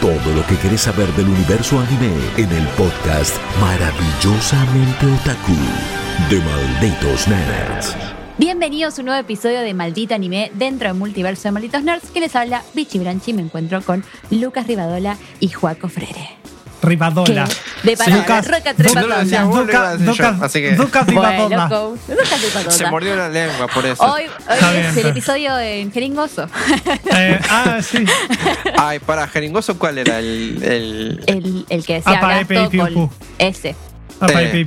Todo lo que querés saber del universo anime en el podcast Maravillosamente Otaku de Malditos Nerds. Bienvenidos a un nuevo episodio de Maldito Anime dentro del multiverso de Malditos Nerds que les habla Bichi Branchi. Me encuentro con Lucas Rivadola y Juaco Frere. Rivadola. Lucas- Roca Trepadola. vos, lo iba a decir yo, Lucas- así que Lucas Bueno, Rivadola. se mordió la lengua por eso. Hoy, hoy es bien, el episodio en Jeringoso. Eh, ah, sí. Ay, para Jeringoso, ¿cuál era el. el... El, el que decía Apa, epe, gasto ese. Apa, Eh.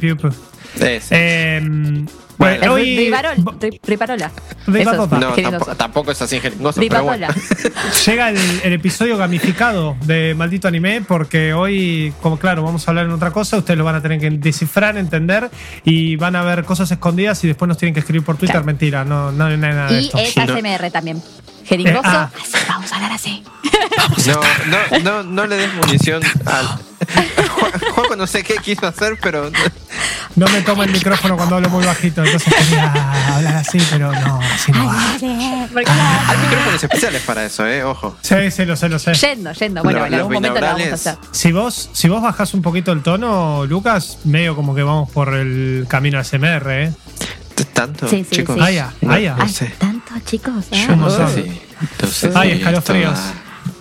ese? Eh, Bueno, hoy Rivarol, Ri- Riparola. Rivadola. Eso es no, Jeringoso. tampoco, tampoco es así en Jeringoso, pero bueno. Llega el, el episodio gamificado de Maldito Anime porque hoy, como claro, vamos a hablar en otra cosa, ustedes lo van a tener que descifrar, entender y van a ver cosas escondidas y después nos tienen que escribir por Twitter. Claro. Mentira, no, no, no hay nada de Y esto. es ASMR también. Jeringoso. Eh, ah. así, vamos a hablar así. No, no, no, no le des munición al. Ju- Juanjo no sé qué quiso hacer, pero. No me toma el micrófono cuando hablo muy bajito, entonces quería hablar así, pero no, así no va. Porque- Hay micrófonos especiales para eso, ¿eh? Ojo. Sí, sí, lo sé, lo sé. Yendo, yendo. Bueno, en algún momento lo vamos a hacer. Si vos, si vos bajás un poquito el tono, Lucas, medio como que vamos por el camino SMR, ¿eh? ¿Tanto? Sí, sí, chicos? sí. Ah, ya, ah, ya. no sé. tanto, chicos. ah. Yo no Oh. sé. Entonces, Ay, escalofríos.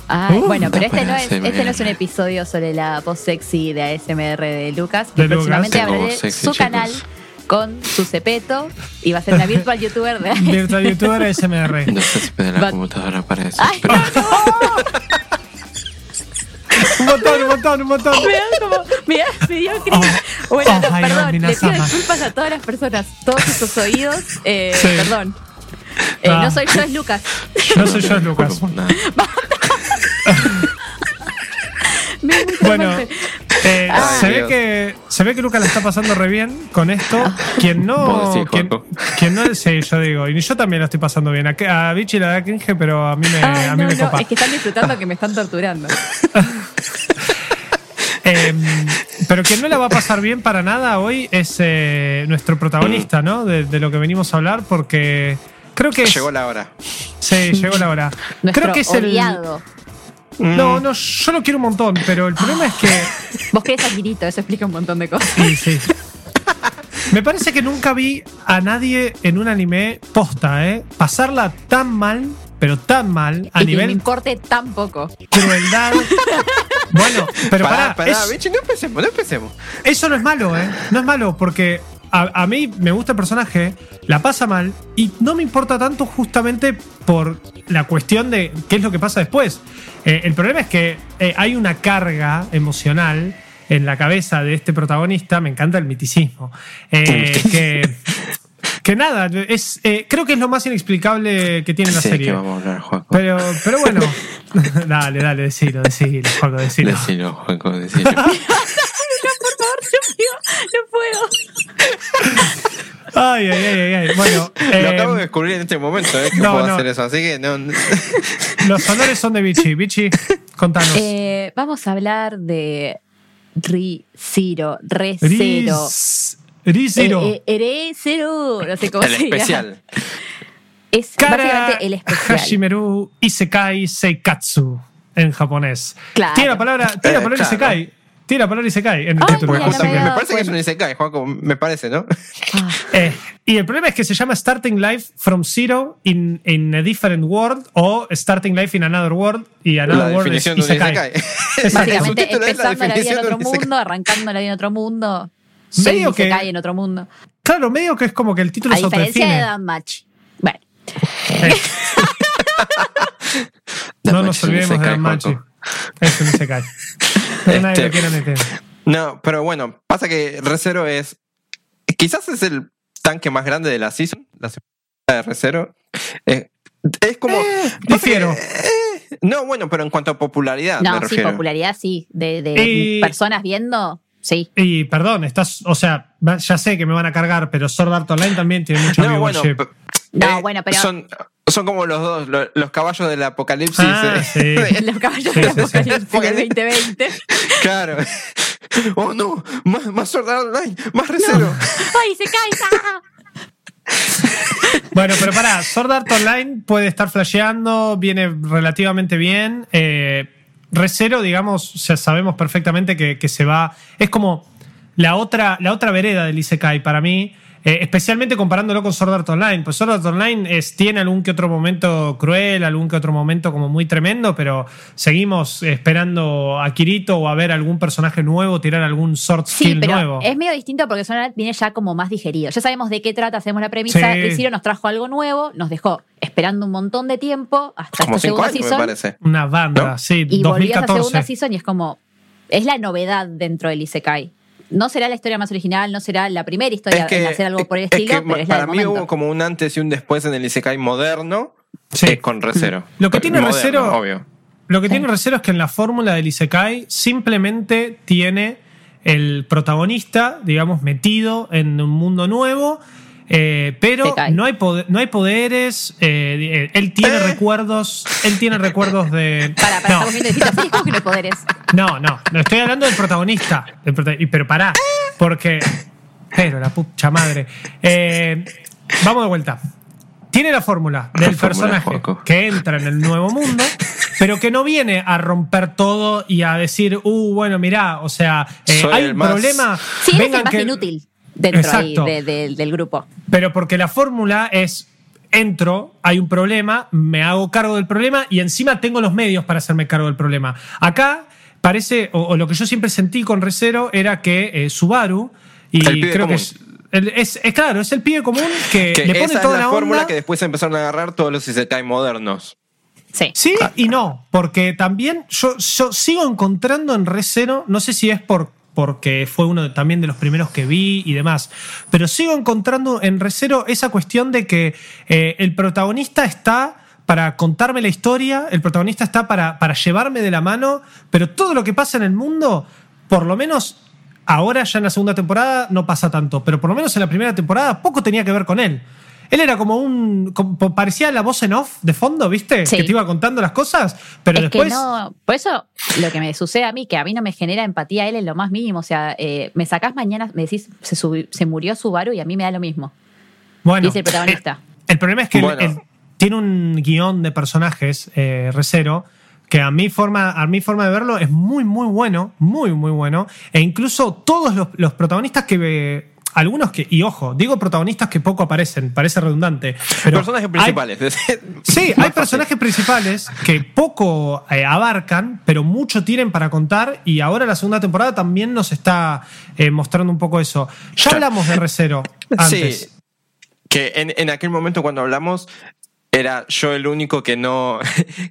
Ay, Uh, bueno, pero este no, es, ASMR. este no es un episodio sobre la voz sexy de ASMR de Lucas. que De Lucas. próximamente sexy, su chicos. canal con su cepeto y va a ser una virtual youtuber de Virtual YouTuber SMR. No sé si me da la But- computadora para eso. Ay, pero- Un montón, un montón, un montón. Mirá como, mirá, mediocre. Oh. Bueno, Oh, no, no, perdón, le pido disculpas a todas las personas, todos esos oídos. Eh, Sí. Perdón. Eh, Ah. No soy yo, es Lucas. No soy yo, Lucas. Me es muy Bueno, eh, Ay, se, ve que, se ve que Lucas la está pasando re bien con esto. Quien no. Decís, quien, quien no. Sí, yo digo. Y yo también la estoy pasando bien. A, a Vichy la da cringe, pero a mí me, Ay, a mí no, me no, copa. es que están disfrutando que me están torturando. Eh, pero quien no la va a pasar bien para nada hoy es eh, nuestro protagonista, ¿no? De, de lo que venimos a hablar, porque creo que es- Llegó la hora. Sí, llegó la hora. Nuestro creo que es el. No, no, yo lo quiero un montón, pero el problema es que. Vos querés a Kirito, eso explica un montón de cosas. Sí, sí. Me parece que nunca vi a nadie en un anime posta, ¿eh? Pasarla tan mal, pero tan mal, a y que me nivel importe tan poco. crueldad. Bueno, pero pará, pará, pará, es- bicho, no empecemos, no empecemos. Eso no es malo, ¿eh? No es malo, porque a, a mí me gusta el personaje, la pasa mal, y no me importa tanto justamente por la cuestión de qué es lo que pasa después. Eh, el problema es que eh, hay una carga emocional en la cabeza de este protagonista, me encanta el miticismo, eh, que, que nada, es, creo que es lo más inexplicable que tiene la Sí, serie. que vamos a hablar, Juanjo. Pero, pero bueno, dale, dale, decilo, decilo, Juanjo, decilo. Decilo, Juanjo, decilo. no puedo. Ay, ay, ay, ay, ay. Bueno, Lo eh, acabo de descubrir en este momento, ¿eh? Que no, puedo no. hacer eso, así que no. Los honores son de Vichy. Vichy, contanos. Eh, vamos a hablar de Ri Ciro, Re Cero. Rizero. Eh, Re Cero, no sé cómo El se llama. especial. Es Kara básicamente el especial. Hashimeru Isekai Seikatsu en japonés. Claro. Tiene la palabra, tiene la Eh, palabra claro. Isekai. Tiene la palabra Isekai en el Ay, título. mira, no me me parece que es un Isekai, Juanjo, me parece, ¿no? Ah, Eh, y el problema es que se llama Starting Life from Zero in, in a Different World o Starting Life in Another World y Another La World es definición de un Isekai. Isekai. Básicamente es la empezando la vida en de otro mundo, arrancando la vida en otro mundo. Medio que- se cae en otro mundo. Claro, medio que es como que el título A se diferencia de autodefine. Dan Match. Bueno, Eh, no nos olvidemos de Dan Machi. Es un Isekai. Pero nadie Este- lo quiere meter. No, pero bueno, pasa que Recero es. Quizás es el tanque más grande de la season, la segunda de Recero. Eh, es como. que, difiero. eh, No, bueno, pero en cuanto a popularidad, me No, sí, popularidad sí. De, de Y- personas viendo, sí. Y perdón, estás, o sea, ya sé que me van a cargar, pero Sword Art Online también tiene mucho No, bueno, No, eh, bueno, pero- Son, son como los dos, lo- los, caballos del apocalipsis. Ah, eh. sí. Los caballos Sí, de sí, sí. Apocalipsis del 2020. Claro. Oh, no, más, más Sword Art Online, más recero. ¡Ay, se cae! Bueno, pero pará, Sword Art Online puede estar flasheando, viene relativamente bien. Eh, Recero, digamos, ya sabemos perfectamente que, que se va. Es como la otra, la otra vereda del Isekai para mí. eh, especialmente comparándolo con Sword Art Online. Pues Sword Art Online es, tiene algún que otro momento cruel, algún que otro momento como muy tremendo, pero seguimos esperando a Kirito o a ver algún personaje nuevo, tirar algún sword Sí, skill pero nuevo. es medio distinto porque Sonat viene ya como más digerido. Ya sabemos de qué trata, hacemos la premisa. Sí. El Ciro nos trajo algo nuevo, nos dejó esperando un montón de tiempo hasta Como esta cinco segunda años, me season. parece. Una banda, ¿No? sí, Y volvió a esta 2014. segunda season y es como. Es la novedad dentro del Isekai. No será la historia más original, no será la primera historia en hacer algo por el es estilo, que pero es la para del mí momento. hubo como un antes y un después en el Isekai moderno Sí. eh, con Recero. Lo que tiene Moderno, Recero- Obvio. Lo que Sí. tiene Recero es que en la fórmula del Isekai simplemente tiene el protagonista, digamos, metido en un mundo nuevo, eh, pero no hay, poder- no hay poderes, eh, él tiene Eh. recuerdos, él tiene recuerdos de... Para, para, no, estamos viendo ¿cómo que no hay poderes? no, no, no estoy hablando del protagonista, del pero pará, porque... Pero la pucha madre. Eh, vamos de vuelta. Tiene la fórmula del La fórmula, personaje Juaco. que entra en el nuevo mundo, pero que no viene a romper todo y a decir, uh, bueno, mirá, o sea, eh, hay un más- problema. Sí, él es vengan el más que- inútil dentro ahí Exacto. de- de- del grupo. Pero porque la fórmula es, entro, hay un problema, me hago cargo del problema y encima tengo los medios para hacerme cargo del problema. Acá parece, o, o lo que yo siempre sentí con Recero era que eh, Subaru, y El creo que es, el- es, es claro, es el pibe común que, Que le pone esa toda es la, la fórmula onda. que después empezaron a agarrar todos los Isekai modernos. Sí. Sí y no, porque también yo, yo sigo encontrando en Recero, no sé si es por porque fue uno también de los primeros que vi y demás, pero sigo encontrando en Recero esa cuestión de que eh, el protagonista está para contarme la historia, el protagonista está para, para llevarme de la mano, pero todo lo que pasa en el mundo, por lo menos ahora ya en la segunda temporada no pasa tanto, pero por lo menos en la primera temporada poco tenía que ver con él. Él era como un. como- parecía la voz en off de fondo, ¿viste? Sí. Que te iba contando las cosas, pero es después. que no, por eso lo que me sucede a mí, que a mí no me genera empatía a él en lo más mínimo. O sea, eh, me sacás mañana, me decís, se, subi- se murió Subaru y a mí me da lo mismo. bueno, es el protagonista. El, el problema es que él- Bueno. él tiene un guion de personajes, eh, Recero, que a mi, forma, a mi forma de verlo es muy, muy bueno, muy, muy bueno. E incluso todos los, los protagonistas que. Algunos que, y ojo, digo protagonistas que poco aparecen, parece redundante. Pero Personajes hay- principales. Sí, hay personajes principales que poco eh, abarcan, pero mucho tienen para contar y ahora la segunda temporada también nos está eh, mostrando un poco eso. Ya hablamos de Recero antes. Sí. Que en, en aquel momento cuando hablamos era yo el único que no,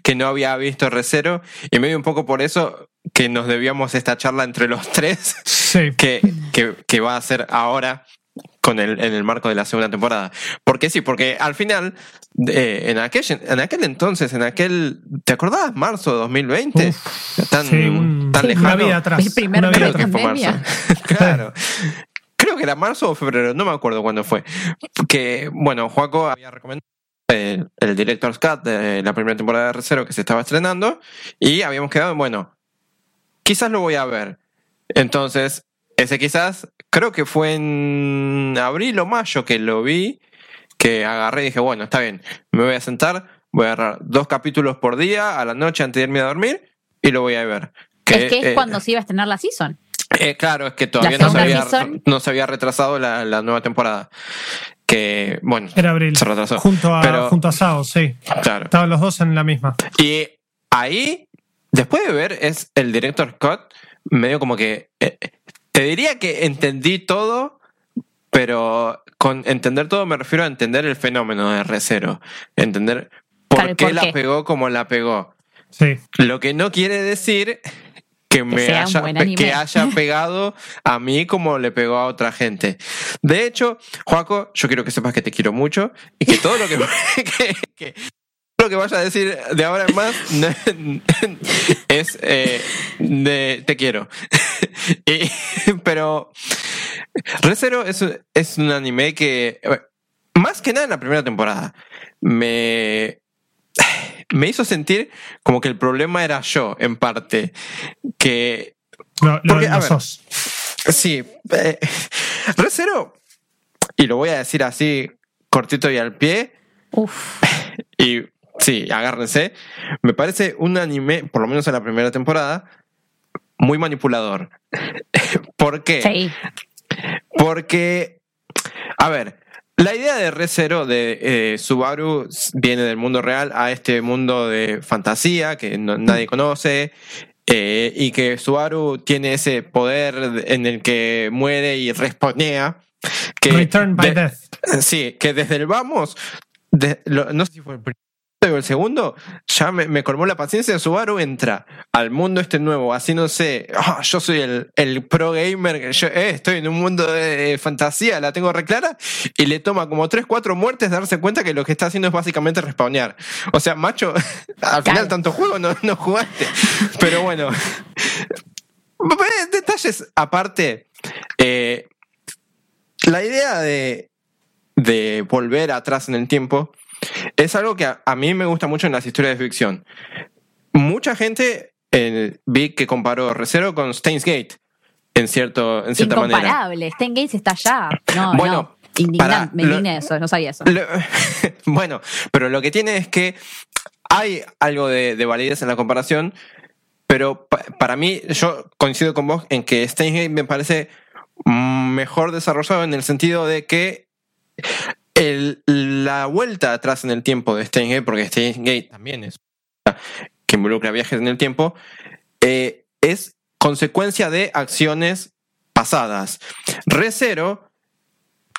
que no había visto Recero y medio un poco por eso que nos debíamos esta charla entre los tres Sí. que, que, que va a ser ahora con el, en el marco de la segunda temporada. Porque sí, porque al final, eh, en, aquel, en aquel entonces, en aquel, ¿te acordás? Marzo de 2020. tan Sí, un- tan una lejano. vida atrás. El primer una vida atrás. que fue pandemia. marzo. claro. Creo que era marzo o febrero, no me acuerdo cuándo fue. Que, bueno, Joaco había recomendado el, el Director's Cut de la primera temporada de Recero que se estaba estrenando y habíamos quedado en, bueno, quizás lo voy a ver. Entonces, ese quizás, creo que fue en abril o mayo que lo vi, que agarré y dije, bueno, está bien, me voy a sentar, voy a agarrar dos capítulos por día a la noche antes de irme a dormir y lo voy a ver. es que es eh, cuando se iba a estrenar la season. eh, claro, es que todavía no se, había, season. no se había retrasado la, la nueva temporada. Que, bueno, Era abril. se retrasó. Junto a, Pero- junto a Sao, sí. Claro. Estaban los dos en la misma. Y ahí, después de ver, es el director Scott, medio como que. eh, te diría que entendí todo, pero con entender todo me refiero a entender el fenómeno de Recero. Entender por Claro, ¿y qué por la pegó como la pegó. Sí. Lo que no quiere decir que me haya, que haya pegado a mí como le pegó a otra gente. De hecho, Joaco, yo quiero que sepas que te quiero mucho y que todo lo que, que- que- lo que vaya a decir de ahora en más es eh, de te quiero. Y- pero Re:Zero es, es un anime que, más que nada en la primera temporada, me, me hizo sentir como que el problema era yo, en parte. Que Lo, lo- Porque, a lo ver, sos. Sí. Eh, y lo voy a decir así, cortito y al pie, Uf. y sí, agárrense, me parece un anime, por lo menos en la primera temporada, muy manipulador. ¿Por qué? Sí. Porque, a ver, la idea de Re:Zero de eh, Subaru viene del mundo real a este mundo de fantasía que no- nadie conoce. eh, y que Subaru tiene ese poder en el que muere y responea. Que Return by de- Death. Sí, que desde el vamos, de- lo- no sé si fue el primero o el segundo, ya me, me colmó la paciencia. Subaru entra al mundo este nuevo, así no sé, ah, yo soy el, el pro gamer, yo eh, estoy en un mundo de fantasía, la tengo reclara, y le toma como 3, 4 muertes darse cuenta que lo que está haciendo es básicamente respawnear. O sea, macho, al final tanto juego no, no jugaste. Pero bueno, detalles aparte. eh, la idea de, de volver atrás en el tiempo es algo que a, a mí me gusta mucho en las historias de ficción. Mucha gente vi que comparó Re:Zero con Steins Gate en, cierto, en cierta manera. Incomparable. Gates está allá. No, Bueno, no. Indignante. pará, Me lo- indigné eso, no sabía eso. Lo- bueno, pero lo que tiene es que hay algo de, de validez en la comparación, pero pa- para mí, yo coincido con vos en que Steins Gate me parece mejor desarrollado en el sentido de que el- la vuelta atrás en el tiempo de Steins porque Steins Gate también es que involucra viajes en el tiempo, eh, es consecuencia de acciones pasadas. Re:Zero,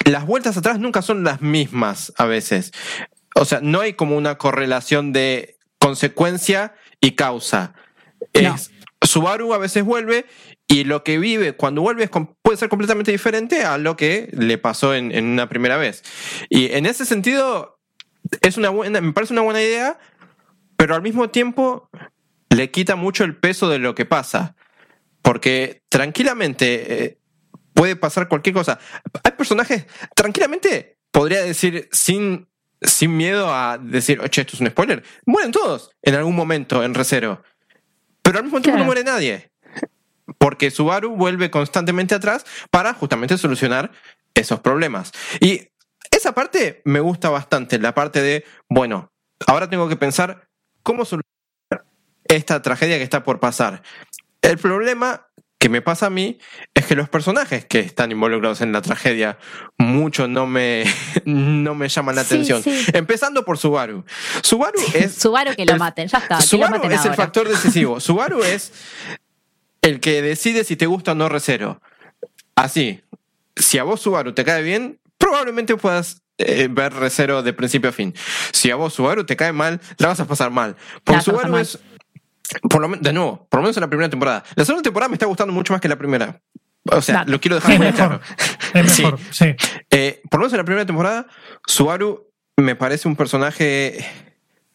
las vueltas atrás nunca son las mismas a veces. O sea, no hay como una correlación de consecuencia y causa. No. Es, Subaru a veces vuelve y lo que vive cuando vuelve puede ser completamente diferente a lo que le pasó en, en una primera vez. Y en ese sentido, es una buena, me parece una buena idea, pero al mismo tiempo le quita mucho el peso de lo que pasa. Porque tranquilamente eh, puede pasar cualquier cosa. Hay personajes, tranquilamente, podría decir sin, sin miedo a decir, oye, esto es un spoiler. Mueren todos en algún momento en Re:Zero. Pero al mismo tiempo Claro. no muere nadie. Porque Subaru vuelve constantemente atrás para justamente solucionar esos problemas. Y esa parte me gusta bastante, la parte de, bueno, ahora tengo que pensar cómo solucionar esta tragedia que está por pasar. El problema que me pasa a mí es que los personajes que están involucrados en la tragedia mucho no me, no me llaman la Sí, atención. sí. Empezando por Subaru. Subaru es Subaru que lo maten, ya está. Que lo Subaru maten es el factor decisivo. Subaru es el que decide si te gusta o no Re:Zero. Así, si a vos Subaru te cae bien, probablemente puedas eh, ver Re:Zero de principio a fin. Si a vos Subaru te cae mal, la vas a pasar mal. Por La vas a pasar Subaru mal. es, por lo de nuevo, por lo menos en la primera temporada. La segunda temporada me está gustando mucho más que la primera. O sea, lo quiero dejar Es muy mejor. claro. Es Sí. mejor, sí. Eh, por lo menos en la primera temporada, Subaru me parece un personaje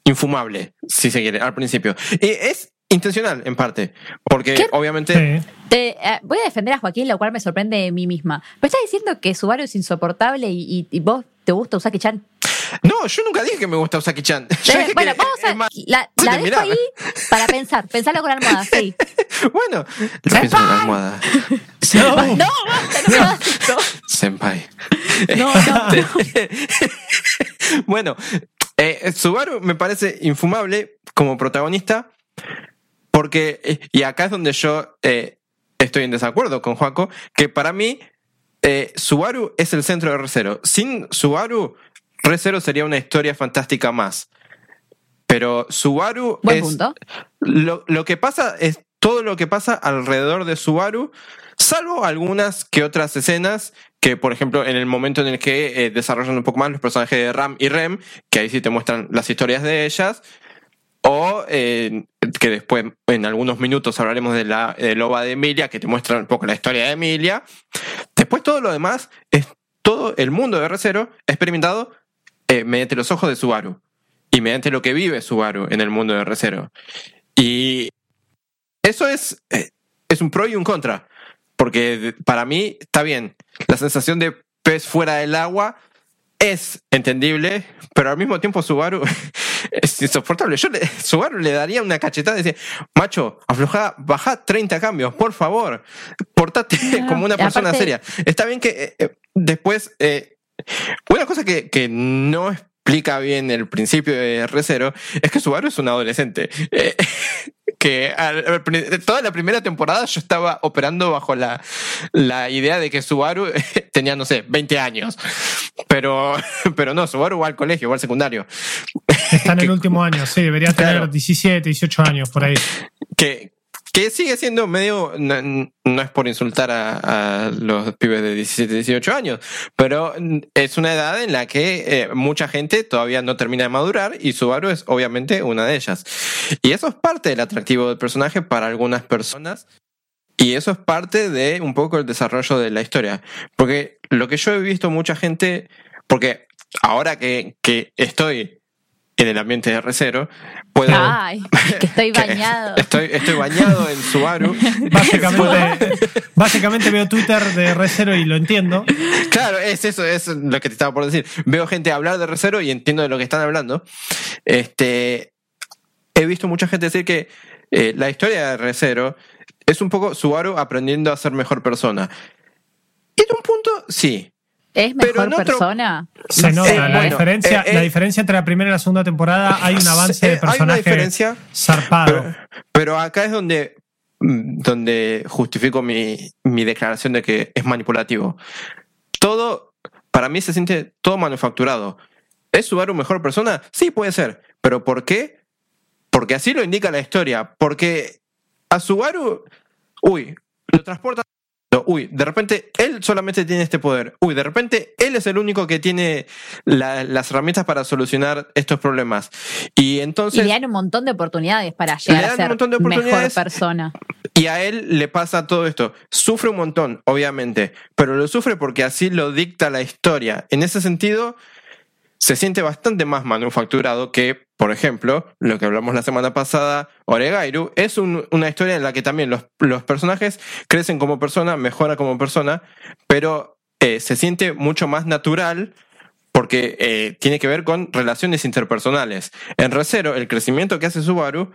infumable, si se quiere, al principio. Y es intencional, en parte, porque ¿Qué? obviamente... Sí. Te- eh, voy a defender a Joaquín, lo cual me sorprende de mí misma. ¿Me estás diciendo que Subaru es insoportable y, y- y vos te gusta Usaki-chan? No, yo nunca dije que me gusta Usaki-chan. Yo Eh, bueno, que vamos a. más- La, la dejo ahí para pensar. Pensarlo con almohada, sí. Bueno, lo pienso con la almohada. No. No, basta, no me hagas esto. Senpai. No, no, no. bueno, eh, Subaru me parece infumable como protagonista porque, y acá es donde yo eh, estoy en desacuerdo con Joaco, que para mí eh, Subaru es el centro de Re:Zero. Sin Subaru, Re:Zero sería una historia fantástica más. Pero Subaru Buen es... punto. Lo, lo que pasa es todo lo que pasa alrededor de Subaru, salvo algunas que otras escenas que, por ejemplo, en el momento en el que eh, desarrollan un poco más los personajes de Ram y Rem, que ahí sí te muestran las historias de ellas, o que después en algunos minutos hablaremos de la de Loba de Emilia, que te muestra un poco la historia de Emilia. Después todo lo demás es todo el mundo de Re:Zero experimentado eh, mediante los ojos de Subaru. y mediante lo que vive Subaru en el mundo de Recero. Y eso es, eh, es un pro y un contra. Porque para mí está bien. La sensación de pez fuera del agua es entendible, pero al mismo tiempo Subaru es insoportable. Yo le, Subaru le daría una cachetada y decir, macho, afloja, baja 30 cambios, por favor. Portate No, como una persona aparte- seria. Está bien que eh, eh, después, eh, una cosa que, que no explica bien el principio de R0 es que Subaru es un adolescente. Eh, que al- toda la primera temporada yo estaba operando bajo la, la idea de que Subaru tenía, no sé, 20 años. Pero, pero no, Subaru va al colegio, va al secundario. Está en el último año, sí, debería tener Claro. 17, 18 años por ahí. Que, que sigue siendo medio. No, no es por insultar a, a los pibes de 17, 18 años, pero es una edad en la que eh, mucha gente todavía no termina de madurar y Subaru es obviamente una de ellas. Y eso es parte del atractivo del personaje para algunas personas. Y eso es parte de un poco el desarrollo de la historia. Porque lo que yo he visto mucha gente, porque ahora que, que estoy en el ambiente de R0, puedo... Ay, que estoy que bañado. Estoy, estoy bañado en Subaru. Básicamente, básicamente veo Twitter de Recero y lo entiendo. Claro, es eso, es lo que te estaba por decir. Veo gente hablar de Recero y entiendo de lo que están hablando. Este, he visto mucha gente decir que eh, la historia de Recero es un poco Subaru aprendiendo a ser mejor persona. Y en un punto, sí. ¿Es pero mejor en otro- Se persona? Sé, nota Eh, la, bueno, diferencia, eh, eh, la diferencia entre la primera y la segunda temporada. Hay un avance Eh, de hay una personaje diferencia, zarpado. pero, pero acá es donde, mm, donde justifico mi, mi declaración de que es manipulativo. Todo, para mí se siente todo manufacturado. ¿Es Subaru mejor persona? Sí, puede ser. ¿Pero por qué? Porque así lo indica la historia. Porque a Subaru, uy, lo transporta. Uy, de repente él solamente tiene este poder. Uy, de repente él es el único que tiene la- las herramientas para solucionar estos problemas. Y Y entonces. le dan un montón de oportunidades para llegar Le a ser un de mejor persona. Y a él le pasa todo esto. Sufre un montón, obviamente, pero lo sufre porque así lo dicta la historia. En ese sentido, se siente bastante más manufacturado que, por ejemplo, lo que hablamos la semana pasada, Oregairu, es un- una historia en la que también los, los personajes crecen como persona, mejoran como persona, pero eh, se siente mucho más natural porque eh, tiene que ver con relaciones interpersonales. En Recero, el crecimiento que hace Subaru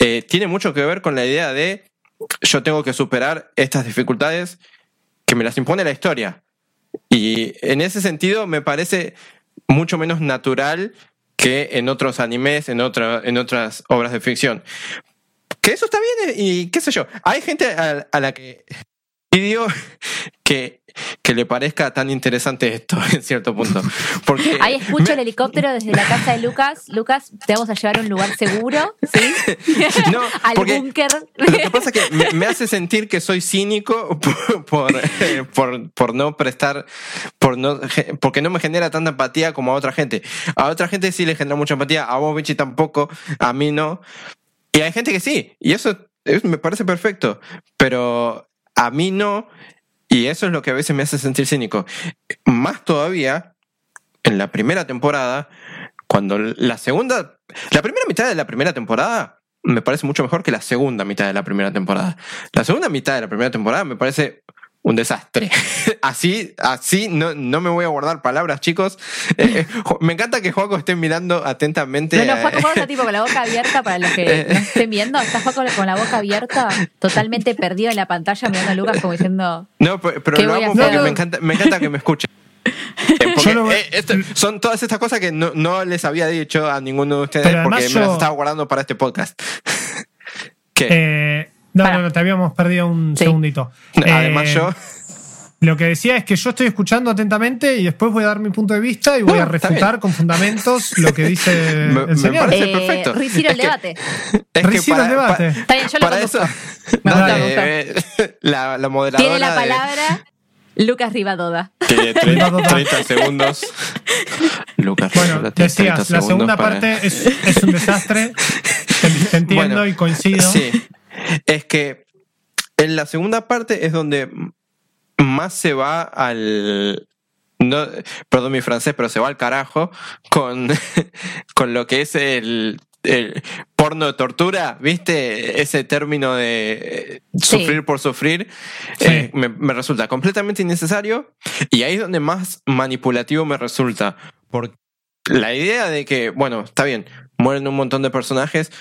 eh, tiene mucho que ver con la idea de yo tengo que superar estas dificultades que me las impone la historia. Y en ese sentido me parece mucho menos natural que en otros animes, en, otra, en otras obras de ficción. Que eso está bien y qué sé yo. Hay gente a, a la que pidió que, que le parezca tan interesante esto en cierto punto. Porque Ahí escucho me- el helicóptero desde la casa de Lucas. Lucas, te vamos a llevar a un lugar seguro, ¿sí? No, Al búnker. Lo que pasa es que me, me hace sentir que soy cínico por, por, eh, por, por no prestar, por no, porque no me genera tanta empatía como a otra gente. A otra gente sí le genera mucha empatía, a vos, tampoco, a mí no. Y hay gente que sí, y eso es- me parece perfecto, pero a mí no, y eso es lo que a veces me hace sentir cínico. Más todavía, en la primera temporada, cuando la segunda, la primera mitad de la primera temporada me parece mucho mejor que la segunda mitad de la primera temporada. La segunda mitad de la primera temporada me parece un desastre. Así, así no, no me voy a guardar palabras, chicos. Eh, Jo- me encanta que Juaco esté mirando atentamente. No, no, Juaco está tipo con la boca abierta para los que no estén viendo. Está Juaco con la boca abierta, totalmente perdido en la pantalla, mirando a Lucas como diciendo. No, pero pero ¿Qué lo voy a amo porque me encanta, me encanta que me escuchen. Eh, porque, eh, esto- son todas estas cosas que no, no les había dicho a ninguno de ustedes porque me las estaba guardando para este podcast. ¿Qué? Eh, no, Para. no, no, te habíamos perdido un Sí. segundito. Además, Eh, yo. Lo que decía es que yo estoy escuchando atentamente y después voy a dar mi punto de vista y voy No, a refutar con fundamentos lo que dice Me- me el señor. parece- Eh, perfecto. Riciro el Es que- debate. El debate. Está bien, yo lo para eso. conduzco. Me Dale, gusta, eh, la, la moderadora. Tiene la de- palabra Lucas Rivadoda. Rivadoda. 30 segundos. Lucas, Bueno, Rivadoda tiene 30 decías, la segunda para- parte es, es un desastre. Te, te entiendo Bueno, y coincido. Sí. Es que en la segunda parte es donde más se va al, no, perdón mi francés, pero se va al carajo con, con lo que es el, el porno de tortura, ¿viste? Ese término de Sí. sufrir por sufrir Sí. eh, me, me resulta completamente innecesario y ahí es donde más manipulativo me resulta. Porque la idea de que, bueno, está bien, mueren un montón de personajes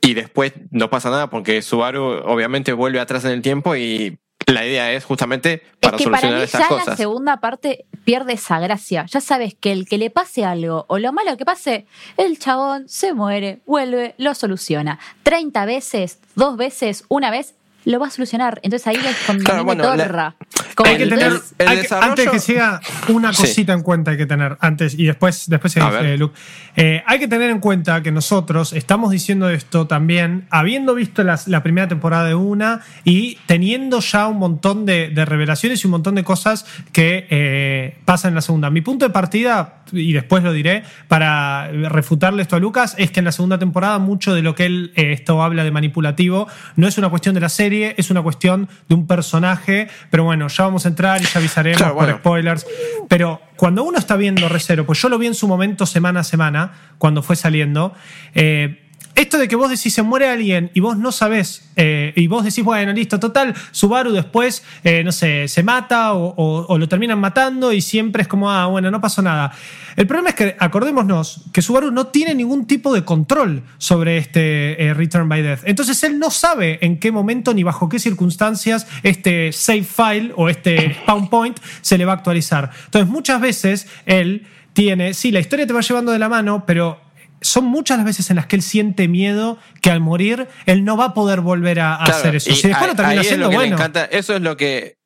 y después no pasa nada porque Subaru obviamente vuelve atrás en el tiempo y la idea es justamente para es que para solucionar mí estas ya la cosas. segunda parte pierde esa gracia. Ya sabes que el que le pase algo o lo malo que pase, el chabón se muere, vuelve, lo soluciona. 30 veces, dos veces, una vez, lo va a solucionar. Entonces ahí es cuando Claro, bueno, la- torra. Como Hay que tener, entonces- el hay que- antes que siga, una Sí. cosita en cuenta hay que tener antes y después, después A seguís, ver. eh, Luke. Eh, hay que tener en cuenta que nosotros estamos diciendo esto también, habiendo visto las- la primera temporada de una y teniendo ya un montón de, de revelaciones y un montón de cosas que eh, pasan en la segunda. Mi punto de partida, y después lo diré, para refutarle esto a Lucas, es que en la segunda temporada mucho de lo que él eh, esto habla de manipulativo no es una cuestión de la serie, es una cuestión de un personaje, pero bueno, ya vamos a entrar y ya avisaremos Claro, por bueno. spoilers. Pero cuando uno está viendo Recero, pues yo lo vi en su momento semana a semana, cuando fue saliendo, eh, esto de que vos decís se muere alguien y vos no sabés, eh, y vos decís, bueno, listo, total, Subaru después, eh, no sé, se mata o, lo terminan matando y siempre es como, ah, bueno, no pasó nada. El problema es que, acordémonos, que Subaru no tiene ningún tipo de control sobre este eh, Return by Death. Entonces él no sabe en qué momento ni bajo qué circunstancias este save file o este spawn point se le va a actualizar. Entonces muchas veces él tiene, sí, la historia te va llevando de la mano, pero son muchas las veces en las que él siente miedo que al morir él no va a poder volver a, a Claro, hacer eso. y Si después lo termina ahí es haciendo, lo que le bueno. encanta. Eso es lo que,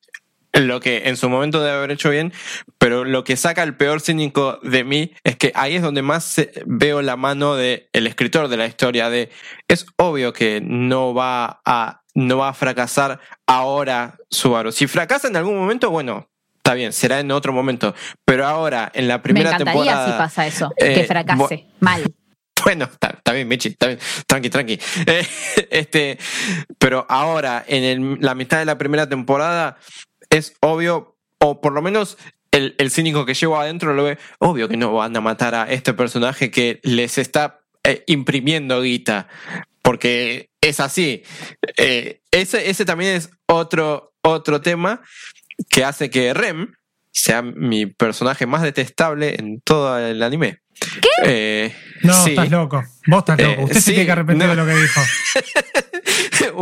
lo que en su momento debe haber hecho bien, pero lo que saca el peor cínico de mí es que ahí es donde más se- veo la mano del el escritor de la historia. De es obvio que no va a no va a fracasar ahora Subaru. Si fracasa en algún momento, bueno. Está bien, será en otro momento. Pero ahora, en la me primera encantaría temporada. si pasa eso, eh, que fracase. Mal. Bueno, está, bien, Michi, está bien. Tranqui, tranqui. Eh, este, pero ahora, en el- la mitad de la primera temporada, es obvio, o por lo menos el, el cínico que llevo adentro lo ve, obvio que no van a matar a este personaje que les está eh, imprimiendo guita. Porque es así. Eh, ese, ese también es otro, otro tema que hace que Rem sea mi personaje más detestable en todo el anime. ¿Qué? No, estás loco. Vos estás loco. Eh, Usted se sí, tiene que arrepentir no. de lo que dijo.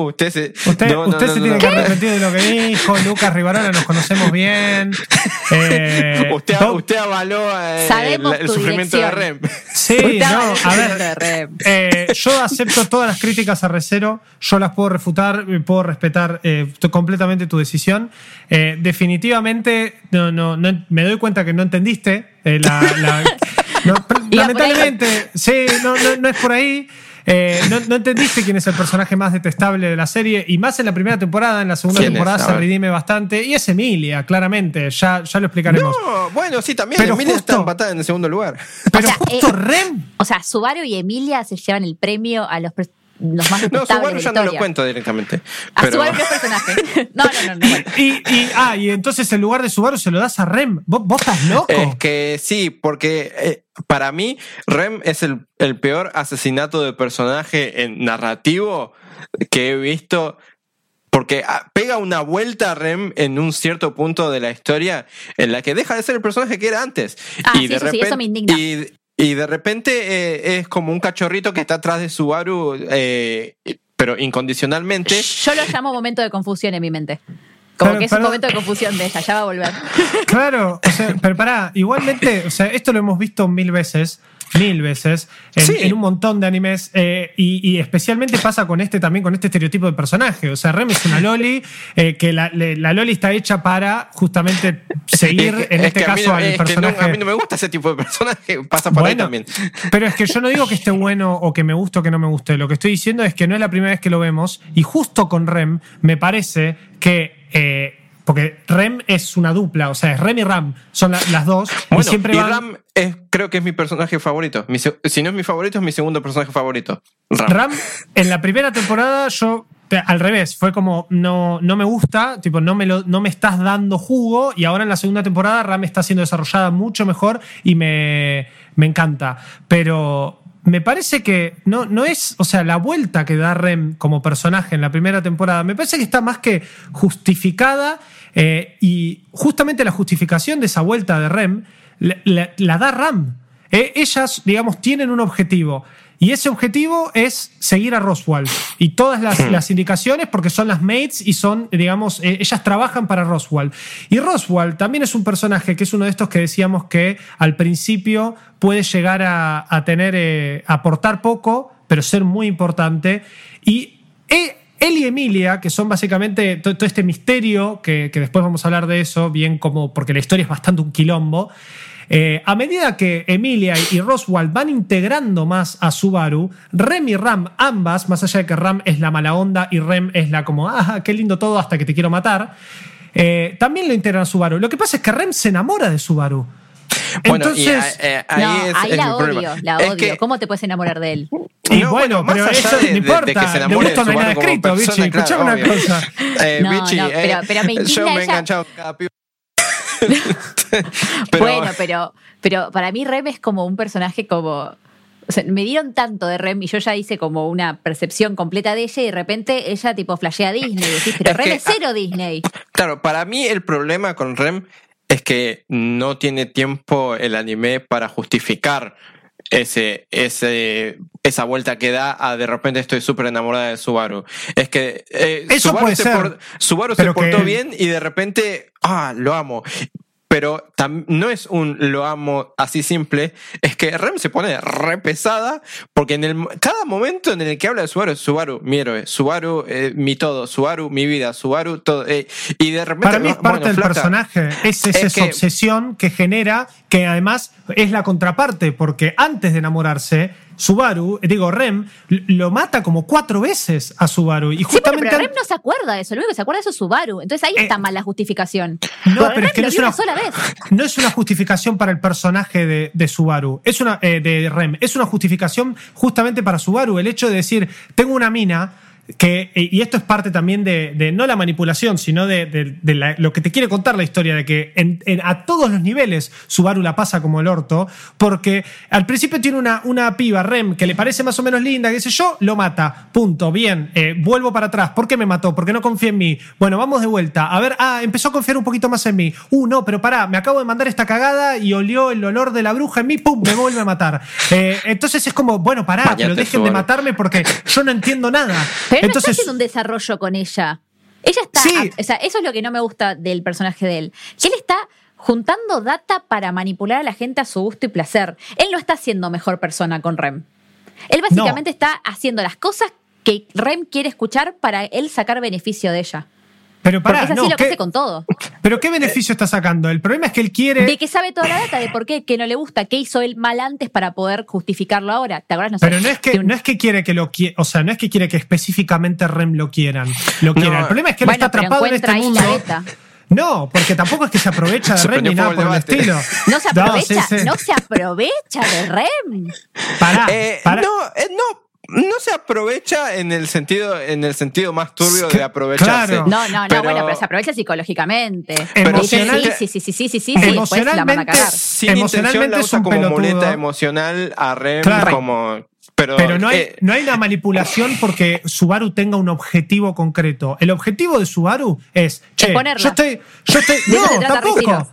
usted se, Usted, no, usted no, se no, tiene no. que arrepentir de lo que dijo. Lucas Rivarola, nos conocemos bien. Eh, Usted, usted avaló eh, el, Sabemos el tu sufrimiento de Rem. dirección. Sí, no, a ver. eh, yo acepto todas las críticas a Recero, yo las puedo refutar, puedo respetar eh, completamente tu decisión. Eh, definitivamente, no, no, no- me doy cuenta que no entendiste. eh, la- no, lamentablemente, sí, no, no, no es por ahí. Eh, no, no entendiste quién es el personaje más detestable de la serie, y más en la primera temporada, en la segunda temporada se redime bastante, y es Emilia, claramente, ya, ya lo explicaremos. No, bueno, sí, también. Pero Emilia está empatada en el segundo lugar. Pero O sea, justo eh, Rem O sea, Subaru y Emilia se llevan el premio a los, los más No, Subaru ya no lo cuento directamente. A Pero, Subaru no es personaje. No, no, no. no. Y, y- ah, y entonces el lugar de Subaru se lo das a Rem. ¿Vos, vos estás loco? es que sí, porque eh, para mí Rem es el, el peor asesinato de personaje en narrativo que he visto. Porque ah, pega una vuelta a Rem en un cierto punto de la historia en la que deja de ser el personaje que era antes. Ah, y sí, de eso sí, repente, eso me indigna. Y, y de repente eh, es como un cachorrito que está atrás de Subaru, eh, pero incondicionalmente. Yo lo llamo momento de confusión en mi mente. Como Pero- que es pero- un momento de confusión de ella, ya va a volver. Claro, o sea, pero pará, igualmente, o sea, esto lo hemos visto mil veces, mil veces, en, Sí. en un montón de animes, eh, y, y especialmente pasa con este también, con este estereotipo de personaje. O sea, Rem es una Loli, eh, que la, le- la Loli está hecha para justamente seguir, Es que- en es este que a mí caso, al es que no- personaje. a mí no me gusta ese tipo de personaje, pasa por ahí también. Pero es que yo no digo que esté bueno o que me guste o que no me guste. Lo que estoy diciendo es que no es la primera vez que lo vemos. Y justo con Rem, me parece que. eh, porque Rem es una dupla, o sea, es Rem y Ram, son la- las dos. Bueno, y siempre y van. Ram es, creo que es mi personaje favorito. Mi si no es mi favorito, es mi segundo personaje favorito. Ram. Ram, en la primera temporada, yo al revés, fue como no, no me gusta, tipo, no me, lo, no me estás dando jugo y ahora en la segunda temporada Ram está siendo desarrollada mucho mejor y me, me encanta. Pero me parece que no, no es, o sea, la vuelta que da Rem como personaje en la primera temporada, me parece que está más que justificada eh, y justamente la justificación de esa vuelta de Rem la, da Ram. Eh, ellas, digamos, tienen un objetivo. Y ese objetivo es seguir a Roswell. Y todas las, las indicaciones, porque son las mates y son, digamos, eh, ellas trabajan para Roswell. Y Roswell también es un personaje que es uno de estos que decíamos que al principio puede llegar a, a tener, eh, a aportar poco, pero ser muy importante. Y eh, él y Emilia, que son básicamente to- todo, este misterio, que, que después vamos a hablar de eso, bien como, porque la historia es bastante un quilombo. Eh, a medida que Emilia y Roswell van integrando más a Subaru, Rem y Ram, ambas, más allá de que Ram es la mala onda y Rem es la como, ah, qué lindo todo hasta que te quiero matar, eh, también lo integran a Subaru. Lo que pasa es que Rem se enamora de Subaru. Bueno, y, Entonces, eh, ahí no, es, ahí es la odio, problema. la Es odio. que- ¿Cómo te puedes enamorar de él? y No, bueno, pero eso de- de- no de importa. que se de enamore gusto no hay Subaru nada como escrito, persona, bichi. claro, Escuchame una cosa. Eh, No, Vichy, no, eh, pero- pero me yo indigna me he enganchado con cada pibe. Pero- bueno, pero, pero para mí Rem es como un personaje como... O sea, me dieron tanto de Rem y yo ya hice como una percepción completa de ella y de repente ella tipo flashea Disney. Y decís, pero Es Rem que- es cero Disney. Claro, para mí el problema con Rem es que no tiene tiempo el anime para justificar ese, ese, esa vuelta que da a de repente estoy súper enamorada de Subaru. Es que eh, Eso Subaru, puede se, ser, por- Subaru se pero portó que- bien y de repente, ah, lo amo. Pero no es un lo amo así simple, es que Rem se pone re pesada porque en el cada momento en el que habla de Subaru es Subaru, mi héroe, Subaru, eh, mi todo, Subaru, mi vida, Subaru, todo. eh, y de repente. Para mí es parte bueno, del flaca, personaje. Es, es Es esa que- obsesión que genera, que además es la contraparte, porque antes de enamorarse, Subaru, eh, digo, Rem, lo mata como cuatro veces a Subaru. Y Sí, justamente. pero Rem no se acuerda de eso. Lo único que se acuerda de eso es Subaru. Entonces ahí Eh, está mal la justificación. No, pero es que no es una, una sola vez. no es una justificación para el personaje de, de Subaru, es una, eh, de Rem, es una justificación justamente para Subaru, el hecho de decir, tengo una mina que, eh, y esto es parte también de, de no la manipulación, sino de, de- de la- lo que te quiere contar la historia, de que en- en- a todos los niveles Subaru la pasa como el orto, porque al principio tiene una, una piba, Rem, que le parece más o menos linda, qué sé yo, lo mata, punto, bien, eh, vuelvo para atrás, ¿por qué me mató? ¿Por qué no confía en mí? Bueno, vamos de vuelta, a ver, ah, empezó a confiar un poquito más en mí, uh, no, pero pará, me acabo de mandar esta cagada y olió el olor de la bruja en mí, pum, me vuelve a matar. Eh, entonces es como, bueno, pará, Bañate, pero dejen de matarme porque yo no entiendo nada. Pero no está haciendo un desarrollo con ella. Ella está. Sí. O sea, eso es lo que no me gusta del personaje de él. Que él está juntando data para manipular a la gente a su gusto y placer. Él no está siendo mejor persona con Rem. Él básicamente está haciendo las cosas que Rem quiere escuchar para él sacar beneficio de ella. Pero Porque pará, es así no, lo que ¿qué- hace con todo. pero ¿qué beneficio está sacando? El problema es que él quiere... De que sabe toda la data, de por qué, que no le gusta, qué hizo él mal antes para poder justificarlo ahora. ¿Te acuerdas? No sé, Pero no es que un- no es que quiere que lo quiera, o sea, no es que quiere que específicamente Rem lo quieran, lo No, quieran. El problema es que él Bueno, está pero atrapado en este mundo. la beta. No, porque tampoco es que se aprovecha de Se Rem ni nada por el estilo. No se aprovecha, sí, sí. no se aprovecha de Rem. Pará, Eh, pará. No, eh, no no se aprovecha en el sentido, en el sentido más turbio de aprovecharse. Claro. No, no, no, pero, bueno, pero se aprovecha psicológicamente. Emocional, sí, sí, sí, sí, sí, sí, emocionalmente, sí, sin emocionalmente la usa es como pelotudo. muleta emocional a Rem claro. como pero, pero, no, hay, eh, no hay eh, una manipulación porque Subaru tenga un objetivo concreto. El objetivo de Subaru es, che, yo estoy, yo estoy, no, tampoco.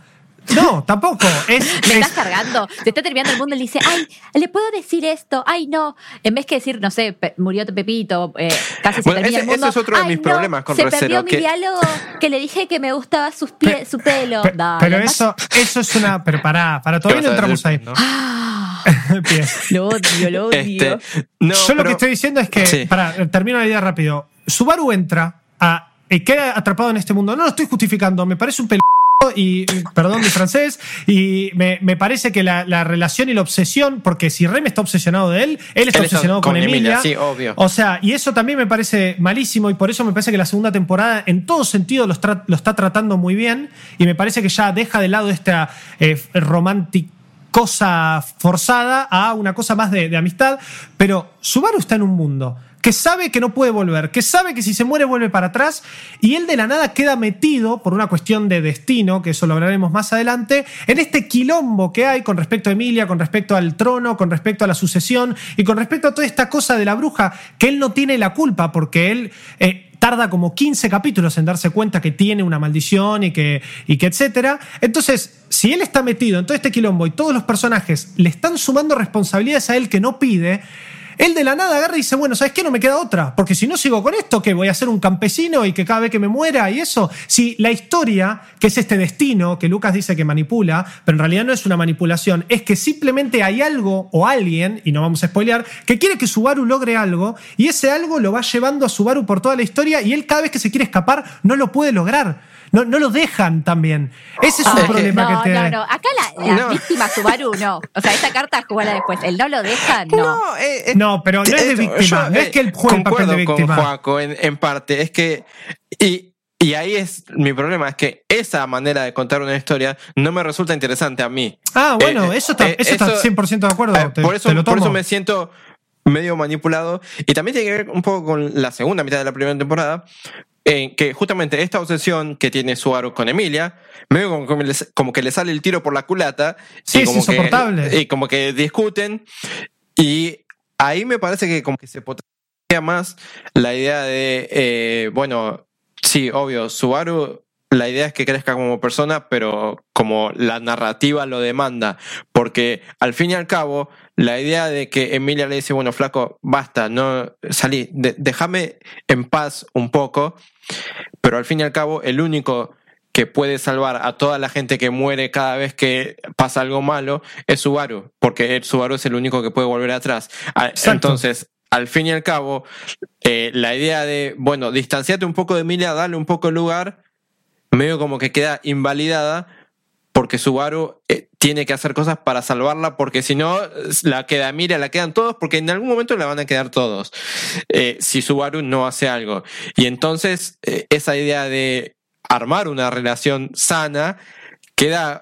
No, tampoco. Es, Me es- estás cargando, te está terminando el mundo y le dice, ay, ¿le puedo decir esto? Ay, no. En vez que decir, no sé, murió Pepito, eh, casi se termina ese- el mundo. ese es otro de "Ay, mis no, problemas con Se Recero, perdió mi diálogo que le dije que me gustaba sus pie- Pe- su pelo. pe- Dale, pero eso, eso es una. Pero pará, para todavía no ¿qué vas a entramos ahí. ¿no? Ah, lo odio, lo odio. Este, no, Yo lo que estoy diciendo es que, Sí. para termino la idea rápido, Subaru entra a, y queda atrapado en este mundo. No lo estoy justificando, me parece un pel y perdón mi francés y me, me parece que la, la relación y la obsesión porque si Rem está obsesionado de él él está Él está obsesionado con, con Emilia, Emilia, sí, obvio. o sea y eso también me parece malísimo y por eso me parece que la segunda temporada en todo sentido lo, lo está tratando muy bien y me parece que ya deja de lado esta eh, romántica cosa forzada a una cosa más de, de amistad pero Subaru está en un mundo que sabe que no puede volver, que sabe que si se muere vuelve para atrás y él de la nada queda metido por una cuestión de destino, que eso lo hablaremos más adelante, en este quilombo que hay con respecto a Emilia, con respecto al trono, con respecto a la sucesión y con respecto a toda esta cosa de la bruja, que él no tiene la culpa porque él... Eh, tarda como 15 capítulos en darse cuenta que tiene una maldición y que, y que etcétera. Entonces, si él está metido en todo este quilombo y todos los personajes le están sumando responsabilidades a él que no pide, él de la nada agarra y dice, bueno, ¿sabes qué? No me queda otra, porque si no sigo con esto, que voy a ser un campesino y que cada vez que me muera y eso. Si la historia, que es este destino que Lucas dice que manipula, pero en realidad no es una manipulación, es que simplemente hay algo o alguien, y no vamos a spoilear, que quiere que Subaru logre algo y ese algo lo va llevando a Subaru por toda la historia y él cada vez que se quiere escapar no lo puede lograr. No, no lo dejan también. Ese es un Ah, problema no, que te. no, no. Acá la, la No. víctima Subaru no. O sea, esa carta jugala después. El no lo deja, no. eh, eh, No, pero no es de eh, víctima. yo, no es eh, que él juegue el papel de víctima. Con Joaco en, en parte. Es que. Y, y ahí es mi problema, es que esa manera de contar una historia no me resulta interesante a mí. Ah, bueno, Eh, eso está, eh, eso está eso- 100% de acuerdo. Eh, te, por, eso, te lo por eso me siento medio manipulado. Y también tiene que ver un poco con la segunda mitad de la primera temporada. En que justamente esta obsesión que tiene Subaru con Emilia, medio como, como, como que le sale el tiro por la culata. Sí, y es como que- y como que discuten. Y ahí me parece que como que se potencia más la idea de, eh, bueno, sí, obvio, Subaru, la idea es que crezca como persona, pero como la narrativa lo demanda, porque al fin y al cabo, la idea de que Emilia le dice, bueno, flaco, basta, no salí, de- déjame en paz un poco, pero al fin y al cabo, el único que puede salvar a toda la gente que muere cada vez que pasa algo malo es Subaru, porque Subaru es el único que puede volver atrás. Ah, Exacto. Entonces, al fin y al cabo, eh, la idea de, bueno, distanciate un poco de Emilia, dale un poco de lugar, medio como que queda invalidada porque Subaru eh, tiene que hacer cosas para salvarla, porque si no, la queda Emilia, la quedan todos, porque en algún momento la van a quedar todos, eh, si Subaru no hace algo. Y entonces, eh, esa idea de armar una relación sana queda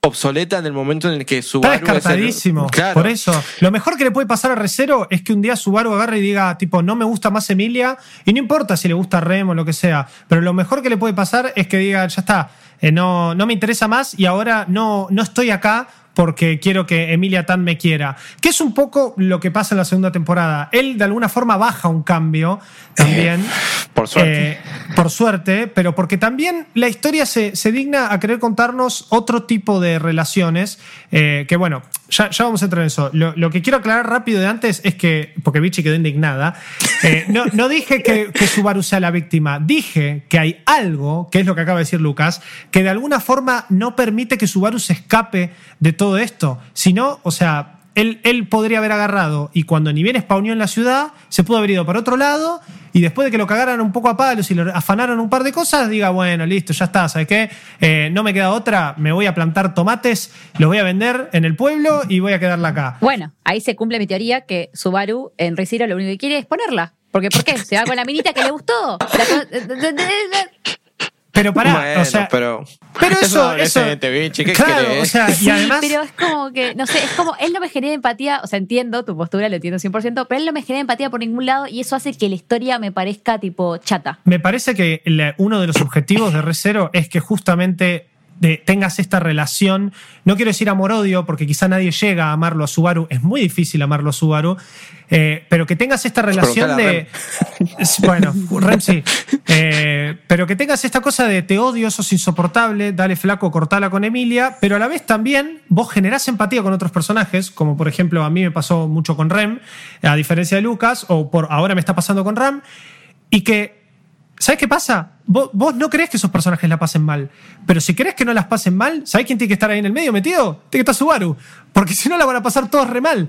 obsoleta en el momento en el que Está Subaru es el- descartadísimo. Claro. Por eso. Lo mejor que le puede pasar a Recero es que un día Subaru agarre y diga, tipo, no me gusta más Emilia. Y no importa si le gusta Rem o lo que sea. Pero lo mejor que le puede pasar es que diga, ya está, eh, no, no me interesa más y ahora no, no estoy acá porque quiero que Emilia Tan me quiera. Que es un poco lo que pasa en la segunda temporada. Él de alguna forma baja un cambio también. Por suerte. Eh, por suerte, pero porque también la historia se, se digna a querer contarnos otro tipo de relaciones, eh, que bueno, ya, ya vamos a entrar en eso. Lo, lo que quiero aclarar rápido de antes es que, porque Vichy quedó indignada, eh, no, no dije que, que Subaru sea la víctima, dije que hay algo, que es lo que acaba de decir Lucas, que de alguna forma no permite que Subaru se escape de todo esto. Si no, o sea, él, él podría haber agarrado y cuando ni bien spawneó en la ciudad, se pudo haber ido para otro lado y después de que lo cagaran un poco a palos y lo afanaron un par de cosas, diga, bueno, listo, ya está, ¿sabes qué? Eh, no me queda otra, me voy a plantar tomates, los voy a vender en el pueblo y voy a quedarla acá. Bueno, ahí se cumple mi teoría que Subaru en Rizero lo único que quiere es ponerla. Porque ¿por qué? Se va con la minita que le gustó. La- Pero pará, Bueno, o sea, pero, pero es eso, eso bichi, ¿qué claro, querés? o sea, y además Pero es como que, no sé, es como, él no me genera empatía, o sea, entiendo tu postura, lo entiendo 100%, pero él no me genera empatía por ningún lado y eso hace que la historia me parezca tipo chata. Me parece que la- uno de los objetivos de Recero es que justamente de- tengas esta relación, no quiero decir amor-odio, porque quizá nadie llega a amarlo a Subaru, es muy difícil amarlo a Subaru, eh, pero que tengas esta relación de... Bueno, Rem sí. Eh, pero que tengas esta cosa de te odio, sos insoportable, dale flaco, cortala con Emilia, pero a la vez también vos generás empatía con otros personajes, como por ejemplo a mí me pasó mucho con Rem, a diferencia de Lucas, o por ahora me está pasando con Ram, y que ¿Sabes qué pasa? Vos, vos no crees que esos personajes la pasen mal. Pero si crees que no las pasen mal, ¿sabés quién tiene que estar ahí en el medio metido? Tiene que estar Subaru. Porque si no la van a pasar todos re mal.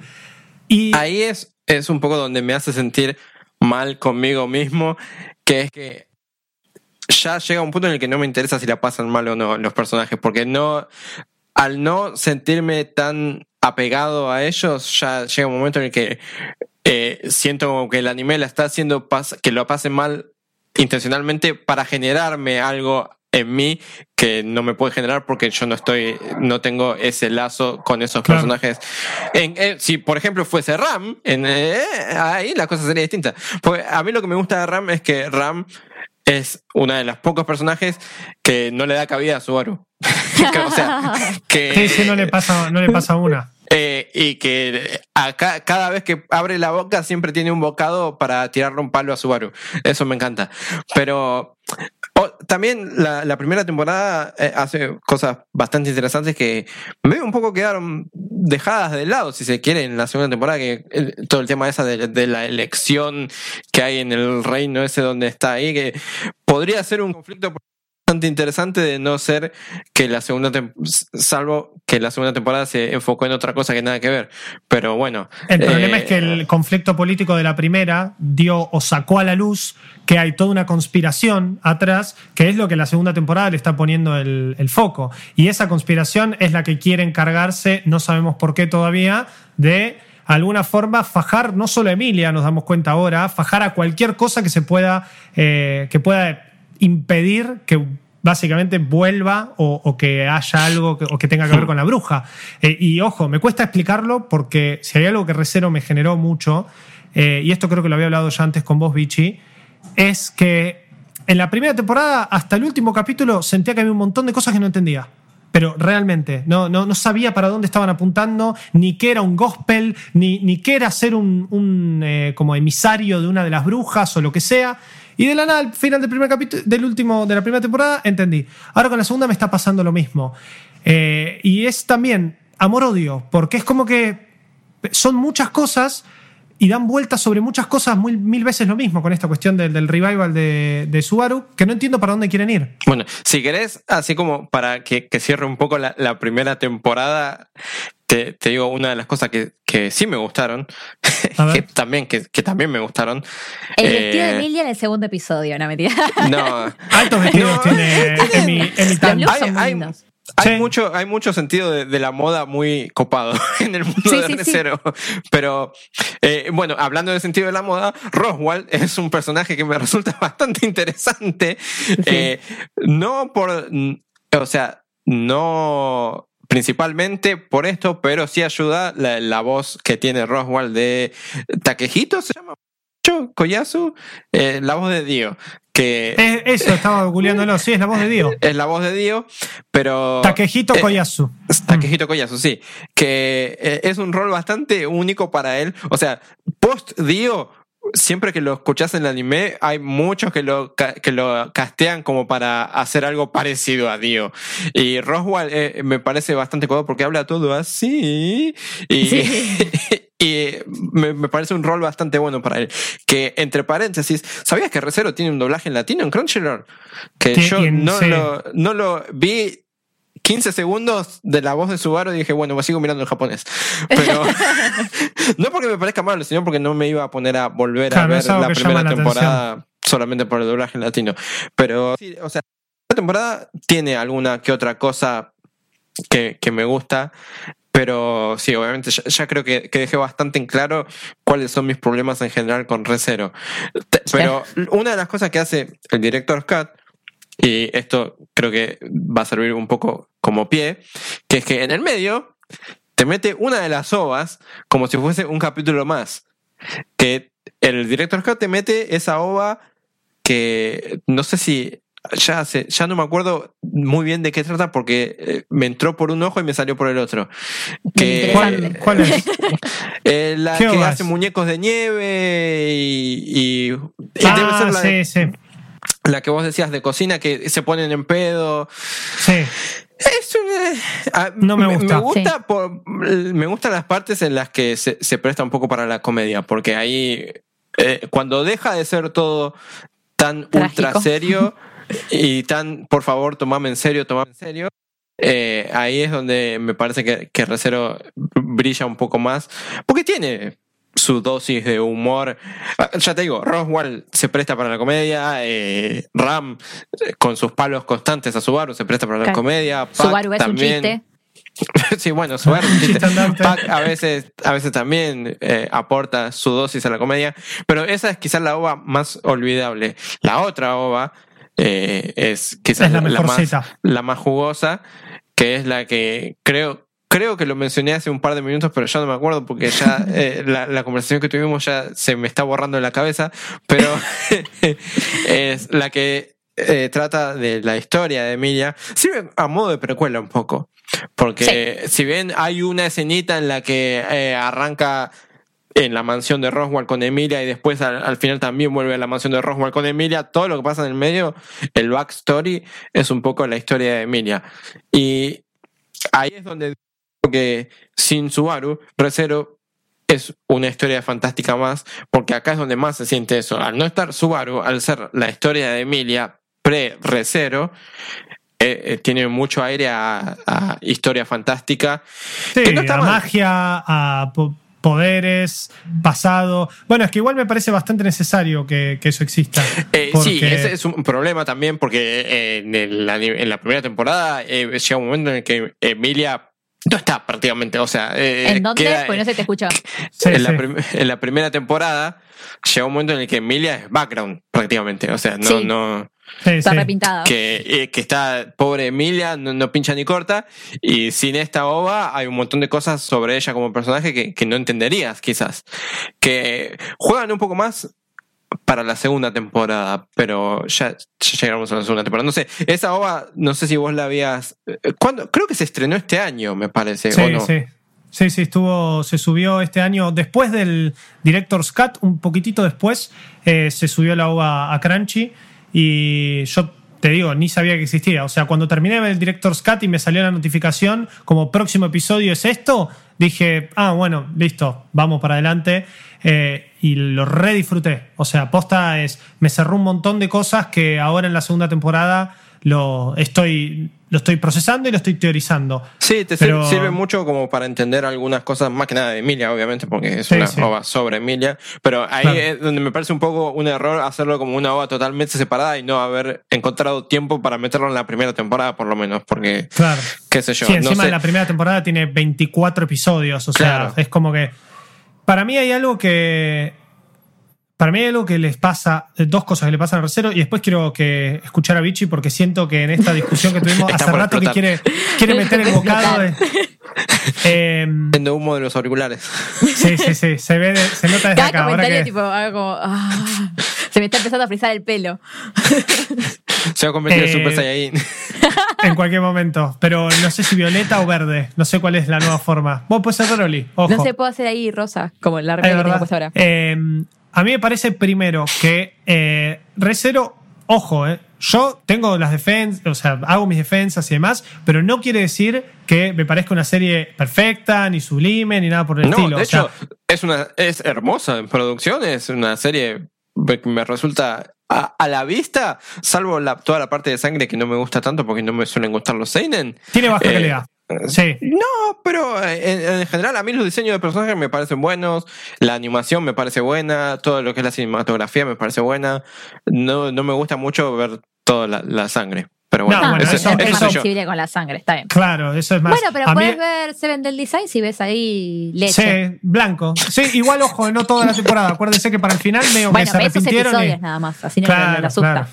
Y Ahí es, es un poco donde me hace sentir mal conmigo mismo, que es que ya llega un punto en el que no me interesa si la pasan mal o no los personajes, porque no, al no sentirme tan apegado a ellos, ya llega un momento en el que eh, siento como que el anime la está haciendo que lo pasen mal intencionalmente para generarme algo en mí que no me puede generar porque yo no estoy, no tengo ese lazo con esos personajes. En, si por ejemplo fuese Ram, en, eh, ahí la cosa sería distinta. Porque a mí lo que me gusta de Ram es que Ram es una de las pocos personajes que no le da cabida a Subaru. o sea, que, sí, no le pasa, no le pasa una. Eh, y que acá, cada vez que abre la boca siempre tiene un bocado para tirarle un palo a Subaru. Eso me encanta. Pero también la, primera temporada eh, hace cosas bastante interesantes que medio un poco quedaron dejadas de lado, si se quiere, en la segunda temporada, que todo el tema esa de, de, la elección que hay en el reino ese donde está ahí, que podría ser un conflicto bastante interesante de no ser que la segunda salvo que la segunda temporada se enfocó en otra cosa que nada que ver. Pero bueno. El problema es que el eh, conflicto político de la primera dio o sacó a la luz que hay toda una conspiración atrás, que es lo que la segunda temporada le está poniendo el, el foco. Y esa conspiración es la que quiere encargarse, no sabemos por qué todavía, de alguna forma fajar no solo a Emilia, nos damos cuenta ahora, fajar a cualquier cosa que se pueda, eh, que pueda impedir que básicamente vuelva o, que haya algo que, o que tenga que ver con la bruja. Eh, y ojo, me cuesta explicarlo porque si hay algo que Recero me generó mucho, eh, y esto creo que lo había hablado ya antes con vos, Vichy, es que en la primera temporada, hasta el último capítulo, sentía que había un montón de cosas que no entendía. Pero realmente, no, no, no sabía para dónde estaban apuntando, ni qué era un gospel, ni, ni qué era ser un, eh, como emisario de una de las brujas o lo que sea. Y de la nada, al final del primer capítulo, del último, de la primera temporada, entendí. Ahora con la segunda me está pasando lo mismo. Eh, y es también amor-odio, porque es como que son muchas cosas y dan vueltas sobre muchas cosas muy, mil veces lo mismo con esta cuestión del, revival de, de, Subaru, que no entiendo para dónde quieren ir. Bueno, si querés, así como para que, cierre un poco la, la primera temporada, te, digo una de las cosas que, que sí me gustaron, que también, que, que, también me gustaron. El vestido de eh, Emilia en el segundo episodio, no mentira. No. Altos vestidos tiene Emi, hay, hay, mucho, hay mucho sentido de, la moda muy copado en el mundo de Recero. Pero eh, bueno, hablando del sentido de la moda, Roswell es un personaje que me resulta bastante interesante. Eh, no por. O sea, no principalmente por esto, pero sí ayuda la, voz que tiene Roswell de Takehito, se llama Koyasu, eh, la voz de Dio. Que, eso, estaba googleándolo, sí, es la voz de Dio. Es la voz de Dio, pero. Takehito eh, Koyasu. Takehito Koyasu, sí. Que eh, es un rol bastante único para él. O sea, post Dio siempre que lo escuchas en el anime, hay muchos que lo, que lo castean como para hacer algo parecido a Dio. Y Roswell eh, me parece bastante cómodo porque habla todo así. Y, y me, parece un rol bastante bueno para él. Que, entre paréntesis, ¿sabías que Recero tiene un doblaje en latino en Crunchyroll? Que yo no, lo, no lo vi 15 segundos de la voz de Subaru y dije, bueno, me sigo mirando en japonés. Pero no porque me parezca malo, sino porque no me iba a poner a volver a ver la primera temporada solamente por el doblaje en latino. Pero sí, o sea, la temporada tiene alguna que otra cosa que, que me gusta. Pero sí, obviamente ya, creo que, que, dejé bastante en claro cuáles son mis problemas en general con Recero. Pero una de las cosas que hace el director Scott y esto creo que va a servir un poco como pie, que es que en el medio te mete una de las ovas como si fuese un capítulo más. Que el director Scott te mete esa ova que no sé si ya sé, ya no me acuerdo muy bien de qué trata porque eh, me entró por un ojo y me salió por el otro. Que, ¿Cuál, es? Eh, la que hace muñecos de nieve y, ah, sí, sí la que vos decías de cocina que se ponen en pedo. Sí. Es ah, no me gusta. Me, gusta por, me gustan las partes en las que se, se, presta un poco para la comedia, porque ahí eh, cuando deja de ser todo tan ultra serio y tan, por favor, tomame en serio, tomame en serio. Eh, ahí es donde me parece que, que Recero brilla un poco más, porque tiene su dosis de humor. Ah, ya te digo, Roswell se presta para la comedia, eh, Ram eh, con sus palos constantes a Subaru se presta para la comedia. Subaru es también. un chiste. sí, bueno, Subaru a veces, a veces también eh, aporta su dosis a la comedia, pero esa es quizás la ova más olvidable. La otra ova eh, es quizás Es la mejor más, la más jugosa, que es la que creo, creo que lo mencioné hace un par de minutos, pero ya no me acuerdo porque ya eh, la, la conversación que tuvimos ya se me está borrando en la cabeza, pero es la que eh, trata de la historia de Emilia, sirve a modo de precuela un poco. Porque si bien hay una escenita en la que eh, arranca en la mansión de Roswell con Emilia y después al, al final también vuelve a la mansión de Roswell con Emilia, todo lo que pasa en el medio, el backstory es un poco la historia de Emilia. Y ahí es donde que sin Subaru, Recero es una historia fantástica más, porque acá es donde más se siente eso. Al no estar Subaru, al ser la historia de Emilia pre-Recero, eh, eh, tiene mucho aire a, a historia fantástica. Sí, que no está a mal. magia, a po- poderes, pasado. Bueno, es que igual me parece bastante necesario que, que eso exista. Eh, porque- Sí, ese es un problema también porque en, el- la, en la primera temporada eh, llega un momento en el que Emilia no está prácticamente, o sea, eh, ¿En dónde? queda- Pues no se te escucha. Sí, en, la sí. prim- en la primera temporada llega un momento en el que Emilia es background prácticamente, o sea, no, Sí. no, Sí, Está sí. repintada. que, eh, que está pobre Emilia, no, no pincha ni corta, y sin esta ova hay un montón de cosas sobre ella como personaje que, que no entenderías quizás, que juegan un poco más para la segunda temporada, pero ya, ya llegamos a la segunda temporada. No sé, esa ova, no sé si vos la habías... eh, ¿cuándo? Creo que se estrenó este año, me parece, Sí, ¿o no? sí. Sí, sí, estuvo, se subió este año, después del Director's Cut, un poquitito después, eh, se subió la OVA a Crunchy y yo te digo, ni sabía que existía. O sea, cuando terminé el Director's Cut y me salió la notificación como próximo episodio es esto, dije, ah, bueno, listo, vamos para adelante. Eh, y lo re disfruté. O sea, posta es, me cerró un montón de cosas que ahora en la segunda temporada lo estoy, lo estoy procesando y lo estoy teorizando. Sí, te Pero- sir- sirve mucho como para entender algunas cosas, más que nada de Emilia, obviamente, porque es Sí, una sí. ova sobre Emilia. Pero ahí Claro. es donde me parece un poco un error hacerlo como una ova totalmente separada y no haber encontrado tiempo para meterlo en la primera temporada, por lo menos, porque, Claro. qué sé yo, sí, no encima sé. la primera temporada tiene 24 episodios. O sea, es como que. Para mí hay algo que. Para mí hay algo que les pasa, eh, dos cosas que le pasan a Recero, y después quiero que escuchar a Vichy porque siento que en esta discusión que tuvimos hace rato que quiere, quiere meter el bocado de. Em, Haciendo humo de los auriculares. sí, sí, sí, se ve, de- se nota desde Cada acá. Ahora comentario, que, tipo, hago como. ah, se me está empezando a frizar el pelo. Se va a convertir en Eh, Super Saiyajin. en cualquier momento. Pero no sé si violeta o verde. No sé cuál es la nueva forma. Vos puedes ser Broly. Ojo. No se puede hacer ahí rosa, como la remera que tengo puesta ahora. Eh, a mí me parece primero que eh, Recero, ojo, eh, yo tengo las defensas, o sea, hago mis defensas y demás, pero no quiere decir que me parezca una serie perfecta, ni sublime, ni nada por el No, estilo. de O sea, hecho, es, una, es hermosa en producción, es una serie que me resulta a, a la vista, salvo la, toda la parte de sangre que no me gusta tanto porque no me suelen gustar los Seinen. tiene baja eh, calidad. Sí. No, pero en, en general a mí los diseños de personajes me parecen buenos, la animación me parece buena, todo lo que es la cinematografía me parece buena. No, no me gusta mucho ver toda la, la sangre. Pero bueno, No, No, bueno, eso- es más yo. con la sangre, está bien. Claro, eso es más. Bueno, pero a mí- puedes ver Seven del Design si ves ahí leche. Sí, blanco. Sí, igual, ojo, no toda la temporada. Acuérdense que para el final medio Bueno, que se arrepintieron. y- episodios nada más, así no le- le asusta.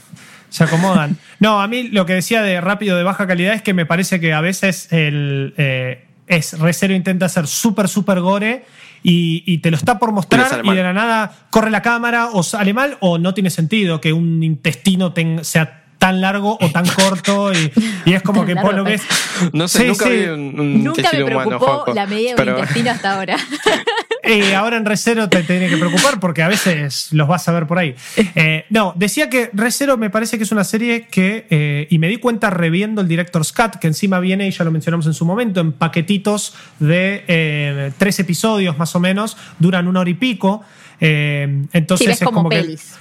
Se acomodan. No, a mí lo que decía de rápido de baja calidad es que me parece que a veces el eh, es Recero intenta ser súper, súper gore y, y te lo está por mostrar y de la nada corre la cámara o sale mal o no tiene sentido que un intestino ten- sea tan largo o tan corto y, y es como Tan que largo, vos lo ves. No sé, Sí, nunca sí. vi un, un Nunca me humano, preocupó la medida de pero- intestino hasta ahora. Eh, ahora en Recero te tiene que preocupar porque a veces los vas a ver por ahí. Eh, no, decía que Recero me parece que es una serie que, eh, y me di cuenta reviendo el Director's Cut, que encima viene, y ya lo mencionamos en su momento, en paquetitos de eh, tres episodios más o menos, duran una hora y pico. Entonces Sí, es como, como que- pelis.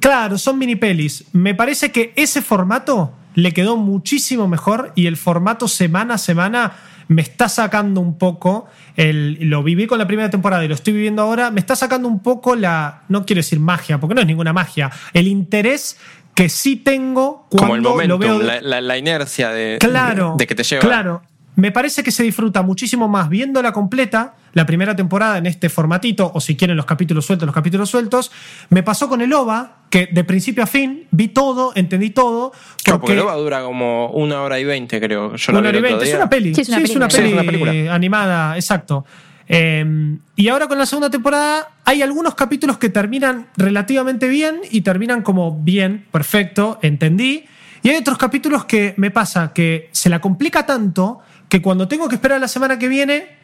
Claro, son mini pelis. Me parece que ese formato le quedó muchísimo mejor y el formato semana a semana me está sacando un poco, el, lo viví con la primera temporada y lo estoy viviendo ahora, me está sacando un poco la, no quiero decir magia, porque no es ninguna magia, el interés que sí tengo cuando Como el lo momentum, veo... de- la, la- la inercia de, Claro. de que te lleva. Claro. Me parece que se disfruta muchísimo más viéndola completa, la primera temporada en este formatito, o si quieren los capítulos sueltos, los capítulos sueltos. Me pasó con el OVA, que de principio a fin vi todo, entendí todo. Claro, porque el OVA dura como una hora y veinte, creo. Yo una hora y veinte, es una peli. Sí, es una Sí, es una película. peli Sí, es una película. animada, exacto. Eh, y ahora con la segunda temporada hay algunos capítulos que terminan relativamente bien y terminan como bien, perfecto, entendí. Y hay otros capítulos que me pasa que se la complica tanto que cuando tengo que esperar la semana que viene,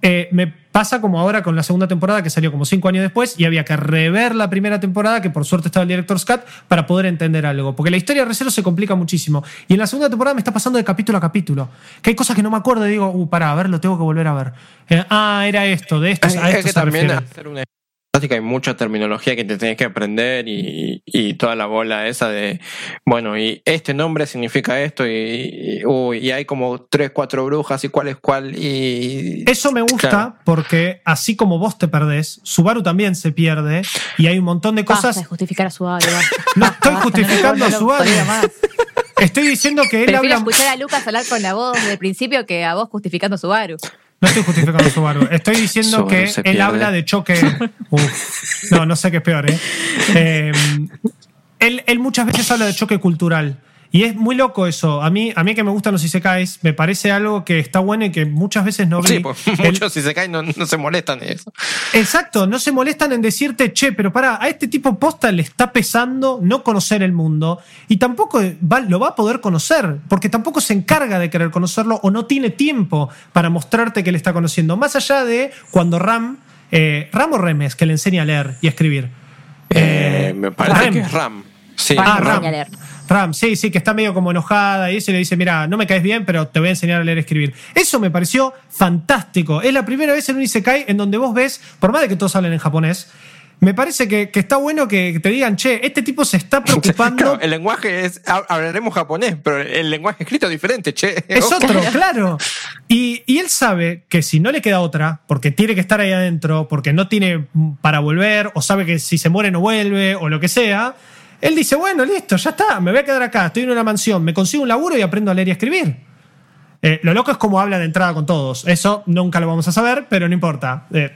eh, me pasa como ahora con la segunda temporada que salió como cinco años después y había que rever la primera temporada, que por suerte estaba el Director's Cut, para poder entender algo. Porque la historia de Recero se complica muchísimo. Y en la segunda temporada me está pasando de capítulo a capítulo. Que hay cosas que no me acuerdo y digo, uh, pará, a ver, lo tengo que volver a ver. Eh, ah, era esto, de esto, es esto que se también refiere. hacer una práctica hay mucha terminología que te tienes que aprender y, y toda la bola esa de, bueno, y este nombre significa esto y, y, uy, y hay como tres, cuatro brujas y cuál es cuál y... Eso me gusta Claro. porque así como vos te perdés, Subaru también se pierde y hay un montón de Basta de cosas. justificar a Subaru. basta. No Basta, estoy basta, justificando no a no Subaru. Estoy diciendo que él Prefiero habla. escuchar a Lucas hablar con la voz del principio que a vos justificando a Subaru. No estoy justificando a Subaru. Estoy diciendo Subaru que él habla de choque. Uf. No, no sé qué es peor, ¿eh? Eh, él, él muchas veces habla de choque cultural. Y es muy loco eso. A mí, a mí que me gustan los isekais, me parece algo que está bueno y que muchas veces no vi. Sí, pues El- muchos si se caen no, no se molestan de eso. Exacto, no se molestan en decirte, che, pero para, a este tipo posta le está pesando no conocer el mundo y tampoco va- lo va a poder conocer, porque tampoco se encarga de querer conocerlo o no tiene tiempo para mostrarte que le está conociendo. Más allá de cuando Ram, eh, Ram o Remes, que le enseña a leer y a escribir. Eh, me parece Ram. que es Ram. Sí, Ram. Ah, Ram. A leer. Ram, sí, sí, que está medio como enojada y eso y le dice, mira, no me caes bien, pero te voy a enseñar a leer y escribir. Eso me pareció fantástico. Es la primera vez en un Isekai en donde vos ves, por más de que todos hablen en japonés, me parece que, que está bueno que te digan, che, este tipo se está preocupando. Claro, el lenguaje es, hab- hablaremos japonés, pero el lenguaje escrito es diferente, che. Es otro, claro. Y, y él sabe que si no le queda otra, porque tiene que estar ahí adentro, porque no tiene para volver, o sabe que si se muere no vuelve, o lo que sea, él dice, bueno, listo, ya está, me voy a quedar acá, estoy en una mansión, me consigo un laburo y aprendo a leer y a escribir. Eh, lo loco es como habla de entrada con todos. Eso nunca lo vamos a saber, pero no importa. Eh,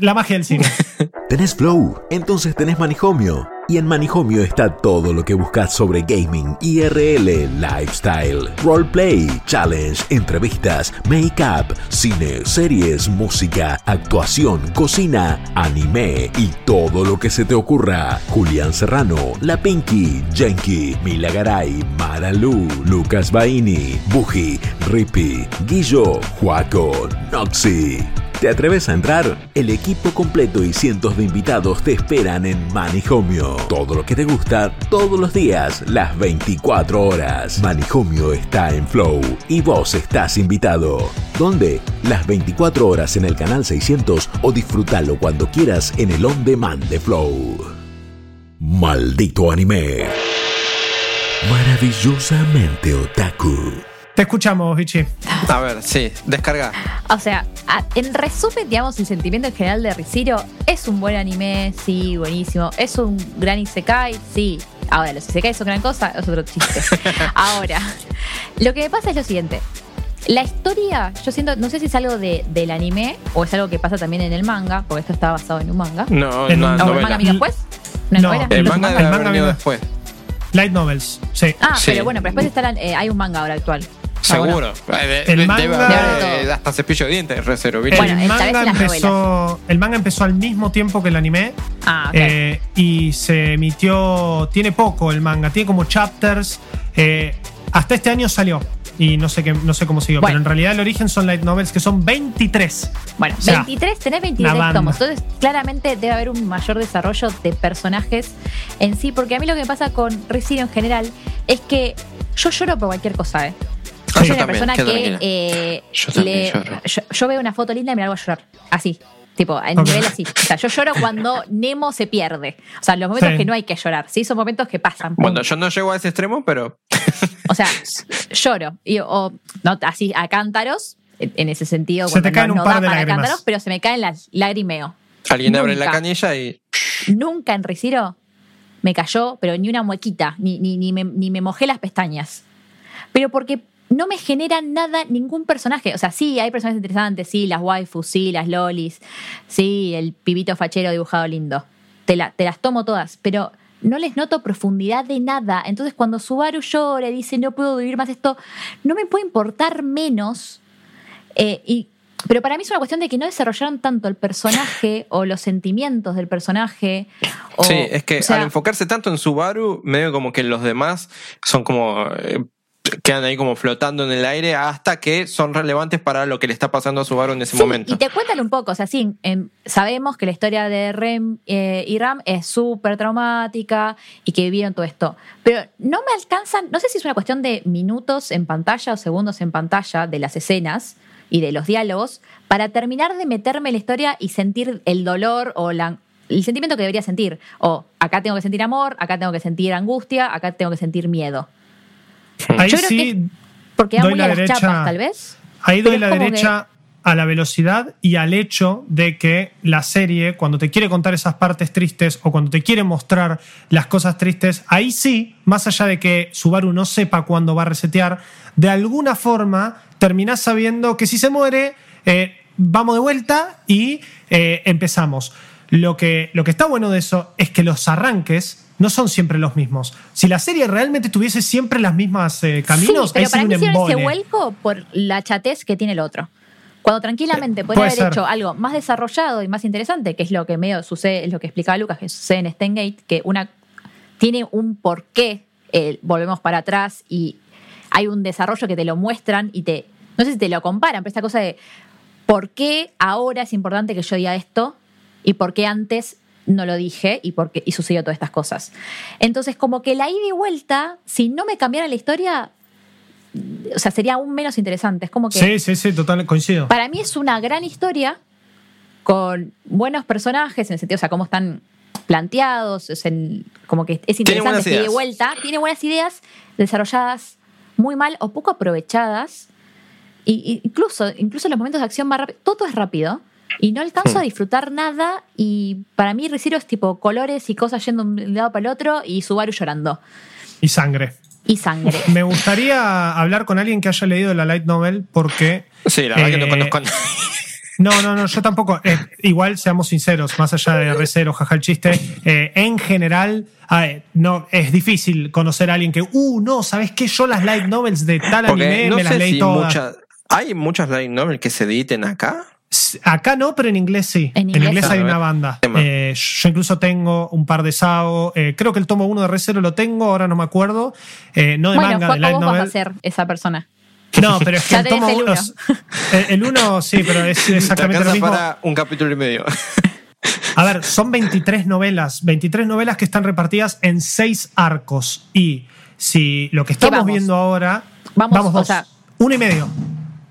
la magia del cine. ¿Tenés Flow? Entonces tenés Manijomio. Y en Manijomio está todo lo que buscas sobre gaming, IRL, lifestyle, roleplay, challenge, entrevistas, make-up, cine, series, música, actuación, cocina, anime y todo lo que se te ocurra. Julián Serrano, La Pinky, Jenky, Mila Garay, Maralu, Lucas Baini, Buji, Rippy, Guillo, Juaco, Noxy. ¿Te atreves a entrar? El equipo completo y cientos de invitados te esperan en Manijomio. Todo lo que te gusta, todos los días, las 24 horas. Manijomio está en Flow y vos estás invitado. ¿Dónde? Las 24 horas en el canal 600 o disfrútalo cuando quieras en el on demand de Flow. Maldito anime. Maravillosamente otaku. Te escuchamos, Vichy. A ver, sí, descarga. O sea, en resumen, digamos, el sentimiento en general de Riziro es un buen anime, sí, buenísimo. Es un gran Isekai, sí. Ahora, los Isekai son gran cosa, es otro chiste. Ahora, lo que me pasa es lo siguiente. La historia, yo siento, no sé si es algo de, del anime o es algo que pasa también en el manga, porque esto está basado en un manga. No, En no, un- ¿O el manga vino después? ¿Una No, novela? El manga el manga vino- después. Light novels, sí. Ah, Sí. pero bueno, pero después está la- eh, hay un manga ahora actual. Ah, bueno. Seguro. Eh, El manga- eh, hasta cepillo de dientes, recero, El manga empezó, el manga empezó al mismo tiempo que el anime Ah, ok. eh, y se emitió, tiene poco el manga, tiene como chapters. eh, hasta este año salió y no sé qué, no sé cómo siguió, Bueno. pero en realidad el origen son light novels que son 23. Bueno, O sea, 23, tenés 23 una banda. tomos. Entonces, claramente debe haber un mayor desarrollo de personajes en sí. Porque a mí lo que me pasa con Rizino en general es que yo lloro por cualquier cosa, ¿eh? Ah, soy yo una también, persona que eh, Yo también le- yo, yo veo una foto linda y me la hago a llorar. Así. Tipo, en Ok. nivel así. O sea, yo lloro cuando Nemo se pierde. O sea, los momentos Sí. que no hay que llorar. Sí, son momentos que pasan. Bueno, yo no llego a ese extremo, pero O sea, lloro. Y, o, no, así a cántaros, en ese sentido. Se cuando te caen no, un no par de para lágrimas. cántaros, pero se me caen las lagrimeo. alguien abre la canilla y. Nunca en Riciro me cayó, pero ni una muequita, ni, ni, ni, me, ni me mojé las pestañas. Pero porque no me genera nada, ningún personaje. O sea, sí, hay personajes interesantes, sí, las waifus, sí, las lolis, sí, el pibito fachero dibujado lindo. Te, la- te las tomo todas, pero no les noto profundidad de nada. Entonces, cuando Subaru llora y dice no puedo vivir más esto, no me puede importar menos. Eh, y, pero para mí es una cuestión de que no desarrollaron tanto el personaje o los sentimientos del personaje. o- Sí, es que o sea, al enfocarse tanto en Subaru, medio como que los demás son como. Quedan ahí como flotando en el aire hasta que son relevantes para lo que le está pasando a Subaru en ese Sí, momento. Y te cuentan un poco, o sea, sí, em, sabemos que la historia de Rem eh, y Ram es súper traumática y que vivieron todo esto. Pero no me alcanzan, no sé si es una cuestión de minutos en pantalla o segundos en pantalla de las escenas y de los diálogos para terminar de meterme en la historia y sentir el dolor o la, el sentimiento que debería sentir. O acá tengo que sentir amor, acá tengo que sentir angustia, acá tengo que sentir miedo. Ahí Yo creo sí, que- Porque Doy muy la a las derecha- chapas, tal vez. Ahí doy la derecha a la velocidad y al hecho de que la serie, cuando te quiere contar esas partes tristes o cuando te quiere mostrar las cosas tristes, ahí sí, más allá de que Subaru no sepa cuándo va a resetear, de alguna forma terminás sabiendo que si se muere, eh, vamos de vuelta y eh, empezamos. Lo que, lo que está bueno de eso es que los arranques no son siempre los mismos. Si la serie realmente tuviese siempre las mismas eh, caminos, sí, pero para mí un hicieron ese vuelco por la chatez que tiene el otro. Cuando tranquilamente podría puede haber ser. hecho algo más desarrollado y más interesante, que es lo que medio sucede, es lo que explicaba Lucas, que sucede en Stengate, que una tiene un porqué, eh, volvemos para atrás y hay un desarrollo que te lo muestran y te, no sé si te lo comparan, pero esta cosa de por qué ahora es importante que yo diga esto y por qué antes no lo dije y por qué y sucedió todas estas cosas. Entonces, como que la ida y vuelta, si no me cambiara la historia, o sea, sería aún menos interesante. Es como que Sí, sí, sí, total, coincido. para mí es una gran historia con buenos personajes, en el sentido, o sea, cómo están planteados, es en- como que es interesante, ida y ideas. vuelta, tiene buenas ideas desarrolladas muy mal o poco aprovechadas. Y, y incluso, incluso en los momentos de acción más rápido, todo es rápido. Y no alcanzo a disfrutar nada. Y para mí, Reciro es tipo colores y cosas yendo de un lado para el otro y Subaru llorando. Y sangre. Y sangre. Me gustaría hablar con alguien que haya leído la light novel porque... Sí, la verdad que no Eh, conozco a nadie. No, no, no, yo tampoco. Eh, igual, seamos sinceros, más allá de recero, jaja, el chiste, eh, en general, no, es difícil conocer a alguien que, uh, no, ¿sabes qué? Yo las light novels de tal Porque anime no me las sé leí si todas. muchas. ¿Hay muchas light novels que se editen acá? Acá no, pero en inglés sí. En En inglés inglés, sí. hay una banda. Eh, yo incluso tengo un par de SAO. eh, creo que el tomo 1 de Recero lo tengo, ahora no me acuerdo. Eh, no de bueno, manga, de light vos vas a novel. ser esa persona. No, pero es que Ya el tomo el 1. uno. El 1 sí, pero es Te exactamente lo mismo. para un capítulo y medio. A ver, son 23 novelas, 23 novelas que están repartidas en 6 arcos. Y si lo que estamos vamos? viendo ahora, Vamos, o dos, sea- uno y medio.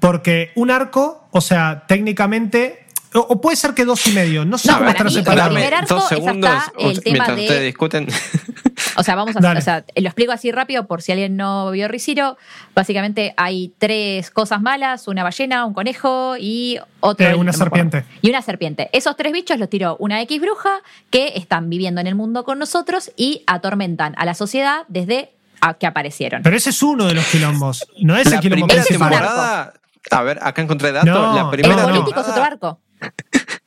Porque un arco, o sea, técnicamente, o, o puede ser que dos y medio, no sé No, cómo para estar el separado. primer arco dos segundos hasta el o- tema mientras de- ustedes discuten. O sea, vamos a o sea, lo explico así rápido por si alguien no vio Riciro. Básicamente hay tres cosas malas, una ballena, un conejo y otro. Eh, una no serpiente. Y una serpiente. Esos tres bichos los tiró una X bruja que están viviendo en el mundo con nosotros y atormentan a la sociedad desde a que aparecieron. Pero ese es uno de los quilombos. No es La el quilombo primera temporada. A ver, acá encontré datos. No, la el primera no, no. político es otro arco.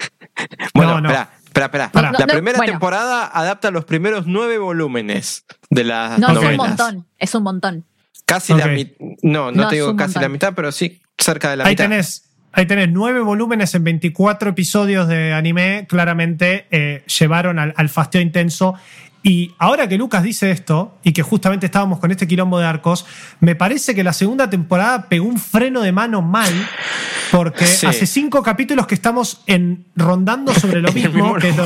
Bueno, No, no. espera, espera, espera. La No, no, primera bueno. temporada adapta los primeros nueve volúmenes de las No, es un montón. Es un montón. Casi la mitad. No, no, No, te digo casi montón. la mitad, pero sí cerca de la Ahí mitad. tenés. Ahí tenés nueve volúmenes en 24 episodios de anime. Claramente eh, llevaron al, al fasteo intenso. Y ahora que Lucas dice esto, y que justamente estábamos con este quilombo de arcos, me parece que la segunda temporada pegó un freno de mano mal, porque Sí. hace cinco capítulos que estamos en, rondando sobre lo mismo, mismo que es lo,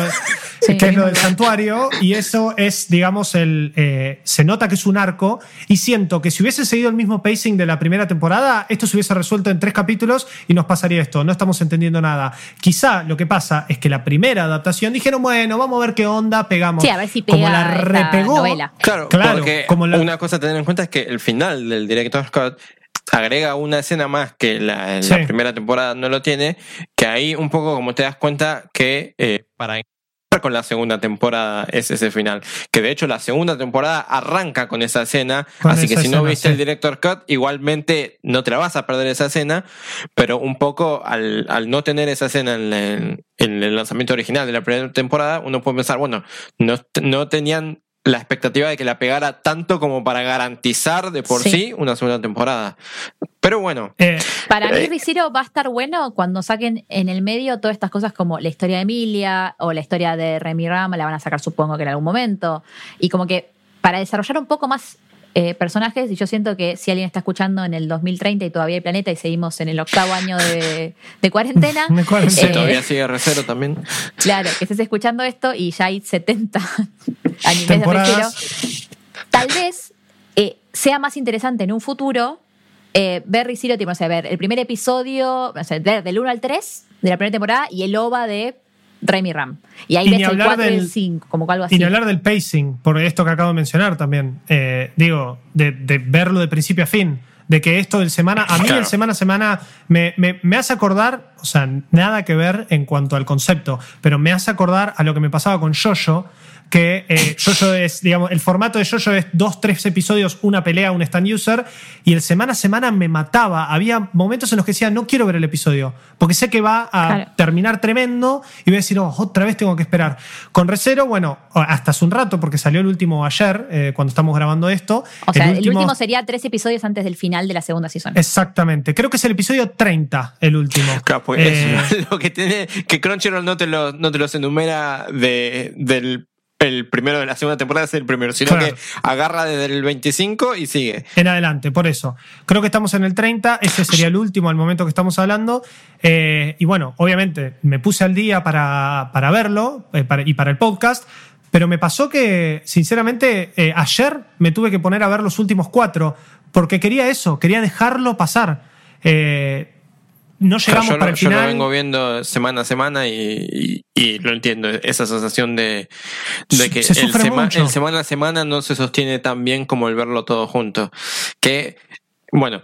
Sí, que es el lo mismo del santuario, y eso es, digamos, el. eh, se nota que es un arco, y siento que si hubiese seguido el mismo pacing de la primera temporada, esto se hubiese resuelto en tres capítulos y nos pasaría esto. No estamos entendiendo nada. Quizá lo que pasa es que la primera adaptación dijeron, bueno, vamos a ver qué onda, pegamos. Sí, a ver si pega Como la repegó. novela. Claro, Claro, porque como la- una cosa a tener en cuenta es que el final del director Scott agrega una escena más que la, la Sí. primera temporada no lo tiene, que ahí un poco como te das cuenta que eh, para con la segunda temporada es ese final. Que de hecho la segunda temporada arranca con esa escena, Con así esa que si no escena, viste sí. el director cut, igualmente no te la vas a perder esa escena, pero un poco al, al no tener esa escena en, el- en el lanzamiento original de la primera temporada, uno puede pensar, bueno, no, no tenían la expectativa de que la pegara tanto como para garantizar de por sí, Sí. una segunda temporada. Pero bueno, Eh, Para mí, Eh. Rizero va a estar bueno cuando saquen en el medio todas estas cosas como la historia de Emilia o la historia de Remy Ram, la van a sacar supongo que en algún momento. Y como que para desarrollar un poco más eh, personajes, y yo siento que si alguien está escuchando en el 2030 y todavía hay planeta y seguimos en el octavo año de, de cuarentena, De cuarentena. si eh, todavía sigue recero también. claro, que estés escuchando esto y ya hay 70 animes de Temporadas. Rizero, tal vez eh, sea más interesante en un futuro eh, ver Rizero, tipo, o sea, ver el primer episodio, o sea, ver del 1 al 3 de la primera temporada y el OVA de Remy Ram. Y ahí Y ves el hablar 4 y del- el 5, como algo así. Y ni hablar del pacing, por esto que acabo de mencionar también. Eh, digo, de, de verlo de principio a fin. De que esto del semana, a mí Claro. el semana a semana me, me- me hace acordar, o sea, nada que ver en cuanto al concepto, pero me hace acordar a lo que me pasaba con Jojo, que eh, Jojo es, digamos, el formato de Jojo es dos, tres episodios, una pelea, un stand user, y el semana a semana me mataba. Había momentos en los que decía, no quiero ver el episodio, porque sé que va a Claro. terminar tremendo y voy a decir, oh, otra vez tengo que esperar. Con Recero, bueno, hasta hace un rato, porque salió el último ayer, eh, cuando estamos grabando esto. o sea, el último, sería tres episodios antes del final de la segunda season. Exactamente, creo que es el episodio 30, el último. Claro, pues Eh, es lo que tiene que Crunchyroll no te, lo, no te los enumera de, del el primero de la segunda temporada es el primero, sino Claro. que agarra desde el 25 y sigue. En adelante, por eso. Creo que estamos en el 30, ese sería el último al momento que estamos hablando. Eh, y bueno, obviamente me puse al día para, para verlo eh, para- y para el podcast, pero me pasó que, sinceramente, eh, ayer me tuve que poner a ver los últimos cuatro, porque quería eso, quería dejarlo pasar. Eh, no llegamos yo, para lo, el yo lo final. vengo viendo semana a semana y, y- y lo entiendo, esa sensación de, que se el, sema- el semana a semana no se sostiene tan bien como el verlo todo junto. Que, bueno,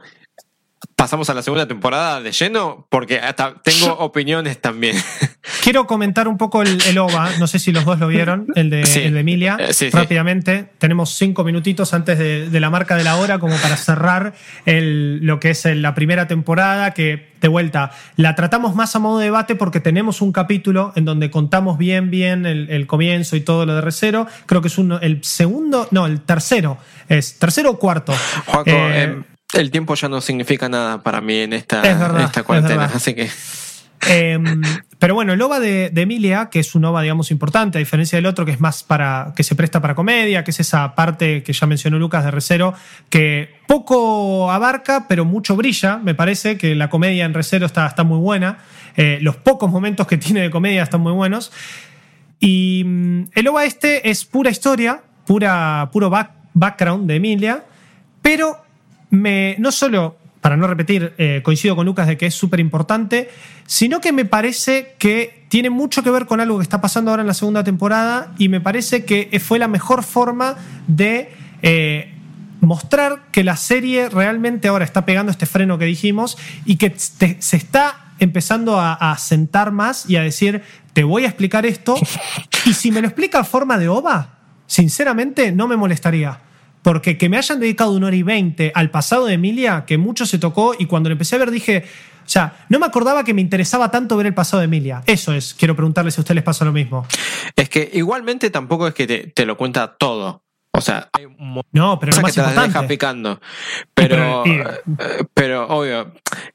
pasamos a la segunda temporada de lleno porque hasta tengo opiniones también. Quiero comentar un poco el, el OVA, no sé si los dos lo vieron, el de, Sí. el de Emilia, Eh, sí. rápidamente. Tenemos cinco minutitos antes de, de la marca de la hora como para cerrar el- lo que es la primera temporada, que de vuelta la tratamos más a modo de debate porque tenemos un capítulo en donde contamos bien, bien el, el comienzo y todo lo de Recero. Creo que es uno, el segundo, no, el tercero, es tercero o cuarto. Juaco, Eh, em, el tiempo ya no significa nada para mí en esta, Es verdad, en esta es cuarentena, así que Eh, pero bueno, el OVA de, de Emilia, que es un OVA, digamos, importante, a diferencia del otro, que es más para. que se presta para comedia, que es esa parte que ya mencionó Lucas de Recero, que poco abarca, pero mucho brilla. Me parece que la comedia en Recero está, está muy buena. Eh, los pocos momentos que tiene de comedia están muy buenos. Y mm, el OVA este es pura historia, pura, puro back- background de Emilia, pero me, no solo, para no repetir, eh, coincido con Lucas de que es súper importante, sino que me parece que tiene mucho que ver con algo que está pasando ahora en la segunda temporada y me parece que fue la mejor forma de eh, mostrar que la serie realmente ahora está pegando este freno que dijimos y que te- se está empezando a, a sentar más y a decir, te voy a explicar esto y si me lo explica en forma de OVA, sinceramente no me molestaría. Porque que me hayan dedicado una hora y veinte al pasado de Emilia, que mucho se tocó, y cuando lo empecé a ver dije, o sea, no me acordaba que me interesaba tanto ver el pasado de Emilia. Eso es, quiero preguntarles si a ustedes les pasa lo mismo. es que igualmente tampoco es que te, te lo cuenta todo. O sea, hay un No, pero lo más que te deja picando. pero- Pero, eh, pero obvio,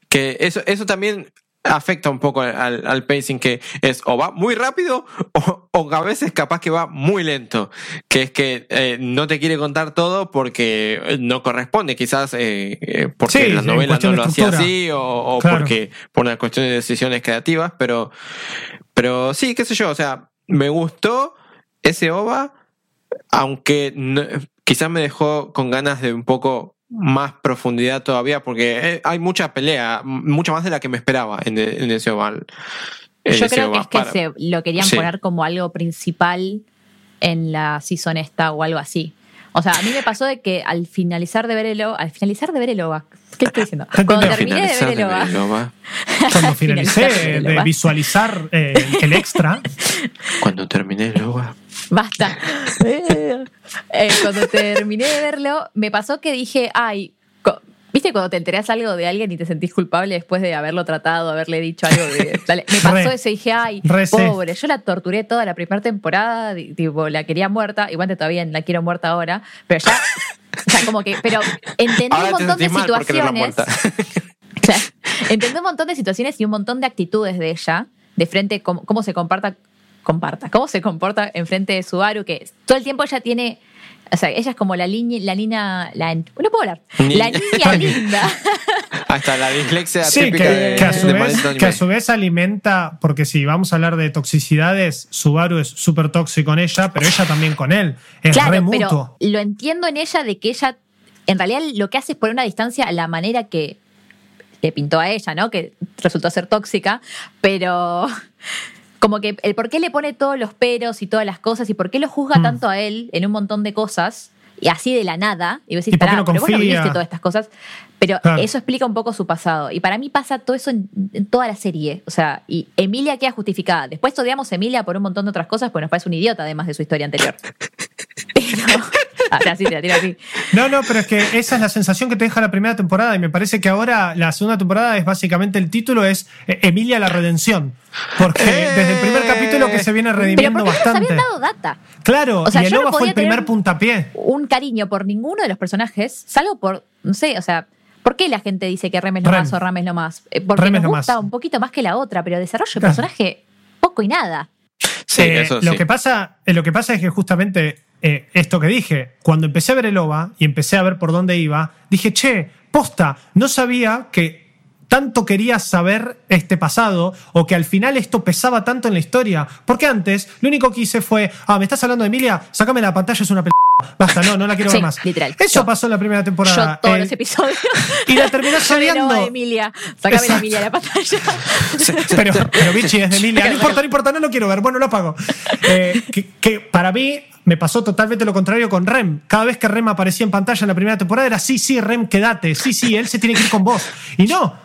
que eso, eso también afecta un poco al, al pacing que es o va muy rápido o, o a veces capaz que va muy lento que es que eh, no te quiere contar todo porque no corresponde quizás eh, eh, porque Sí, la en novela no lo hacía así o, o Claro. porque por una cuestión de decisiones creativas pero pero sí qué sé yo o sea me gustó ese ova aunque no- quizás me dejó con ganas de un poco más profundidad todavía, porque eh, hay mucha pelea, mucha más de la que me esperaba en, e- en ese oval. en Yo ese creo que es que Para- se lo querían Sí. poner como algo principal en la season esta o algo así. O sea, a mí me pasó de que al finalizar de ver el OVA, al finalizar de ver el OVA, ¿qué estoy diciendo? Cuando terminé de ver el de OVA, ver el OVA. Cuando finalicé de visualizar eh, el extra, Cuando terminé el OVA. Basta. Eh, cuando terminé de verlo, me pasó que dije, ay, ¿viste cuando te enterás algo de alguien y te sentís culpable después de haberlo tratado, haberle dicho algo? De, dale? Me pasó Re. eso y dije, ay, pobre, yo la torturé toda la primera temporada, tipo, la quería muerta, igual te todavía la quiero muerta ahora, pero ya, o sea, como que, pero entendí un Ahora te montón de situaciones. Claro. Entendí un montón de situaciones y un montón de actitudes de ella, de frente, cómo, cómo se comporta, comparta, cómo se comporta en frente de Subaru, que todo el tiempo ella tiene, o sea, ella es como la niña, la niña, la, no puedo hablar, Ni- la niña linda. Hasta la dislexia Sí, típica que, de, que a su de vez, que a su vez alimenta, porque si vamos a hablar de toxicidades, Subaru es súper tóxico con ella, pero ella también con él. Es re Claro, mutuo. pero lo entiendo en ella de que ella, en realidad lo que hace es poner una distancia a la manera que le pintó a ella, ¿no? Que resultó ser tóxica, pero como que el por qué le pone todos los peros y todas las cosas y por qué lo juzga Mm. tanto a él en un montón de cosas y así de la nada, y vos decís, ¿Y por qué no pero vos no viviste todas estas cosas, pero Claro. eso explica un poco su pasado. Y para mí pasa todo eso en, en toda la serie. O sea, y Emilia queda justificada. Después odiamos a Emilia por un montón de otras cosas, porque nos parece un idiota además de su historia anterior. Pero, ahora sí te la tiro así. No, no, pero es que esa es la sensación que te deja la primera temporada y me parece que ahora la segunda temporada es básicamente el título es eh, Emilia la redención. Porque Eh. desde el primer capítulo que se viene Pero redimiendo porque no nos bastante. habían dado data. Claro, O sea, y el no fue podía el primer tener- puntapié. Un cariño por ninguno de los personajes, salvo por, no sé, o sea, ¿por qué la gente dice que Rem es lo Rem. más o Ram es lo más? Eh, Porque Rem es nos lo gusta más. un poquito más que la otra, pero desarrollo de Claro. personaje, poco y nada. Sí, Eh, eso lo, sí. que pasa, eh, lo que pasa es que justamente eh, esto que dije, cuando empecé a ver el OVA y empecé a ver por dónde iba, dije, che, posta, no sabía que tanto quería saber este pasado o que al final esto pesaba tanto en la historia. Porque antes lo único que hice fue, ah, ¿me estás hablando de Emilia? Sácame la pantalla, es una p... Basta, no, no la quiero Sí, ver más. literal. Eso Yo- pasó en la primera temporada. Yo todos Eh, los episodios. y la Nova odiando. de Emilia. Sácame Exacto. la Emilia de la pantalla. Pero, pero Vichy es de Emilia. No importa, no importa, no lo quiero ver. Bueno, lo apago. Eh, que, que para mí me pasó totalmente lo contrario con Rem. Cada vez que Rem aparecía en pantalla en la primera temporada era sí, sí, Rem, quédate. Sí, sí, él se tiene que ir con vos. Y no.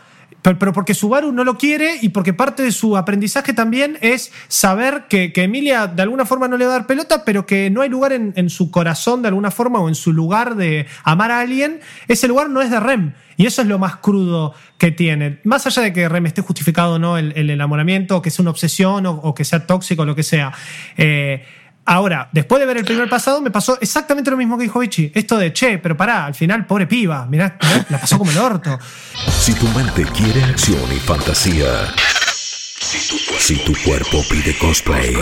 Pero, pero porque Subaru no lo quiere y porque parte de su aprendizaje también es saber que, que Emilia de alguna forma no le va a dar pelota, pero que no hay lugar en, en su corazón de alguna forma o en su lugar de amar a alguien. Ese lugar no es de Rem. Y eso es lo más crudo que tiene. Más allá de que Rem esté justificado o no el, el enamoramiento, o que sea una obsesión o, que sea tóxico o lo que sea. Eh, ahora, después de ver el primer pasado, me pasó exactamente lo mismo que dijo Vichy. Esto de, che, pero pará, al final, pobre piba, mirá, mirá, la pasó como el orto. Si tu mente quiere acción y fantasía. Si tu cuerpo pide cosplay.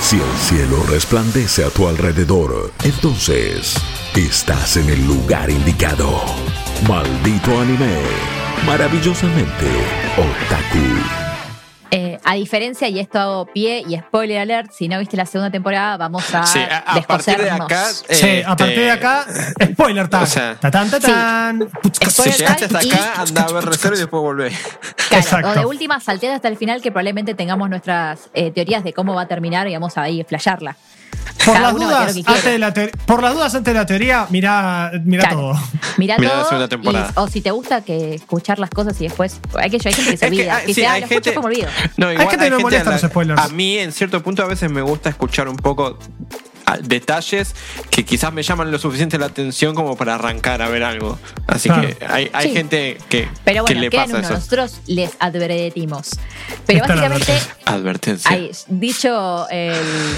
Si el cielo resplandece a tu alrededor. Entonces, estás en el lugar indicado. Maldito anime. Maravillosamente otaku. Eh, a diferencia, y esto hago pie y spoiler alert, si no viste la segunda temporada, vamos a, Sí, a, a partir de acá. Sí, a partir de acá, spoiler time. O sea, Tatán, tatán. Si Spoiler llegaste hasta time y- acá, anda a ver recero y después volvé. Claro, Exacto. o de última salteada hasta el final que probablemente tengamos nuestras eh, teorías de cómo va a terminar y vamos a ir a flashearla. Por las, dudas, antes de la por las dudas antes de la teoría, mira, mira Claro. todo. Mira Mirá la todo. segunda temporada. y- o si te gusta que escuchar las cosas y después. Hay, que, hay gente que se Es que, olvida. ah, que sí, se hay habla gente, olvido. no, igual gente que no le a molestan la- los spoilers. A mí, en cierto punto, a veces me gusta escuchar un poco detalles que quizás me llaman lo suficiente la atención como para arrancar a ver algo. Así Claro. que hay, hay Sí. gente que, Pero que bueno, le quedan pasa eso. Nosotros les advertimos. Pero básicamente, Advertencia. ahí, dicho el,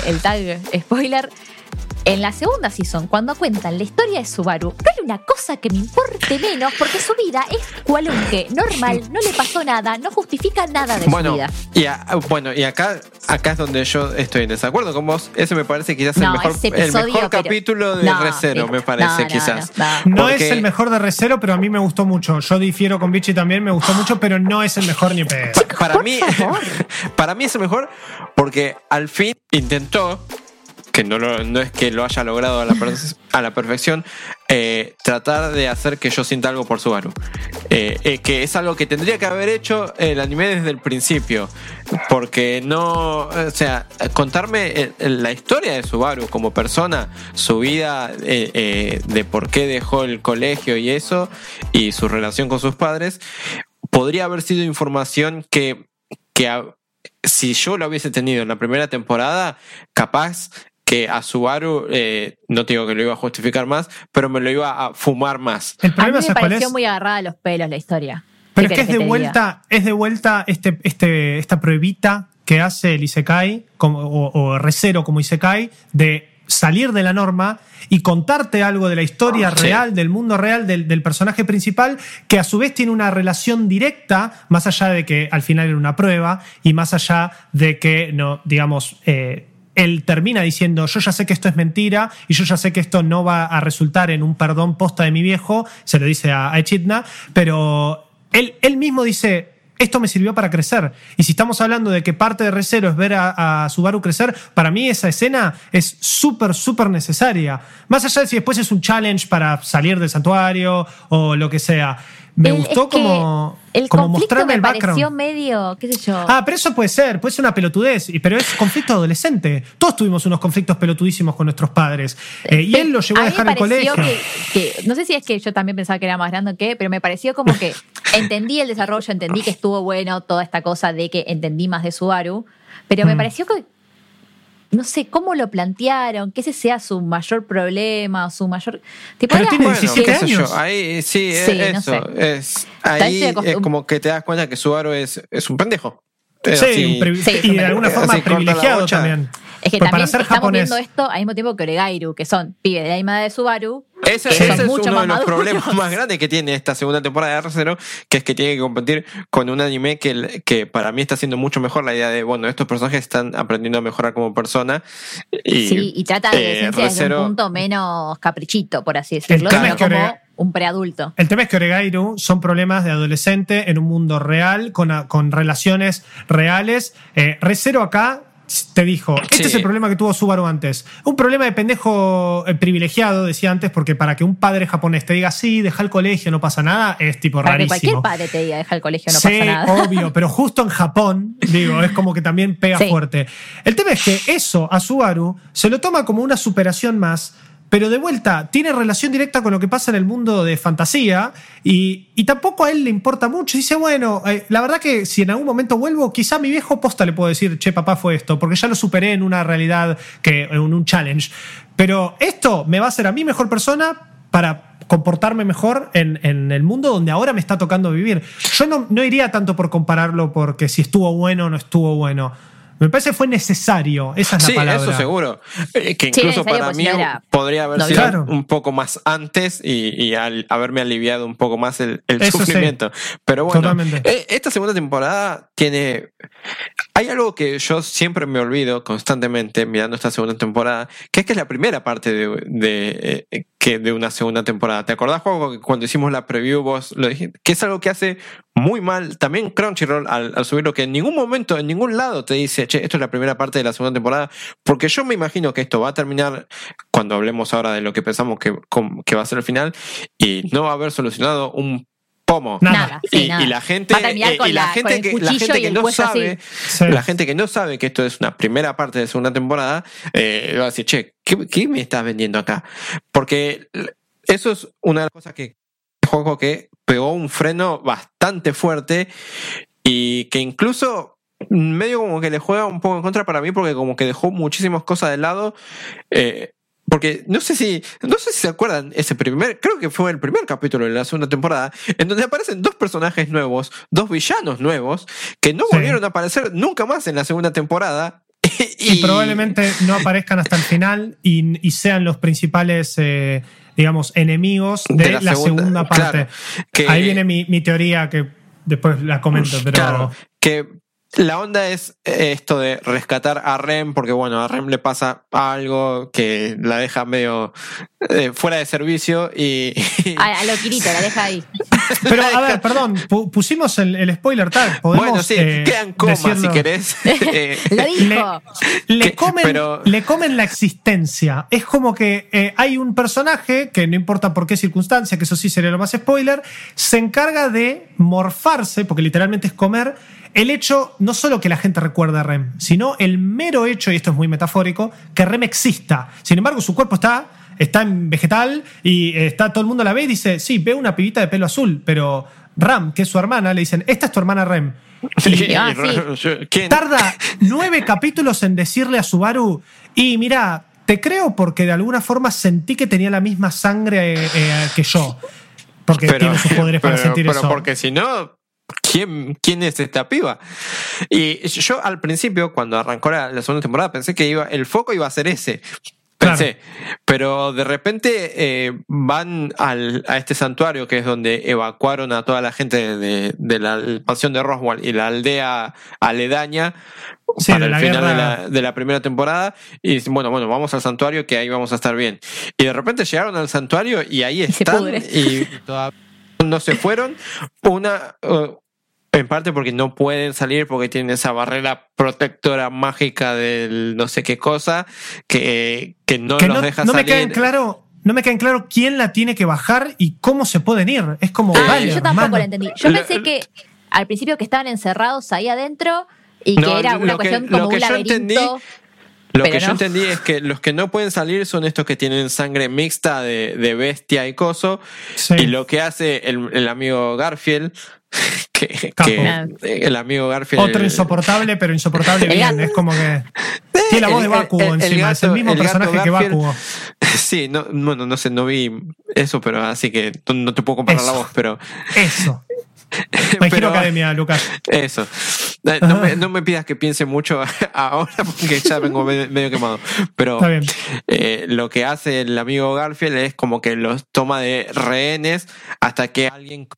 el tag spoiler, en la segunda season, cuando cuentan la historia de Subaru, no hay una cosa que me importe menos porque su vida es cualunque, normal, no le pasó nada, no justifica nada de Bueno, su vida. y, a- bueno, y acá, acá es donde yo estoy en desacuerdo con vos. Ese me parece quizás el mejor, el mejor pero- capítulo de No, Recero, me parece, No, no, quizás. no, No Porque- es el mejor de Recero, pero a mí me gustó mucho. Yo difiero con Vichy también, me gustó mucho, pero no es el mejor ni pedo. Pa- para por mí, para mí es el mejor porque al fin intentó, que no, lo- es que lo haya logrado a la, la perfección, eh, tratar de hacer que yo sienta algo por Subaru. Eh, eh, que es algo que tendría que haber hecho el anime desde el principio. Porque no, o sea, contarme la historia de Subaru como persona, su vida de por qué dejó el colegio y eso, y su relación con sus padres, podría haber sido información que, que si yo lo hubiese tenido en la primera temporada, capaz que a Subaru, eh, no te digo que lo iba a justificar más, pero me lo iba a fumar más. El A mí problema me ¿sabes cuál pareció es? muy agarrada a los pelos la historia. Pero ¿Qué es que es de diga? vuelta, es de vuelta este, este, esta pruebita que hace el Isekai, como, o, o Recero como Isekai, de salir de la norma y contarte algo de la historia Sí. real, del mundo real del, del personaje principal, que a su vez tiene una relación directa, más allá de que al final era una prueba, y más allá de que, no, digamos, eh, él termina diciendo, yo ya sé que esto es mentira y yo ya sé que esto no va a resultar en un perdón posta de mi viejo, se lo dice a, a Echidna, pero él, él mismo dice, esto me sirvió para crecer. Y si estamos hablando de que parte de Recero es ver a, a Subaru crecer, para mí esa escena es súper, súper necesaria. Más allá de si después es un challenge para salir del santuario o lo que sea. Me El- gustó es que como, el como conflicto mostrarme me el pareció medio, qué sé yo. Ah, pero eso puede ser, puede ser una pelotudez, pero es conflicto adolescente. Todos tuvimos unos conflictos pelotudísimos con nuestros padres. Eh, y él lo llevó a, dejar el colegio. Que, que- no sé si es que yo también pensaba que era más grande o qué, pero me pareció como que entendí el desarrollo, entendí que estuvo bueno toda esta cosa de que entendí más de Subaru, pero me Mm. pareció que no sé cómo lo plantearon, que ese sea su mayor problema o su mayor. Tipo, Pero tiene Bueno, 17 qué sé años. yo, ahí sí, es Sí, no eso. sé. Es, ahí es como que te das cuenta que Subaru es, es un pendejo. Es Sí, así. un Sí, y de alguna forma privilegiado también. Es que Pues también para ser estamos japonés. viendo esto al mismo tiempo que Oregairu, que son pibes de la misma edad de Subaru. Ese, es mucho uno más de los problemas más grandes que tiene esta segunda temporada de R0, que es que tiene que competir con un anime que, que para mí está haciendo mucho mejor la idea de, bueno, estos personajes están aprendiendo a mejorar como persona. Y, sí, y trata de eh, desde un punto menos caprichito, por así decirlo, sino como un preadulto. El tema es que Oregairu son problemas de adolescente en un mundo real, con, con relaciones reales. Eh, Recero acá te dijo, este Sí. es el problema que tuvo Subaru antes. Un problema de pendejo eh, privilegiado, decía antes, porque para que un padre japonés te diga, sí, deja el colegio, no pasa nada, es tipo Para que cualquier rarísimo. padre te diga, deja el colegio, no sí, pasa nada. obvio, pero justo en Japón, digo, es como que también pega Sí. fuerte. El tema es que eso a Subaru se lo toma como una superación más, pero de vuelta tiene relación directa con lo que pasa en el mundo de fantasía y, y tampoco a él le importa mucho. Dice, bueno, eh, la verdad que si en algún momento vuelvo, quizá mi viejo posta le puedo decir, che, papá fue esto, porque ya lo superé en una realidad, que, en un challenge. Pero esto me va a hacer a mí mejor persona para comportarme mejor en, en el mundo donde ahora me está tocando vivir. Yo no, no iría tanto por compararlo porque si estuvo bueno o no estuvo bueno. Me parece que fue necesario, esa es la Sí, palabra. eso seguro. Eh, que incluso para pues, mí si no era- podría haber no sido Claro. un poco más antes y, y al haberme aliviado un poco más el, el Eso sí. sufrimiento. Pero bueno, Totalmente. eh, esta segunda temporada tiene... Hay algo que yo siempre me olvido constantemente mirando esta segunda temporada, que es que es la primera parte de, de, eh, una segunda temporada. ¿Te acordás, que cuando hicimos la preview vos lo dijiste? Que es algo que hace muy mal también Crunchyroll al, al subirlo, que en ningún momento, en ningún lado te dice, che, esto es la primera parte de la segunda temporada, porque yo me imagino que esto va a terminar cuando hablemos ahora de lo que pensamos que, que va a ser el final y no va a haber solucionado un pomo. Nada. Nada, sí, y, nada. y la gente, eh, y la la- gente que, la gente que no sabe, Sí. la gente que no sabe que esto es una primera parte de segunda temporada, eh, va a decir, che, ¿qué, qué me estás vendiendo acá? Porque eso es una de las cosas que juego que pegó un freno bastante fuerte y que incluso medio como que le juega un poco en contra para mí porque como que dejó muchísimas cosas de lado. eh, porque no sé si, no sé si se acuerdan ese primer, creo que fue el primer capítulo de la segunda temporada, en donde aparecen dos personajes nuevos, dos villanos nuevos, que no Sí. volvieron a aparecer nunca más en la segunda temporada. y probablemente no aparezcan hasta el final y, y sean los principales, eh, digamos, enemigos de, la, segunda, parte. claro, que- Ahí viene mi, mi teoría que después la comento, pero Claro, que la onda es esto de rescatar a Rem, porque bueno, a Rem le pasa algo que la deja medio eh, fuera de servicio y... A, a lo Kirito, la deja ahí. Pero, a ver, perdón, pu- pusimos el, el spoiler tag. ¿Podemos, bueno, sí, eh, quedan comas si querés. Eh, Lo Le, dijo. le Que- comen, pero- le comen la existencia. Es como que eh, hay un personaje que no importa por qué circunstancia, que eso sí sería lo más spoiler, se encarga de morfarse, porque literalmente es comer, el hecho no solo que la gente recuerda a Rem, sino el mero hecho, y esto es muy metafórico, que Rem exista. Sin embargo, su cuerpo está, está en vegetal y eh, está todo el mundo la ve y dice, sí, ve una pibita de pelo azul, pero Ram, que es su hermana, le dicen, esta es tu hermana Rem. Y- ah, sí. ¿Quién? Tarda nueve capítulos en decirle a Subaru, y mira, te creo porque de alguna forma sentí que tenía la misma sangre eh, eh, que yo. Porque tiene sus poderes para pero- sentir pero eso. porque si no, ¿quién, ¿quién es esta piba? Y yo al principio, cuando arrancó la, la segunda temporada, pensé que iba, el foco iba a ser ese. Pensé, pero de repente eh, van al, a este santuario que es donde evacuaron a toda la gente de, de la mansión de Roswell y la aldea aledaña Sí, para de el la final de la, de la primera temporada y dicen, bueno, bueno, vamos al santuario que ahí vamos a estar bien. Y de repente llegaron al santuario y ahí están y todavía no se fueron. Una, uh, en parte porque no pueden salir porque tienen esa barrera protectora mágica del no sé qué cosa que, que no que los no, deja no me salir. queda en claro. No me queda en claro quién la tiene que bajar y cómo se pueden ir. Es como, Ah, vale, yo tampoco hermano. lo entendí. Yo Lo- pensé que al principio que estaban encerrados ahí adentro y que No, era una lo que- cuestión lo como que un yo laberinto. entendí Lo Pero que yo no. entendí es que los que no pueden salir son estos que tienen sangre mixta de, de bestia y coso. Sí. Y lo que hace el, el amigo Garfield, que, el amigo Garfield. Otro insoportable, pero insoportable bien. gato. Es como que. Tiene la voz de El- el- Bakugo el- el encima. es el mismo el personaje que. Bakugo. Sí, no, bueno, no sé, no vi eso, pero así que no, te puedo comparar la voz, pero. Eso. Hero pero- Academia, Lucas. Eso. Eh, No me, no me pidas que piense mucho ahora porque ya vengo medio, quemado. Pero eh, lo que hace el amigo Garfield es como que los toma de rehenes hasta que alguien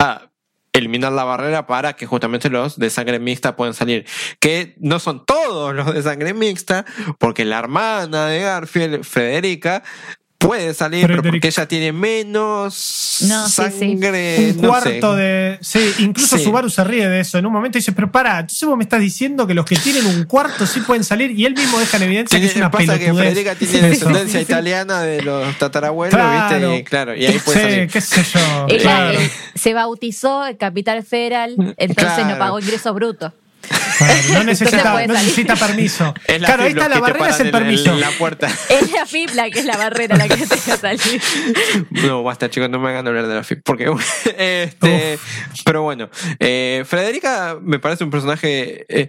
a eliminar la barrera para que justamente los de sangre mixta puedan salir. Que no son todos los de sangre mixta, porque la hermana de Garfield, Federica, puede salir, pero porque Frederica. ella tiene menos No, sí, sí. sangre. Un no cuarto sé. de. Sí, incluso Sí. Subaru se ríe de eso. En un momento dice, pero para, entonces vos me estás diciendo que los que tienen un cuarto sí pueden salir y él mismo deja en evidencia que es una pasa que. Federica tiene descendencia italiana de los tatarabuelos, Claro. ¿viste? Y claro, y ahí puede Sí, salir. qué sé yo. Ella claro. eh, se bautizó en Capital Federal, entonces Claro. no pagó ingresos brutos. No necesita, no necesita permiso. Es la claro, ahí está la barrera, es el permiso. En la puerta. Es la FIP la que es la barrera la que te deja salir. No, basta, chicos, no me hagan hablar de la FIP. Porque, este, pero bueno, eh, Federica me parece un personaje. eh,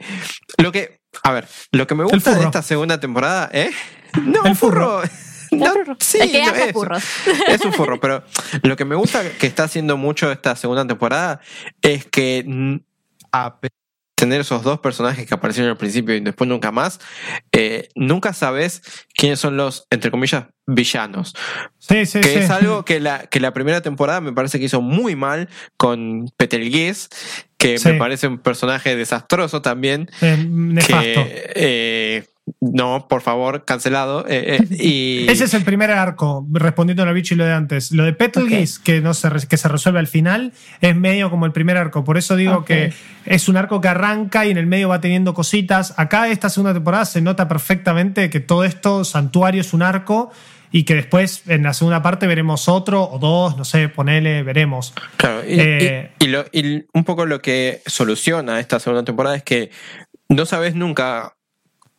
lo que, a ver, lo que me gusta de esta segunda temporada, ¿eh? No, El furro. No, sí, que no, es- furros. Es un furro, pero lo que me gusta que está haciendo mucho esta segunda temporada es que mm, a pesar tener esos dos personajes que aparecieron al principio y después nunca más, eh, nunca sabes quiénes son los, entre comillas, villanos. Sí, sí, Que sí. es algo que la, que la primera temporada me parece que hizo muy mal con Petelgués, que me parece un personaje desastroso también. Es nefasto. Que, eh, no, por favor, cancelado. eh, eh, y, Ese es el primer arco, respondiendo a la bicho y lo de antes. Lo de Petelgeuse, que, no se, que se resuelve al final, es medio como el primer arco. Por eso digo que es un arco que arranca y en el medio va teniendo cositas. Acá, esta segunda temporada, se nota perfectamente que todo esto, Santuario, es un arco y que después en la segunda parte veremos otro o dos, no sé, ponele, veremos. Claro, y, Eh, y- y lo- y un poco lo que soluciona esta segunda temporada es que no sabes nunca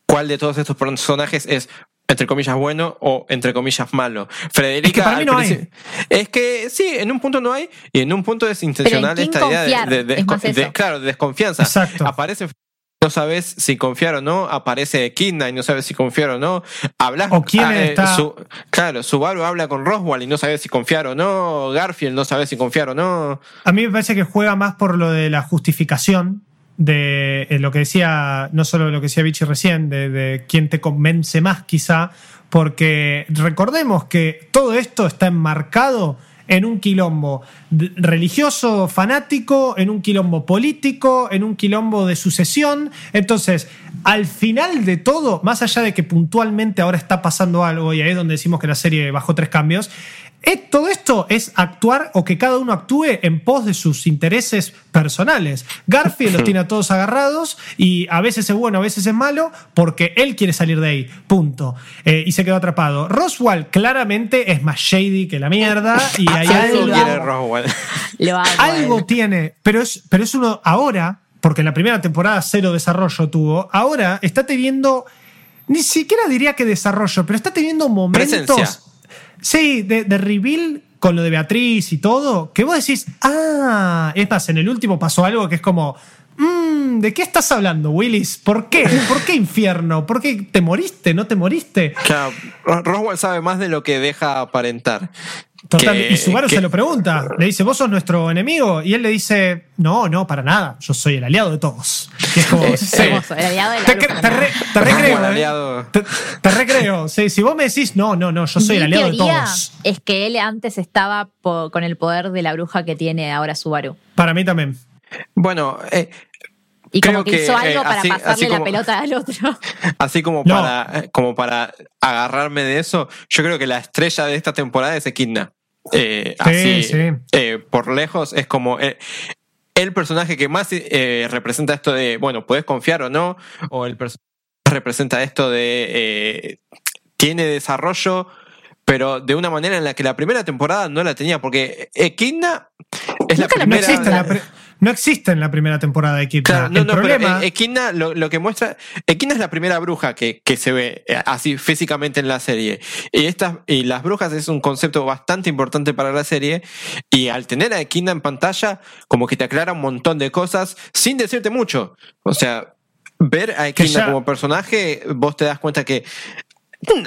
cuál de todos estos personajes es entre comillas bueno o entre comillas malo. Frederica Es que para mí al no hay. principio- Es que sí, en un punto no hay y en un punto es intencional esta idea de, de- de- es más de- eso. claro, de desconfianza. Exacto. Aparece no sabes si confiar o no, aparece Kidna y no sabes si confiar o no, hablas O quién ah, eh, está- su- claro, Subaru habla con Roswell y no sabes si confiar o no, Garfield no sabes si confiar o no. A mí me parece que juega más por lo de la justificación de eh, lo que decía, no solo lo que decía Vichy recién, de, de quién te convence más quizá, porque recordemos que todo esto está enmarcado en un quilombo religioso, fanático, en un quilombo político, en un quilombo de sucesión. Entonces, al final de todo, más allá de que puntualmente ahora está pasando algo, y ahí es donde decimos que la serie bajó tres cambios, todo esto es actuar o que cada uno actúe en pos de sus intereses personales. Garfield los tiene a todos agarrados y a veces es bueno, a veces es malo, porque él quiere salir de ahí. Punto. Eh, y se quedó atrapado. Roswell claramente es más shady que la mierda y hay algo, lo quiere amo. Roswell. Lo hago. algo tiene, pero es, pero es uno ahora, porque en la primera temporada cero desarrollo tuvo, ahora está teniendo, ni siquiera diría que desarrollo, pero está teniendo momentos, Presencia. Sí, de, de reveal con lo de Beatriz y todo, que vos decís, ah, es más, en el último pasó algo que es como, "Mm, "Mm, ¿de qué estás hablando, Willis? ¿Por qué? ¿Por qué infierno? ¿Por qué te moriste? ¿No te moriste? Claro, Ro- Roswell sabe más de lo que deja aparentar. Total, Que- y Subaru que- se lo pregunta. Le dice, ¿vos sos nuestro enemigo? Y él le dice, no, no, para nada. Yo soy el aliado de todos. Es como, Eh, sí. sí. Hermoso, el aliado de la Te, cre- te re- te recreo. ¿eh? aliado. Te, te recreo. Sí, si vos me decís, no, no, no, yo soy el aliado de todos. es que él antes estaba con el poder de la bruja que tiene ahora Subaru. Para mí también. Bueno, eh, Y Creo como que, que, hizo algo eh, para así- pasarle así la pelota al otro. así como No. para, eh, como para agarrarme de eso, yo creo que la estrella de esta temporada es Equidna. Eh, Sí, así, sí. eh, por lejos, es como eh, el personaje que más eh, representa esto de, bueno, puedes confiar o no, o el personaje que representa esto de, eh, tiene desarrollo, pero de una manera en la que la primera temporada no la tenía, porque Equidna es la Nunca la No primera... existe, la no existe en la primera temporada de Kid. Claro, no, el no, problema, pero eh, Equidna lo, lo que muestra. Equidna es la primera bruja que, que se ve eh, así físicamente en la serie. Y, estas, y las brujas es un concepto bastante importante para la serie. Y al tener a Equidna en pantalla, como que te aclara un montón de cosas sin decirte mucho. O sea, ver a Equidna ya- como personaje, vos te das cuenta que.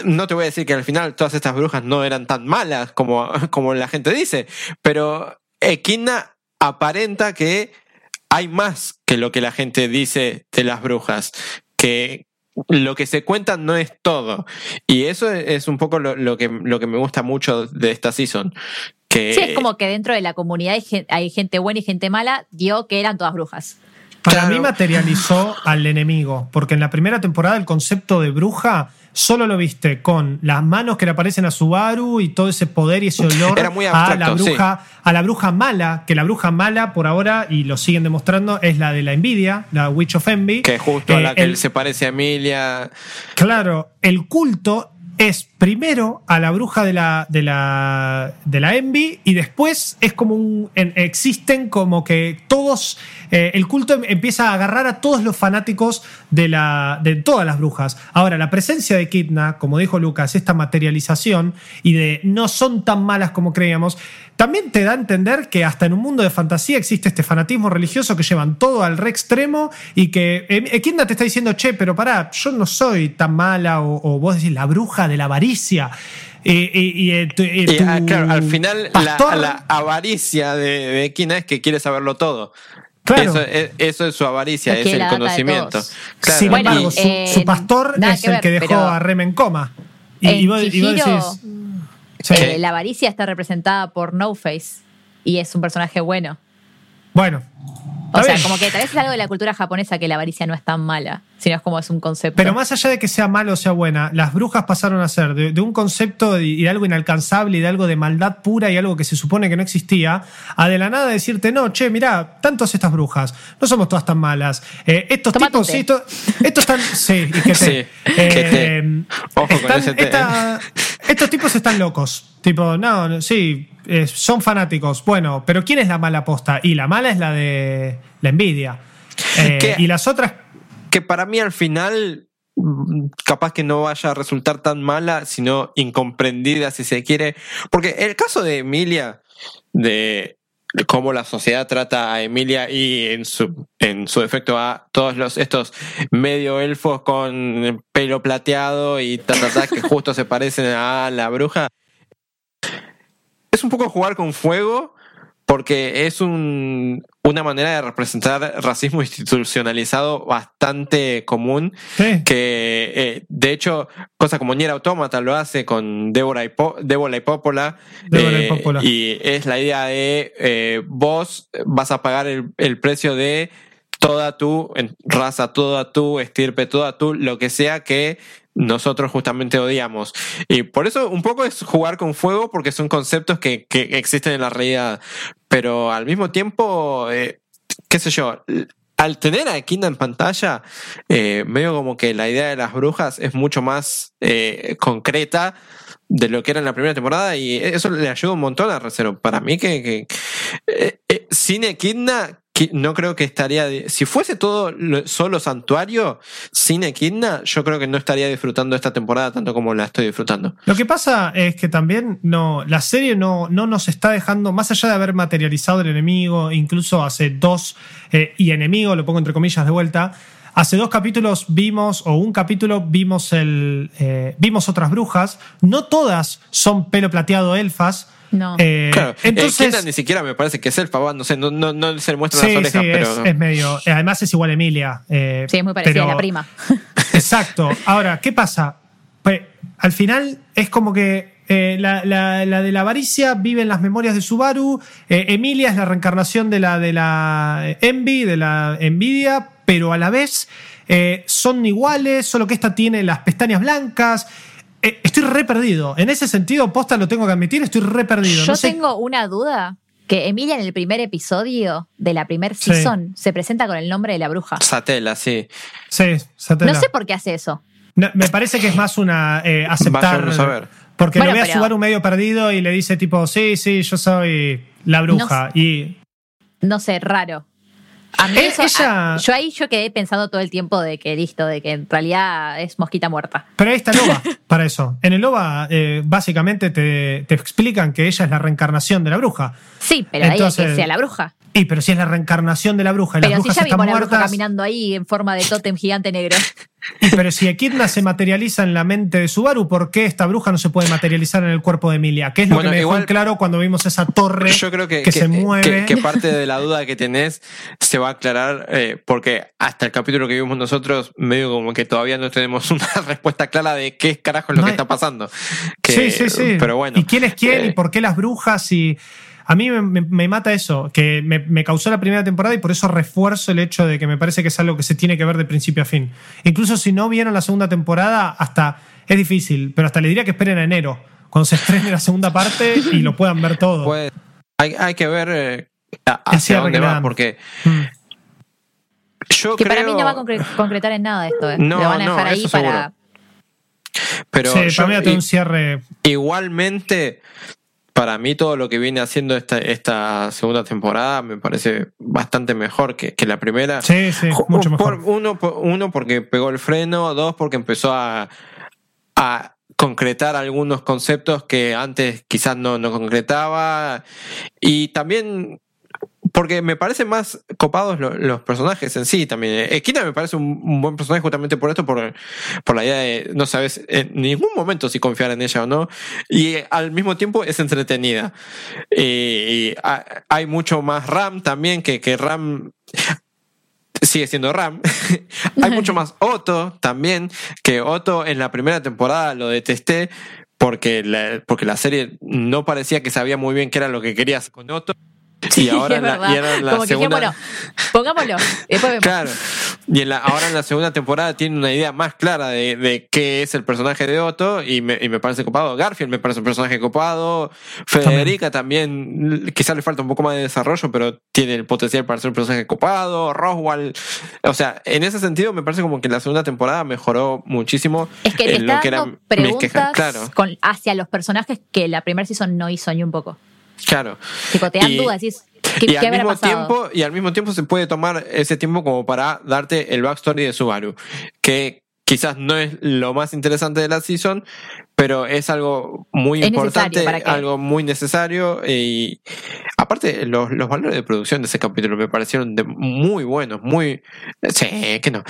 No te voy a decir que al final todas estas brujas no eran tan malas como, como la gente dice, pero Equidna aparenta que hay más que lo que la gente dice de las brujas, que lo que se cuenta no es todo. Y eso es un poco lo, que, lo que me gusta mucho de esta season. Que, Sí, es como que dentro de la comunidad hay gente buena y gente mala, dio que eran todas brujas. Para claro. mí materializó al enemigo. Porque en la primera temporada el concepto de bruja solo lo viste con las manos que le aparecen a Subaru y todo ese poder y ese olor Era muy a la bruja, a la bruja mala, que la bruja mala por ahora, y lo siguen demostrando, es la de la envidia, la Witch of Envy. que justo a Eh, la que el- se parece a Emilia. Claro, el culto es primero a la bruja de la, de la, de la Envy y después es como un. en- existen como que todos. eh, el culto em- empieza a agarrar a todos los fanáticos de, la, de todas las brujas. Ahora, la presencia de Kidna, como dijo Lucas, esta materialización y de no son tan malas como creíamos, también te da a entender que hasta en un mundo de fantasía existe este fanatismo religioso que llevan todo al re extremo y que eh, Equidna te está diciendo, che, pero pará, yo no soy tan mala, o, vos decís la bruja de la avaricia. Eh, eh, y, eh, tu- eh, Y, tu ah, claro, al final la, avaricia de, de Equidna es que quiere saberlo todo. Claro. Eso, es, eso es su avaricia, Es el conocimiento. Claro, Sin Bueno, embargo, su, eh, su pastor es que el ver, que dejó a Rem en coma. Y, En y vos, y vos Chihiro, decís. sí, Eh, la avaricia está representada por No Face y es un personaje bueno. bueno. O sea, como que tal vez es algo de la cultura japonesa que la avaricia no es tan mala, sino es como es un concepto. Pero más allá de que sea malo o sea buena, las brujas pasaron a ser de, de un concepto y de algo inalcanzable y de algo de maldad pura y algo que se supone que no existía, a de la nada decirte, no, che, mirá, tantos estas brujas, no somos todas tan malas. Eh, estos tipos, sí, esto- estos están. Sí, y que te. Sí, que te. Ojo con están- ese té. esta- estos tipos están locos. Tipo, no, no, sí, eh, son fanáticos. Bueno, pero ¿quién es la mala posta? Y la mala es la de la envidia. Eh, y las otras que para mí al final mm, capaz que no vaya a resultar tan mala, sino incomprendida si se quiere. Porque el caso de Emilia, de cómo la sociedad trata a Emilia y en su, en su efecto a todos los estos medio elfos con pelo plateado y ta, que justo se parecen a la bruja. Es un poco jugar con fuego porque es un, una manera de representar racismo institucionalizado bastante común Sí. que eh, de hecho cosa como Nier Automata lo hace con Débora y, Po- Débora y Popola Débora y eh, Popola. y es la idea de eh, vos vas a pagar el, el precio de toda tu raza, toda tu estirpe, toda tu lo que sea que nosotros justamente odiamos. Y por eso un poco es jugar con fuego porque son conceptos que, que existen en la realidad. Pero al mismo tiempo, eh, qué sé yo, al tener a Kinda en pantalla, eh, medio como que la idea de las brujas es mucho más eh, concreta de lo que era en la primera temporada y eso le ayuda un montón a Recero. Para mí que, que eh, eh, sin Equidna, no creo que estaría. Si fuese todo lo- solo santuario, sin Equidna, yo creo que no estaría disfrutando esta temporada tanto como la estoy disfrutando. Lo que pasa es que también no, la serie no, no nos está dejando, más allá de haber materializado el enemigo, incluso hace dos, eh, y enemigo, lo pongo entre comillas de vuelta, hace dos capítulos vimos, o un capítulo vimos, el, eh, vimos otras brujas, no todas son pelo plateado elfas. No. Eh, Claro, entonces, Equidna ni siquiera me parece que es elfa, va, no sé, no, no, no se le muestran sí, las orejas, sí, pero. es, es medio. eh, Además es igual a Emilia. eh, Sí, es muy parecida a la prima. Exacto. Ahora, ¿qué pasa? Pues al final es como que eh, la, la- la de la avaricia vive en las memorias de Subaru. eh, Emilia es la reencarnación de la de la Envy, de la envidia, pero a la vez eh, son iguales, solo que esta tiene las pestañas blancas. Eh, estoy re perdido. En ese sentido, posta lo tengo que admitir, estoy re perdido. Yo No sé- tengo una duda. Que Emilia en el primer episodio de la primer Sí. season se presenta con el nombre de la bruja. Satela, sí. Sí, Satela. No sé por qué hace eso. No, me parece que es más una eh, aceptar. Vayamos a. Porque Bueno, lo ve a pero- Subaru medio perdido y le dice tipo, sí, sí, yo soy la bruja. y No sé, raro. A mí Eh, eso- ella- a- yo ahí yo quedé pensando todo el tiempo de que listo, de que en realidad es mosquita muerta. pero ahí está Loba para eso. En el Loba, eh, básicamente te, te explican que ella es la reencarnación de la bruja. Sí, pero ahí Entonces- que sea la bruja. Y pero si es la reencarnación de la bruja y las Pero si brujas ya están vimos la bruja muertas. caminando ahí en forma de tótem gigante negro. y pero si Equidna se materializa en la mente de Subaru, ¿por qué esta bruja no se puede materializar en el cuerpo de Emilia? Que es lo Bueno, que me dejó en claro cuando vimos esa torre Yo creo que, que, se mueve. que- que parte de la duda que tenés se va a aclarar eh, porque hasta el capítulo que vimos nosotros, medio como que todavía no tenemos una respuesta clara de qué carajo es lo No que hay- está pasando. Que- sí, sí, sí. Pero bueno. ¿Y quién es quién? eh, ¿Y por qué las brujas? Y a mí me, me- me mata eso, que me, me causó la primera temporada y por eso refuerzo el hecho de que me parece que es algo que se tiene que ver de principio a fin. Incluso si no vieron la segunda temporada, hasta es difícil, pero hasta le diría que esperen a enero, cuando se estrene la segunda parte y lo puedan ver todo. Pues, hay, hay que ver eh, hacia dónde va, porque Mm. yo Que creo. para mí no va a concre- concretar en nada esto. ¿eh? No, Lo van a no, dejar ahí eso para. pero sí, yo- para mí un cierre. Igualmente, para mí todo lo que viene haciendo esta, esta segunda temporada me parece bastante mejor que, que la primera. Sí, sí, mucho por- mejor. uno, por- uno porque pegó el freno, dos porque empezó a, a concretar algunos conceptos que antes quizás no, no concretaba y también porque me parecen más copados lo- los personajes en sí también. Esquina me parece un, buen personaje justamente por esto, por, por la idea de no sabes en ningún momento si confiar en ella o no. Y eh, al mismo tiempo es entretenida. Y, y ha- hay mucho más RAM también, que, que RAM sigue siendo RAM. hay mucho más Otto también, que Otto en la primera temporada lo detesté. Porque la, porque la serie no parecía que sabía muy bien qué era lo que querías con Otto. Y ahora, es la, verdad. y ahora en la Como que segunda. dijémoslo, pongámoslo. y Después vemos. Claro. Y en la, ahora en la segunda temporada tiene una idea más clara de, de qué es el personaje de Otto y me, y me parece copado. Garfield me parece un personaje copado. Federica también, quizás le falta un poco más de desarrollo, pero tiene el potencial para ser un personaje copado. Roswell. O sea, en ese sentido me parece como que la segunda temporada mejoró muchísimo. Es que te en lo que dando eran preguntas. Claro, con- hacia los personajes que la primera season no hizo ni un poco. Claro. Tipo, te dan Y- dudas, decís, ¿qué, y al mismo tiempo y al mismo tiempo se puede tomar ese tiempo como para darte el backstory de Subaru que quizás no es lo más interesante de la season pero es algo muy Es importante algo muy necesario y aparte los, los valores de producción de ese capítulo me parecieron de muy buenos muy sí que no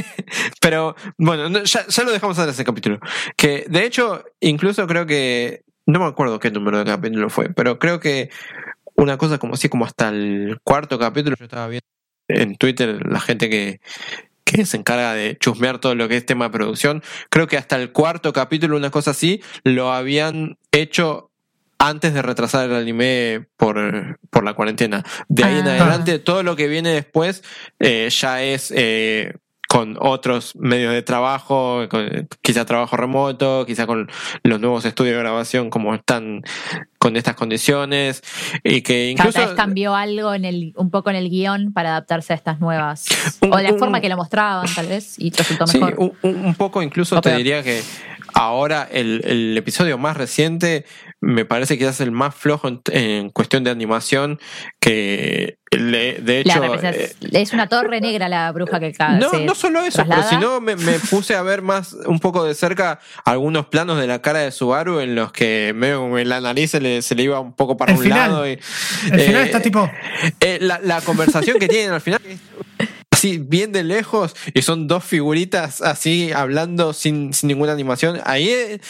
pero bueno no, ya, ya lo dejamos en ese capítulo que de hecho incluso creo que no me acuerdo qué número de capítulo fue pero creo que una cosa como así, como hasta el cuarto capítulo, yo estaba viendo en Twitter la gente que, que se encarga de chusmear todo lo que es tema de producción. Creo que hasta el cuarto capítulo, una cosa así, lo habían hecho antes de retrasar el anime por, por la cuarentena. De ahí en Ah. adelante, todo lo que viene después eh, ya es eh, con otros medios de trabajo, con- quizá trabajo remoto, quizá con los nuevos estudios de grabación como están con estas condiciones y que Cada incluso vez cambió algo en el, un poco en el guion para adaptarse a estas nuevas. Un- o de la un- forma que lo mostraban, tal vez, y resultó Sí, mejor. un, un- un poco incluso O te peor. diría que ahora el, el episodio más reciente me parece que es el más flojo en, en cuestión de animación que le- de hecho representa- eh, es una torre negra la bruja que ca- no, no solo eso, traslada. pero sino me, me puse a ver más un poco de cerca algunos planos de la cara de Subaru en los que medio la nariz se le, se le iba un poco para El un final. lado. Y, El final eh, está tipo. eh, la, la conversación que tienen al final es así bien de lejos y son dos figuritas así hablando sin, sin ninguna animación. Ahí eh,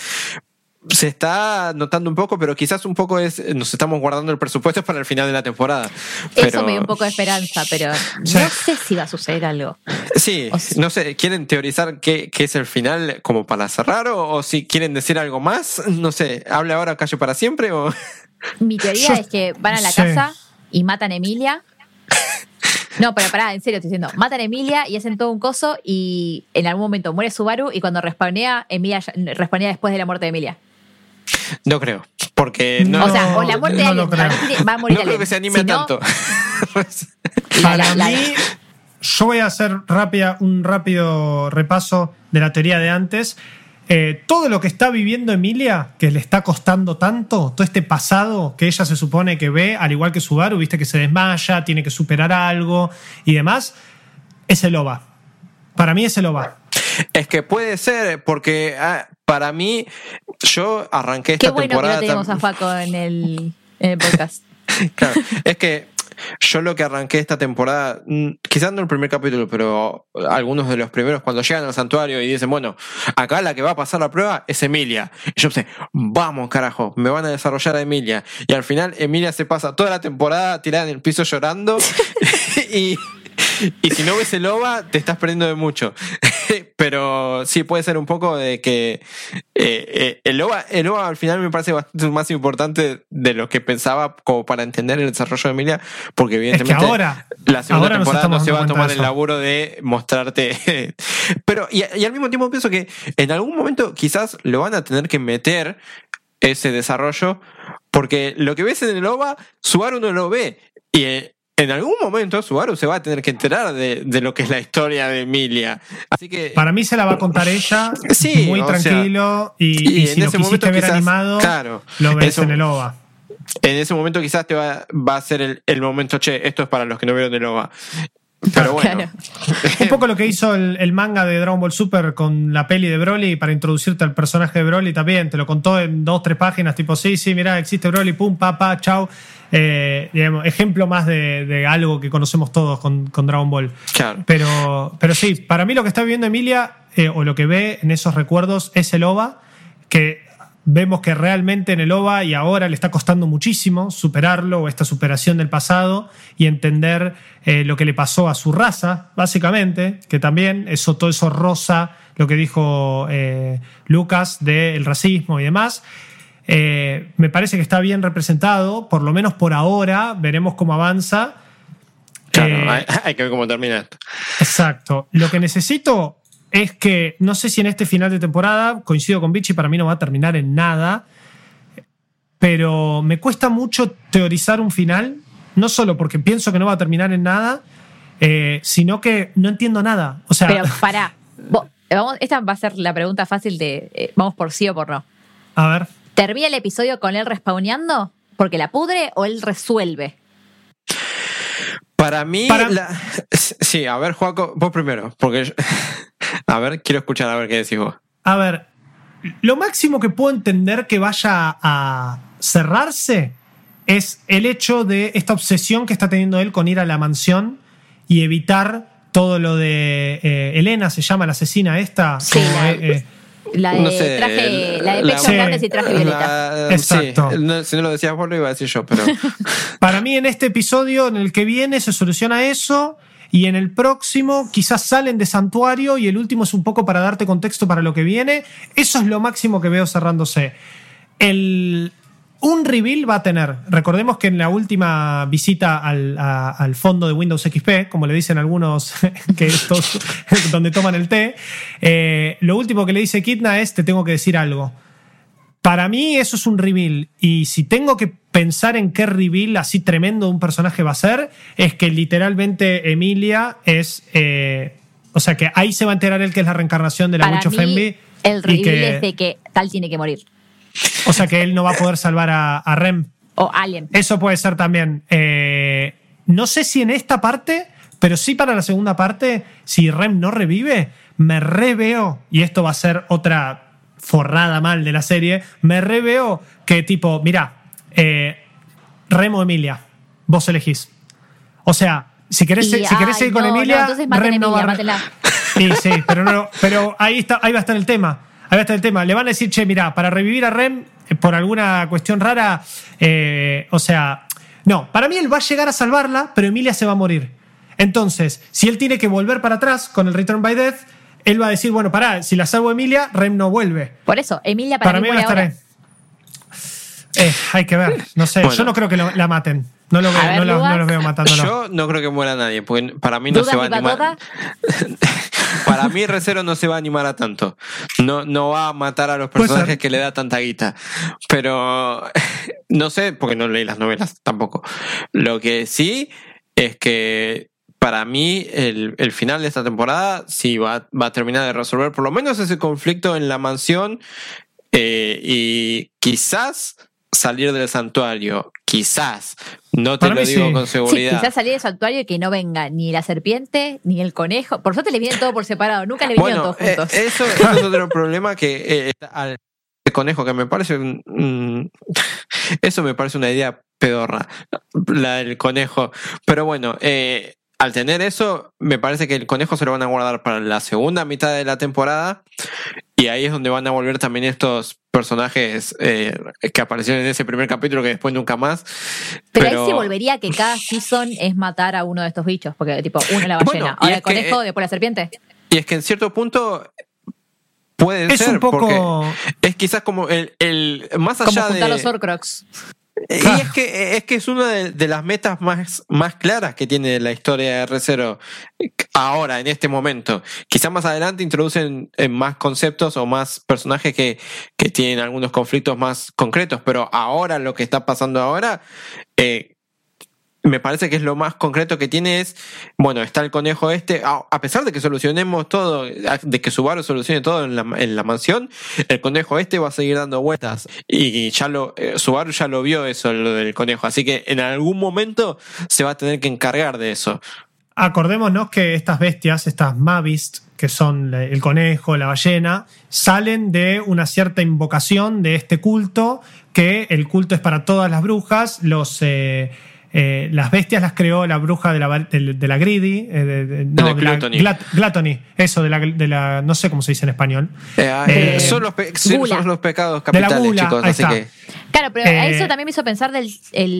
se está notando un poco, pero quizás un poco es nos estamos guardando el presupuesto para el final de la temporada. Eso me dio un poco de esperanza, pero no sé si va a suceder algo. Sí, O sea- no sé, ¿quieren teorizar qué, qué es el final como para cerrar o, o si quieren decir algo más? No sé, ¿habla ahora calle para siempre o...? Mi teoría Yo- es que van a la sí. casa y matan a Emilia. No, pero pará, en serio estoy diciendo. Matan a Emilia y hacen todo un coso y en algún momento muere Subaru y cuando respawnea, Emilia respawnea después de la muerte de Emilia. No creo, porque no, o sea, o la muerte de no lo alguien, va a morir no creo que se anime Si tanto. la- Para la- la- mí, yo voy a hacer rápida, un rápido repaso de la teoría de antes. Eh, todo lo que está viviendo Emilia, que le está costando tanto, todo este pasado que ella se supone que ve, al igual que Subaru, viste que se desmaya, tiene que superar algo y demás, es el OVA. Para mí es el OVA. Es que puede ser, porque ah, para mí, yo arranqué esta Qué bueno que no tenemos a Faco en el, en el podcast. Claro, es que yo lo que arranqué esta temporada, mm, quizás no el primer capítulo, pero algunos de los primeros, cuando llegan al santuario y dicen, bueno, acá la que va a pasar la prueba es Emilia. Y yo pensé, vamos carajo, me van a desarrollar a Emilia. Y al final Emilia se pasa toda la temporada tirada en el piso llorando y... Y si no ves el OVA, te estás perdiendo de mucho. Pero sí puede ser un poco de que eh, eh, el, OVA, el OVA al final me parece bastante más importante de lo que pensaba como para entender el desarrollo de Emilia, porque evidentemente ahora- la segunda ahora temporada no se va a tomar el laburo de mostrarte. Pero, y, y al mismo tiempo pienso que en algún momento quizás lo van a tener que meter ese desarrollo, porque lo que ves en el OVA, Subaru no lo ve. Y eh, en algún momento Subaru se va a tener que enterar de, de lo que es la historia de Emilia. Así que. Para mí se la va a contar ella, Sí, muy sea, tranquilo, y, y y en si lo ese momento ver quizás, animado, claro, lo ves eso- en el OVA. en ese momento quizás te va, va a ser el, el momento, che, esto es para los que no vieron el OVA. Pero bueno. Claro. Un poco lo que hizo el, el manga de Dragon Ball Super con la peli de Broly para introducirte al personaje de Broly también. Te lo contó en dos, tres páginas, tipo, sí, sí, mirá, existe Broly, pum, pa, pa, chao. Eh, digamos, ejemplo más de, de algo que conocemos todos con, con Dragon Ball. Claro. Pero, pero sí, para mí lo que está viviendo Emilia, eh, o lo que ve en esos recuerdos, es el OVA, que vemos que realmente en el OVA y ahora le está costando muchísimo superarlo o esta superación del pasado y entender eh, lo que le pasó a su raza, básicamente, que también eso, todo eso rosa, lo que dijo eh, Lucas del racismo y demás. Eh, me parece que está bien representado, por lo menos por ahora, veremos cómo avanza. Claro, hay, hay que ver cómo termina esto. Exacto. Lo que necesito es que, no sé si en este final de temporada, coincido con Vichy, para mí no va a terminar en nada, pero me cuesta mucho teorizar un final, no solo porque pienso que no va a terminar en nada, eh, sino que no entiendo nada. O sea, Pero pará. Vos- vamos, esta va a ser la pregunta fácil de eh, vamos por sí o por no. a ver, ¿Termina el episodio con él respawneando? ¿Porque la pudre o él resuelve? Para mí, Para- la- sí, a ver, Juaco, vos primero, porque yo- a ver, quiero escuchar a ver qué decís vos. a ver, lo máximo que puedo entender que vaya a cerrarse es el hecho de esta obsesión que está teniendo él con ir a la mansión y evitar todo lo de eh, Elena, se llama la asesina esta. Sí, como, la- eh, eh, La de No sé, traje, la de la- pechos Sí. grandes y traje violeta. La- Exacto. sí, no, si no lo decías vos, lo iba a decir yo, pero. Para mí en este episodio, en el que viene, se soluciona eso. Y en el próximo quizás salen de santuario y el último es un poco para darte contexto para lo que viene. Eso es lo máximo que veo cerrándose. El, un reveal va a tener. Recordemos que en la última visita al, a- al fondo de Windows XP, como le dicen algunos que estos, donde toman el té, eh, lo último que le dice Kitna es te tengo que decir algo. Para mí eso es un reveal. Y si tengo que pensar en qué reveal así tremendo de un personaje va a ser, es que literalmente Emilia es... eh, o sea que ahí se va a enterar él que es la reencarnación de la Para Witch of Envy. el reveal que- es de que Tal tiene que morir. O sea que él no va a poder salvar a, a Rem. O Alien. Eso puede ser también. Eh, no sé si en esta parte, pero sí para la segunda parte, si Rem no revive, me reveo, y esto va a ser otra forrada mal de la serie, me reveo que tipo, mira, eh, Rem o Emilia, vos elegís. O sea, si querés, Y, si querés ay, seguir con no, no, Emilia, entonces no va Emilia, a-. Sí, sí, pero, no, pero ahí, está, ahí va a estar el tema. Ahí va a estar el tema. Le van a decir, che, mira, para revivir a Rem, eh, por alguna cuestión rara, eh, o sea, no, para mí él va a llegar a salvarla, pero Emilia se va a morir. Entonces, si él tiene que volver para atrás con el Return by Death, él va a decir, bueno, pará, si la salvo a Emilia, Rem no vuelve. Por eso, Emilia para, Para, mí mí va a estar. Eh, hay que ver, no sé, Bueno. yo no creo que lo- la maten. No, lo veo, A ver, no, los veo matándola. Yo no creo que muera nadie, porque para mí no ¿Dudas se va a animar. para mí Recero no se va a animar a tanto. No, no va a matar a los personajes que le da tanta guita. Pero no sé, porque no leí las novelas tampoco. Lo que sí es que para mí el, el final de esta temporada sí va, va a terminar de resolver por lo menos ese conflicto en la mansión eh, y quizás salir del santuario. Quizás. No te Para lo digo sí. con Sí, seguridad. quizás salir del santuario y que no venga ni la serpiente ni el conejo. Por suerte le vienen todo por separado. Nunca le vinieron Bueno, todos juntos. eh, eso, eso es otro problema que eh, al conejo que me parece eso me parece una idea pedorra la del conejo pero bueno eh, al tener eso me parece que el conejo se lo van a guardar para la segunda mitad de la temporada y ahí es donde van a volver también estos personajes eh, que aparecieron en ese primer capítulo que después nunca más pero, ahí sí volvería que cada season es matar a uno de estos bichos. Porque, tipo, uno es la ballena, ahora el conejo, que- después la serpiente. y es que en cierto punto puede Es ser un poco. porque es quizás como el, el más Como allá juntar de los Horcrux. Y es que, es que es una de, de las metas más, más claras que tiene la historia de R0 ahora, en este momento. Quizá más adelante introducen eh, más conceptos o más personajes que, que tienen algunos conflictos más concretos, pero ahora lo que está pasando ahora, eh, me parece que es lo más concreto que tiene es, bueno, está el conejo este, a, pesar de que solucionemos todo, de que Subaru solucione todo en la, mansión, el conejo este va a seguir dando vueltas y ya lo, eh, Subaru ya lo vio eso, lo del conejo, así que en algún momento se va a tener que encargar de eso. Acordémonos que estas bestias, estas Mavist, que son el conejo, la ballena, salen de una cierta invocación de este culto, que el culto es para todas las brujas, los... eh, eh, las bestias las creó la bruja de la, de, de la Greedy, eh, de, de- no, de la Gluttony. Glat- Gluttony, eso, de la, de la. No sé cómo se dice en español. Eh, Eh, son, los pe- son gula. los pecados De la capitales, gula, chicos, ahí así que... Claro, pero Eh, eso también me hizo pensar de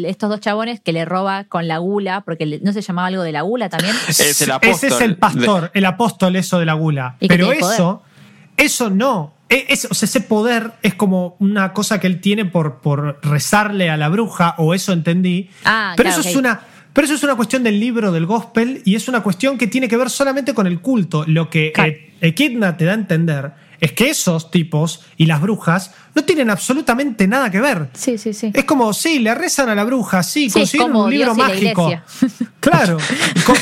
estos dos chabones que le roba con la gula, porque le- no se llamaba algo de la gula también. Es el Ese es el pastor, el apóstol, eso de la gula. Pero eso, eso no. E- es- o sea, ese poder es como una cosa que él tiene por, por rezarle a la bruja, o eso entendí. Ah, pero claro, eso es una. Pero eso es una cuestión del libro del gospel y es una cuestión que tiene que ver solamente con el culto. Lo que Claro. eh, Echidna te da a entender es que esos tipos y las brujas no tienen absolutamente nada que ver. Sí, sí, sí. Es como, sí, le rezan a la bruja, sí, Sí, consiguieron como un libro Dios y la mágico. iglesia. Claro. Con-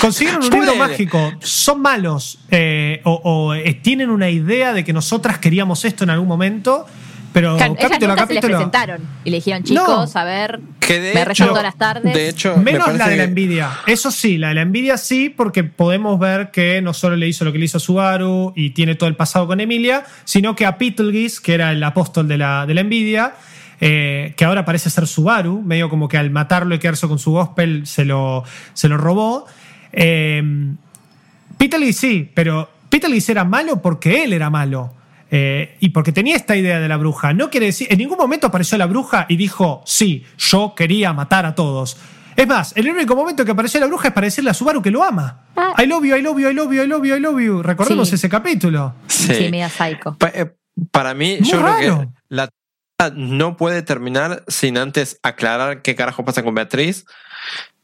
consiguieron un libro mágico. Son malos. eh, o o, eh, tienen una idea de que nosotras queríamos esto en algún momento. Pero ellas capítulo a nunca se les capítulo. presentaron y le dijeron, chicos, a ver, Que de me hecho- todas las tardes. De hecho, me Menos la de la envidia. Eso sí, la de la envidia sí, porque podemos ver que no solo le hizo lo que le hizo a Subaru y tiene todo el pasado con Emilia, sino que a Beetlejuice, que era el apóstol de la, de la envidia, eh, que ahora parece ser Subaru, medio como que al matarlo y quedarse con su gospel se lo, se lo robó. Eh, Beetlejuice sí, pero Beetlejuice era malo porque él era malo. Eh, y porque tenía esta idea de la bruja. No quiere decir, en ningún momento apareció la bruja y dijo, sí, yo quería matar a todos. Es más, el único momento que apareció la bruja es para decirle a Subaru que lo ama. Ah. I love you, I love you, I love you, I love you, I love you. Recordemos Sí. ese capítulo. Sí, Sí. media psycho. Pa- eh, Para mí, Muy yo creo que la no puede terminar sin antes aclarar qué carajo pasa con Beatriz.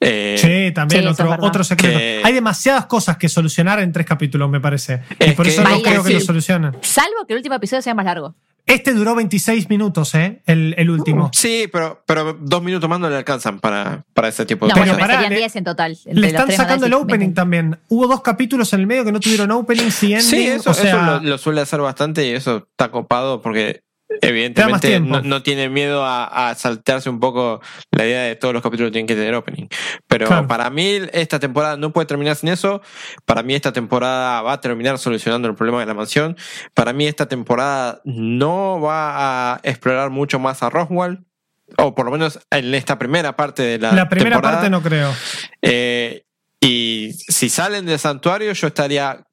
Eh, Sí, también Sí, otro, otro secreto. Que- Hay demasiadas cosas que solucionar en tres capítulos, me parece. y por que- eso no Vaya, creo que lo solucionen. Salvo que el último episodio sea más largo. Este duró 26 minutos, ¿eh? El, el último. Sí, pero, pero dos minutos más no le alcanzan para, para ese tipo de No, Pero bueno, cosas. pará, serían le- 10 en total. Le están sacando el opening 20. también. Hubo dos capítulos en el medio que no tuvieron opening y ending. Sí, eso, o sea, eso lo, lo suele hacer bastante y eso está copado porque evidentemente no, no tiene miedo a, a saltearse un poco la idea de todos los capítulos tienen que tener opening. Pero Claro. para mí esta temporada no puede terminar sin eso. Para mí esta temporada va a terminar solucionando el problema de la mansión. Para mí esta temporada no va a explorar mucho más a Roswell. O por lo menos en esta primera parte de la, la primera temporada. parte no creo. Eh, y si salen del santuario, yo estaría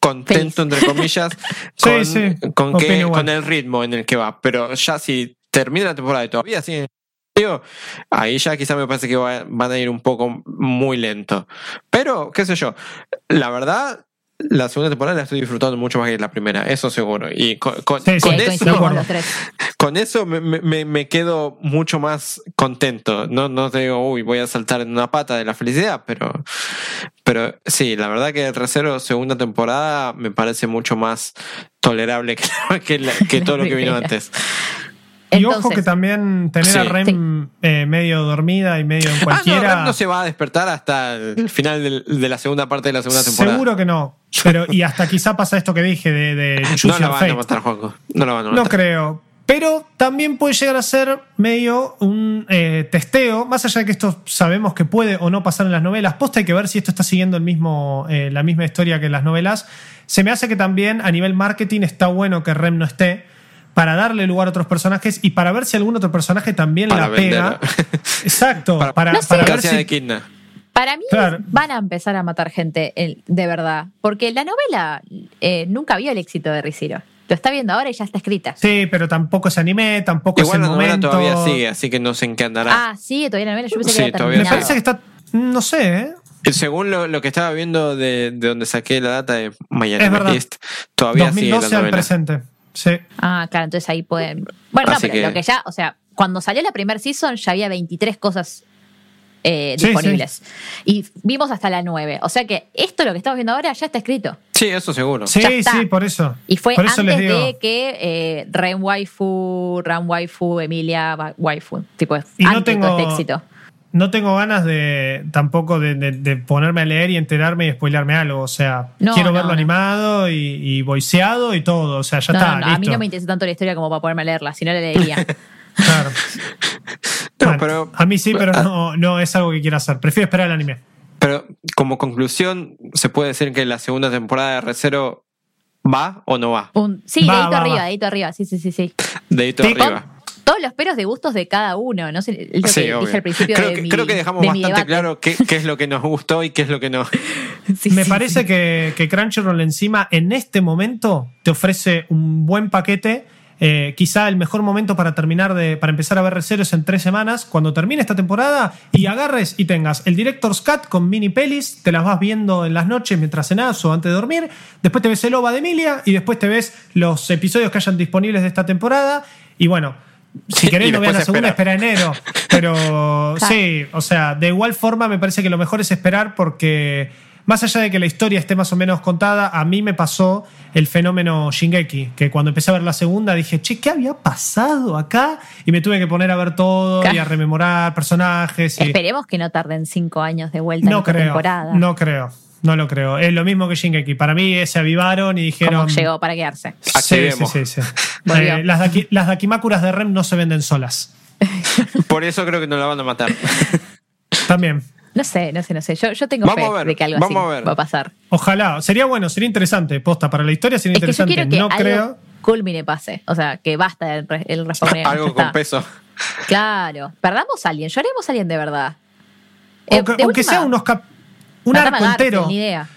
contento, entre comillas, con, sí, con, que, con el ritmo en el que va. Pero ya si termina la temporada y todavía sigue digo, ahí ya quizá me parece que va- van a ir un poco muy lento. Pero, qué sé yo, la verdad, la segunda temporada la estoy disfrutando mucho más que la primera, eso seguro. Y con, con- Sí, sí, con Sí, eso, con me, me- me quedo mucho más contento. No, no te digo, uy, voy a saltar en una pata de la felicidad, pero, pero sí, la verdad que el Recero segunda temporada me parece mucho más tolerable que, que la- que todo lo que vino antes. Y ojo que también tener Sí. a Rem eh, medio dormida y medio en Ah, no, cualquiera. Rem no se va a despertar hasta el final del- de la segunda parte de la segunda temporada. Seguro que no. Pero, y hasta quizá pasa esto que dije de, de No la van Fate. a matar, Juanco. No la van a No matar. creo. Pero también puede llegar a ser medio un eh, testeo, más allá de que esto sabemos que puede o no pasar en las novelas. Posta hay que ver si esto está siguiendo el mismo, eh, la misma historia que en las novelas. Se me hace que también a nivel marketing está bueno que Rem no esté para darle lugar a otros personajes y para ver si algún otro personaje también Para la pega. Exacto. Para- Para, No sé. para ver si- de Kidna. Para mí Claro. van a empezar a matar gente de verdad. Porque la novela eh, nunca vio el éxito de Riciro. Lo está viendo ahora y ya está escrita. Sí, pero tampoco es anime, tampoco Igual es la el novela momento. todavía sigue, así que no sé en qué andará. Ah, sí, todavía la novela. Yo pensé Sí, que todavía Me parece que está. No sé, ¿eh? Según lo, lo que estaba viendo de, de donde saqué la data de Miami Es verdad. East, todavía sigue la 2012 al novela. presente. Sí. Ah, claro, entonces ahí pueden. Bueno, no, pero que- lo que ya, o sea, cuando salió la primer season ya había 23 cosas eh, Sí, disponibles. Y vimos hasta la 9. O sea que esto, lo que estamos viendo ahora, ya está escrito. Sí, eso seguro. Sí, Ya está. sí, por eso. Y fue por eso antes les digo. de que eh, Ren Waifu, Ran Waifu, Emilia Wa- Waifu. Tipo, Y no antes de todo tengo- este éxito. No tengo ganas de tampoco de, de- de ponerme a leer y enterarme y spoilearme algo. O sea, No, quiero no, verlo no. animado y, y voiceado y todo. O sea, ya No, está, no, no, listo. a mí no me interesa tanto la historia como para poderme leerla, si no la leería. Claro. No, Bueno, pero, a mí sí, pero no, no es algo que quiera hacer. Prefiero esperar el anime. pero como conclusión, ¿se puede decir que la segunda temporada de Recero va o no va? Un- sí, Va, dedito va, arriba, va. dedito arriba, sí, sí, sí, sí. Dedito arriba. Todos los peros de gustos de cada uno, ¿no? sé, lo Sí, que obvio. dije al principio creo, de que, mi, creo que dejamos de bastante claro qué, qué es lo que nos gustó y qué es lo que no. Sí, Me sí, parece sí. que, que Crunchyroll encima en este momento te ofrece un buen paquete. Eh, quizá el mejor momento para terminar de para empezar a ver Recero es en tres semanas cuando termine esta temporada y agarres y tengas el Director's Cut con mini pelis te las vas viendo en las noches mientras cenás o antes de dormir después te ves el OVA de Emilia y después te ves los episodios que hayan disponibles de esta temporada y bueno si Y querés no veas la segunda espera enero pero Claro. sí o sea de igual forma me parece que lo mejor es esperar porque más allá de que la historia esté más o menos contada, a mí me pasó el fenómeno Shingeki, que cuando empecé a ver la segunda dije, che, ¿qué había pasado acá? Y me tuve que poner a ver todo y a rememorar personajes. Y... Esperemos que no tarden cinco años de vuelta en No creo, temporada. no creo, no lo creo. Es lo mismo que Shingeki. Para mí eh, se avivaron y dijeron... como llegó para quedarse. Sí, sí, sí. Eh, las, daki- las Dakimakuras de Rem no se venden solas. Por eso creo que no la van a matar. También. No sé, no sé, no sé. Yo, yo tengo Vamos fe a ver, de que algo vamos así a ver. va a pasar. Ojalá. Sería bueno, sería interesante. Posta, para la historia sería Es que yo interesante. quiero que no algo creo. culmine pase. O sea, que basta el, el reformeo. Algo con está. peso. Claro. Perdamos a alguien, lloremos a alguien de verdad. O Eh, de aunque última, sea unos cap- un arco entero. Ni idea.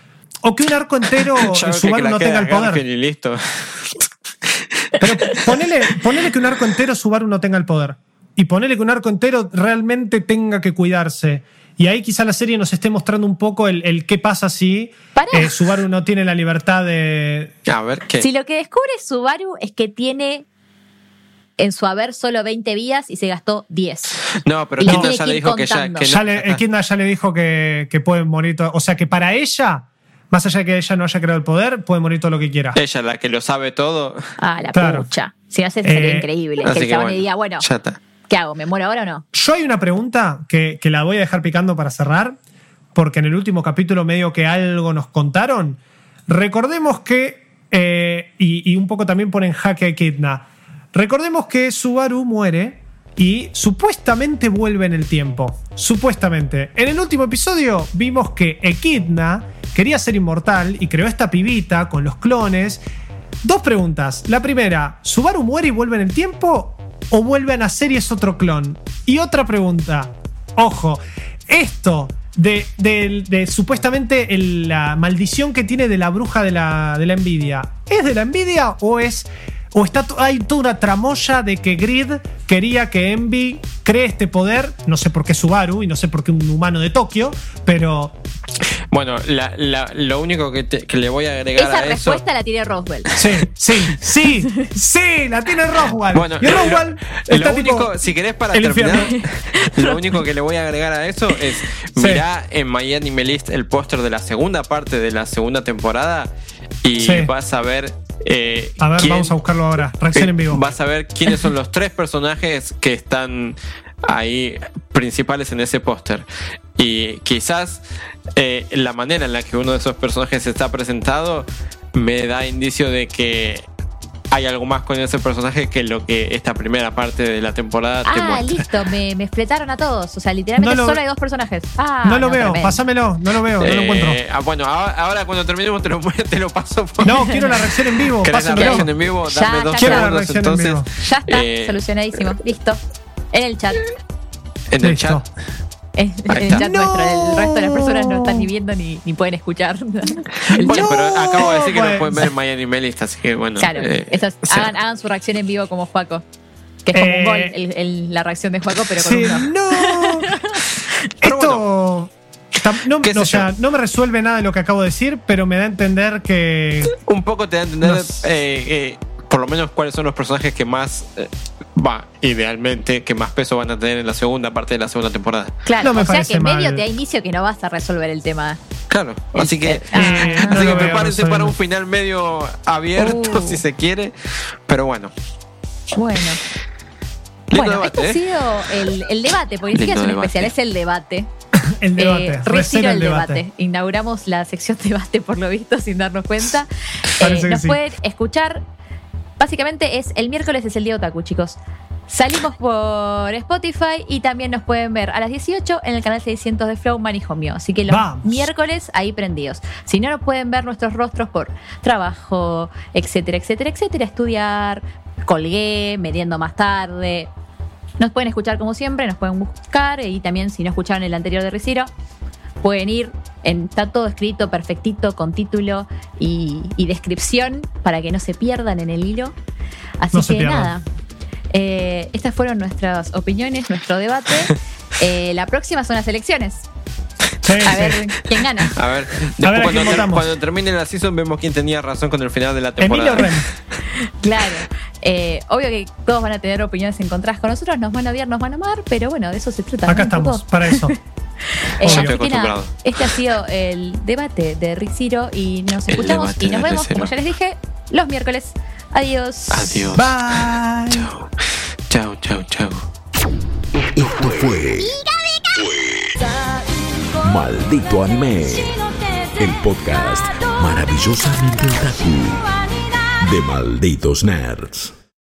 O que un arco entero Subaru la no tenga el poder. Y listo. Pero ponele, ponele que un arco entero Subaru no tenga el poder. Y ponele que un arco entero realmente tenga que cuidarse. Y ahí quizá la serie nos esté mostrando un poco el, el qué pasa si eh, Subaru no tiene la libertad de. A ver, ¿qué? Si lo que descubre Subaru es que tiene en su haber solo 20 vías y se gastó 10. No, pero tiene ya que dijo que ya, que no, Ya le-. Kidna ya le dijo que, que puede morir todo. O sea que para ella, más allá de que ella no haya creado el poder, puede morir todo lo que quiera. Ella, la que lo sabe todo. Ah, la Claro. pucha. Si no, sería Eh, increíble. Así Que el que chabón bueno, le diga, bueno, ya está. ¿qué hago? ¿Me muero ahora o no? Yo hay una pregunta que, que la voy a dejar picando para cerrar, porque en el último capítulo medio que algo nos contaron. Recordemos que, eh, y, y un poco también ponen jaque a Echidna, recordemos que Subaru muere y supuestamente vuelve en el tiempo. Supuestamente. En el último episodio vimos que Echidna quería ser inmortal y creó esta pibita con los clones. Dos preguntas. La primera, ¿Subaru muere y vuelve en el tiempo? ¿O vuelve a nacer y es otro clon? Y otra pregunta. Ojo, esto de, de- de supuestamente la maldición que tiene de la bruja de la, de la envidia, ¿es de la envidia o es... O está, hay toda una tramoya de que Grid quería que Envy cree este poder, no sé por qué Subaru y no sé por qué un humano de Tokio, pero Bueno, la- la- lo único que, te- que le voy a agregar Esa a eso. respuesta la tiene Roswell. sí, sí, sí, sí, la tiene Roswell. Bueno, y Roswell lo, está lo tipo, único, si querés para terminar, infierno. lo único que le voy a agregar a eso es Sí. mirá en My Anime List el póster de la segunda parte de la segunda temporada y Sí. vas a ver eh, A ver, quién- vamos a buscarlo ahora. Reacción en vivo. Vas a ver quiénes son los tres personajes que están ahí principales en ese póster. Y quizás eh, la manera en la que uno de esos personajes está presentado me da indicio de que hay algo más con ese personaje que lo que esta primera parte de la temporada te Ah, muestra. listo, me, me expletaron a todos. O sea, literalmente No lo- solo hay dos personajes. Ah, no lo veo, tremendo. pásamelo, no lo veo, no lo Eh, encuentro. ah, bueno, ahora, ahora cuando terminemos te lo, te lo paso por. No, quiero la reacción en vivo, ¿Querés la pásamelo. reacción en vivo? Ya, Dame ya, dos la en entonces. vivo. Ya está, Eh, solucionadísimo. Listo. En el chat. En el Listo. chat. Ahí el chat No. nuestro. El resto de las personas no están ni viendo ni, ni pueden escuchar. El Bueno, chat. pero acabo de decir que lo pueden ver en List, así que bueno. Claro, eh, esas- o sea, hagan, hagan su reacción en vivo como Juaco. Que es como Eh, un gol el- el- la reacción de Juaco, pero con Sí, uno. no. Esto. No, o sea, no me resuelve nada de lo que acabo de decir, pero me da a entender que. un poco te da a entender, No sé. eh, eh, por lo menos, cuáles son los personajes que más. eh, Va, idealmente, que más peso van a tener en la segunda parte de la segunda temporada. Claro, No me o sea parece que medio mal. te da inicio que no vas a resolver el tema. Claro, así que. Eh, Eh, no así que prepárense para un final medio abierto, Uh. si se quiere. Pero bueno. Bueno. Lindo bueno, debate, este ¿eh? ha sido el, el debate, porque ni siquiera es un debate. especial, es el debate. El debate. Eh, retiro el debate. debate. Inauguramos la sección debate por lo visto sin darnos cuenta. Que nos sí. pueden escuchar. Básicamente es el miércoles es el día otaku, chicos. Salimos por Spotify y también nos pueden ver a las 18 en el canal 600 de Flow Manijo Mío. Así que los Vamos. miércoles ahí prendidos. Si no, nos pueden ver nuestros rostros por trabajo, etcétera, etcétera, etcétera. Estudiar, colgué, mediendo más tarde. Nos pueden escuchar como siempre, nos pueden buscar y también si no escucharon el anterior de Reciro, pueden ir, en, está todo escrito perfectito con título y, y descripción para que no se pierdan en el hilo. Así No que nada, eh, estas fueron nuestras opiniones, nuestro debate. Eh, la próxima son las elecciones. Sí, A sí. ver quién gana. A ver, A ver, después ¿a quién cuando, ter- cuando termine la season vemos quién tenía razón con el final de la temporada. Emilio Ren. Claro. Eh, obvio que todos van a tener opiniones encontradas con nosotros, nos van a odiar, nos van a amar, pero bueno, de eso se trata. Acá estamos, para eso. Eh, este ha sido el debate de Riciro y nos El escuchamos y nos vemos, como ya les dije, los miércoles. Adiós. Adiós. Bye. Chau. Chau, chau, chau. Esto fue Maldito Anime, el podcast maravillosamente otaku de malditos nerds.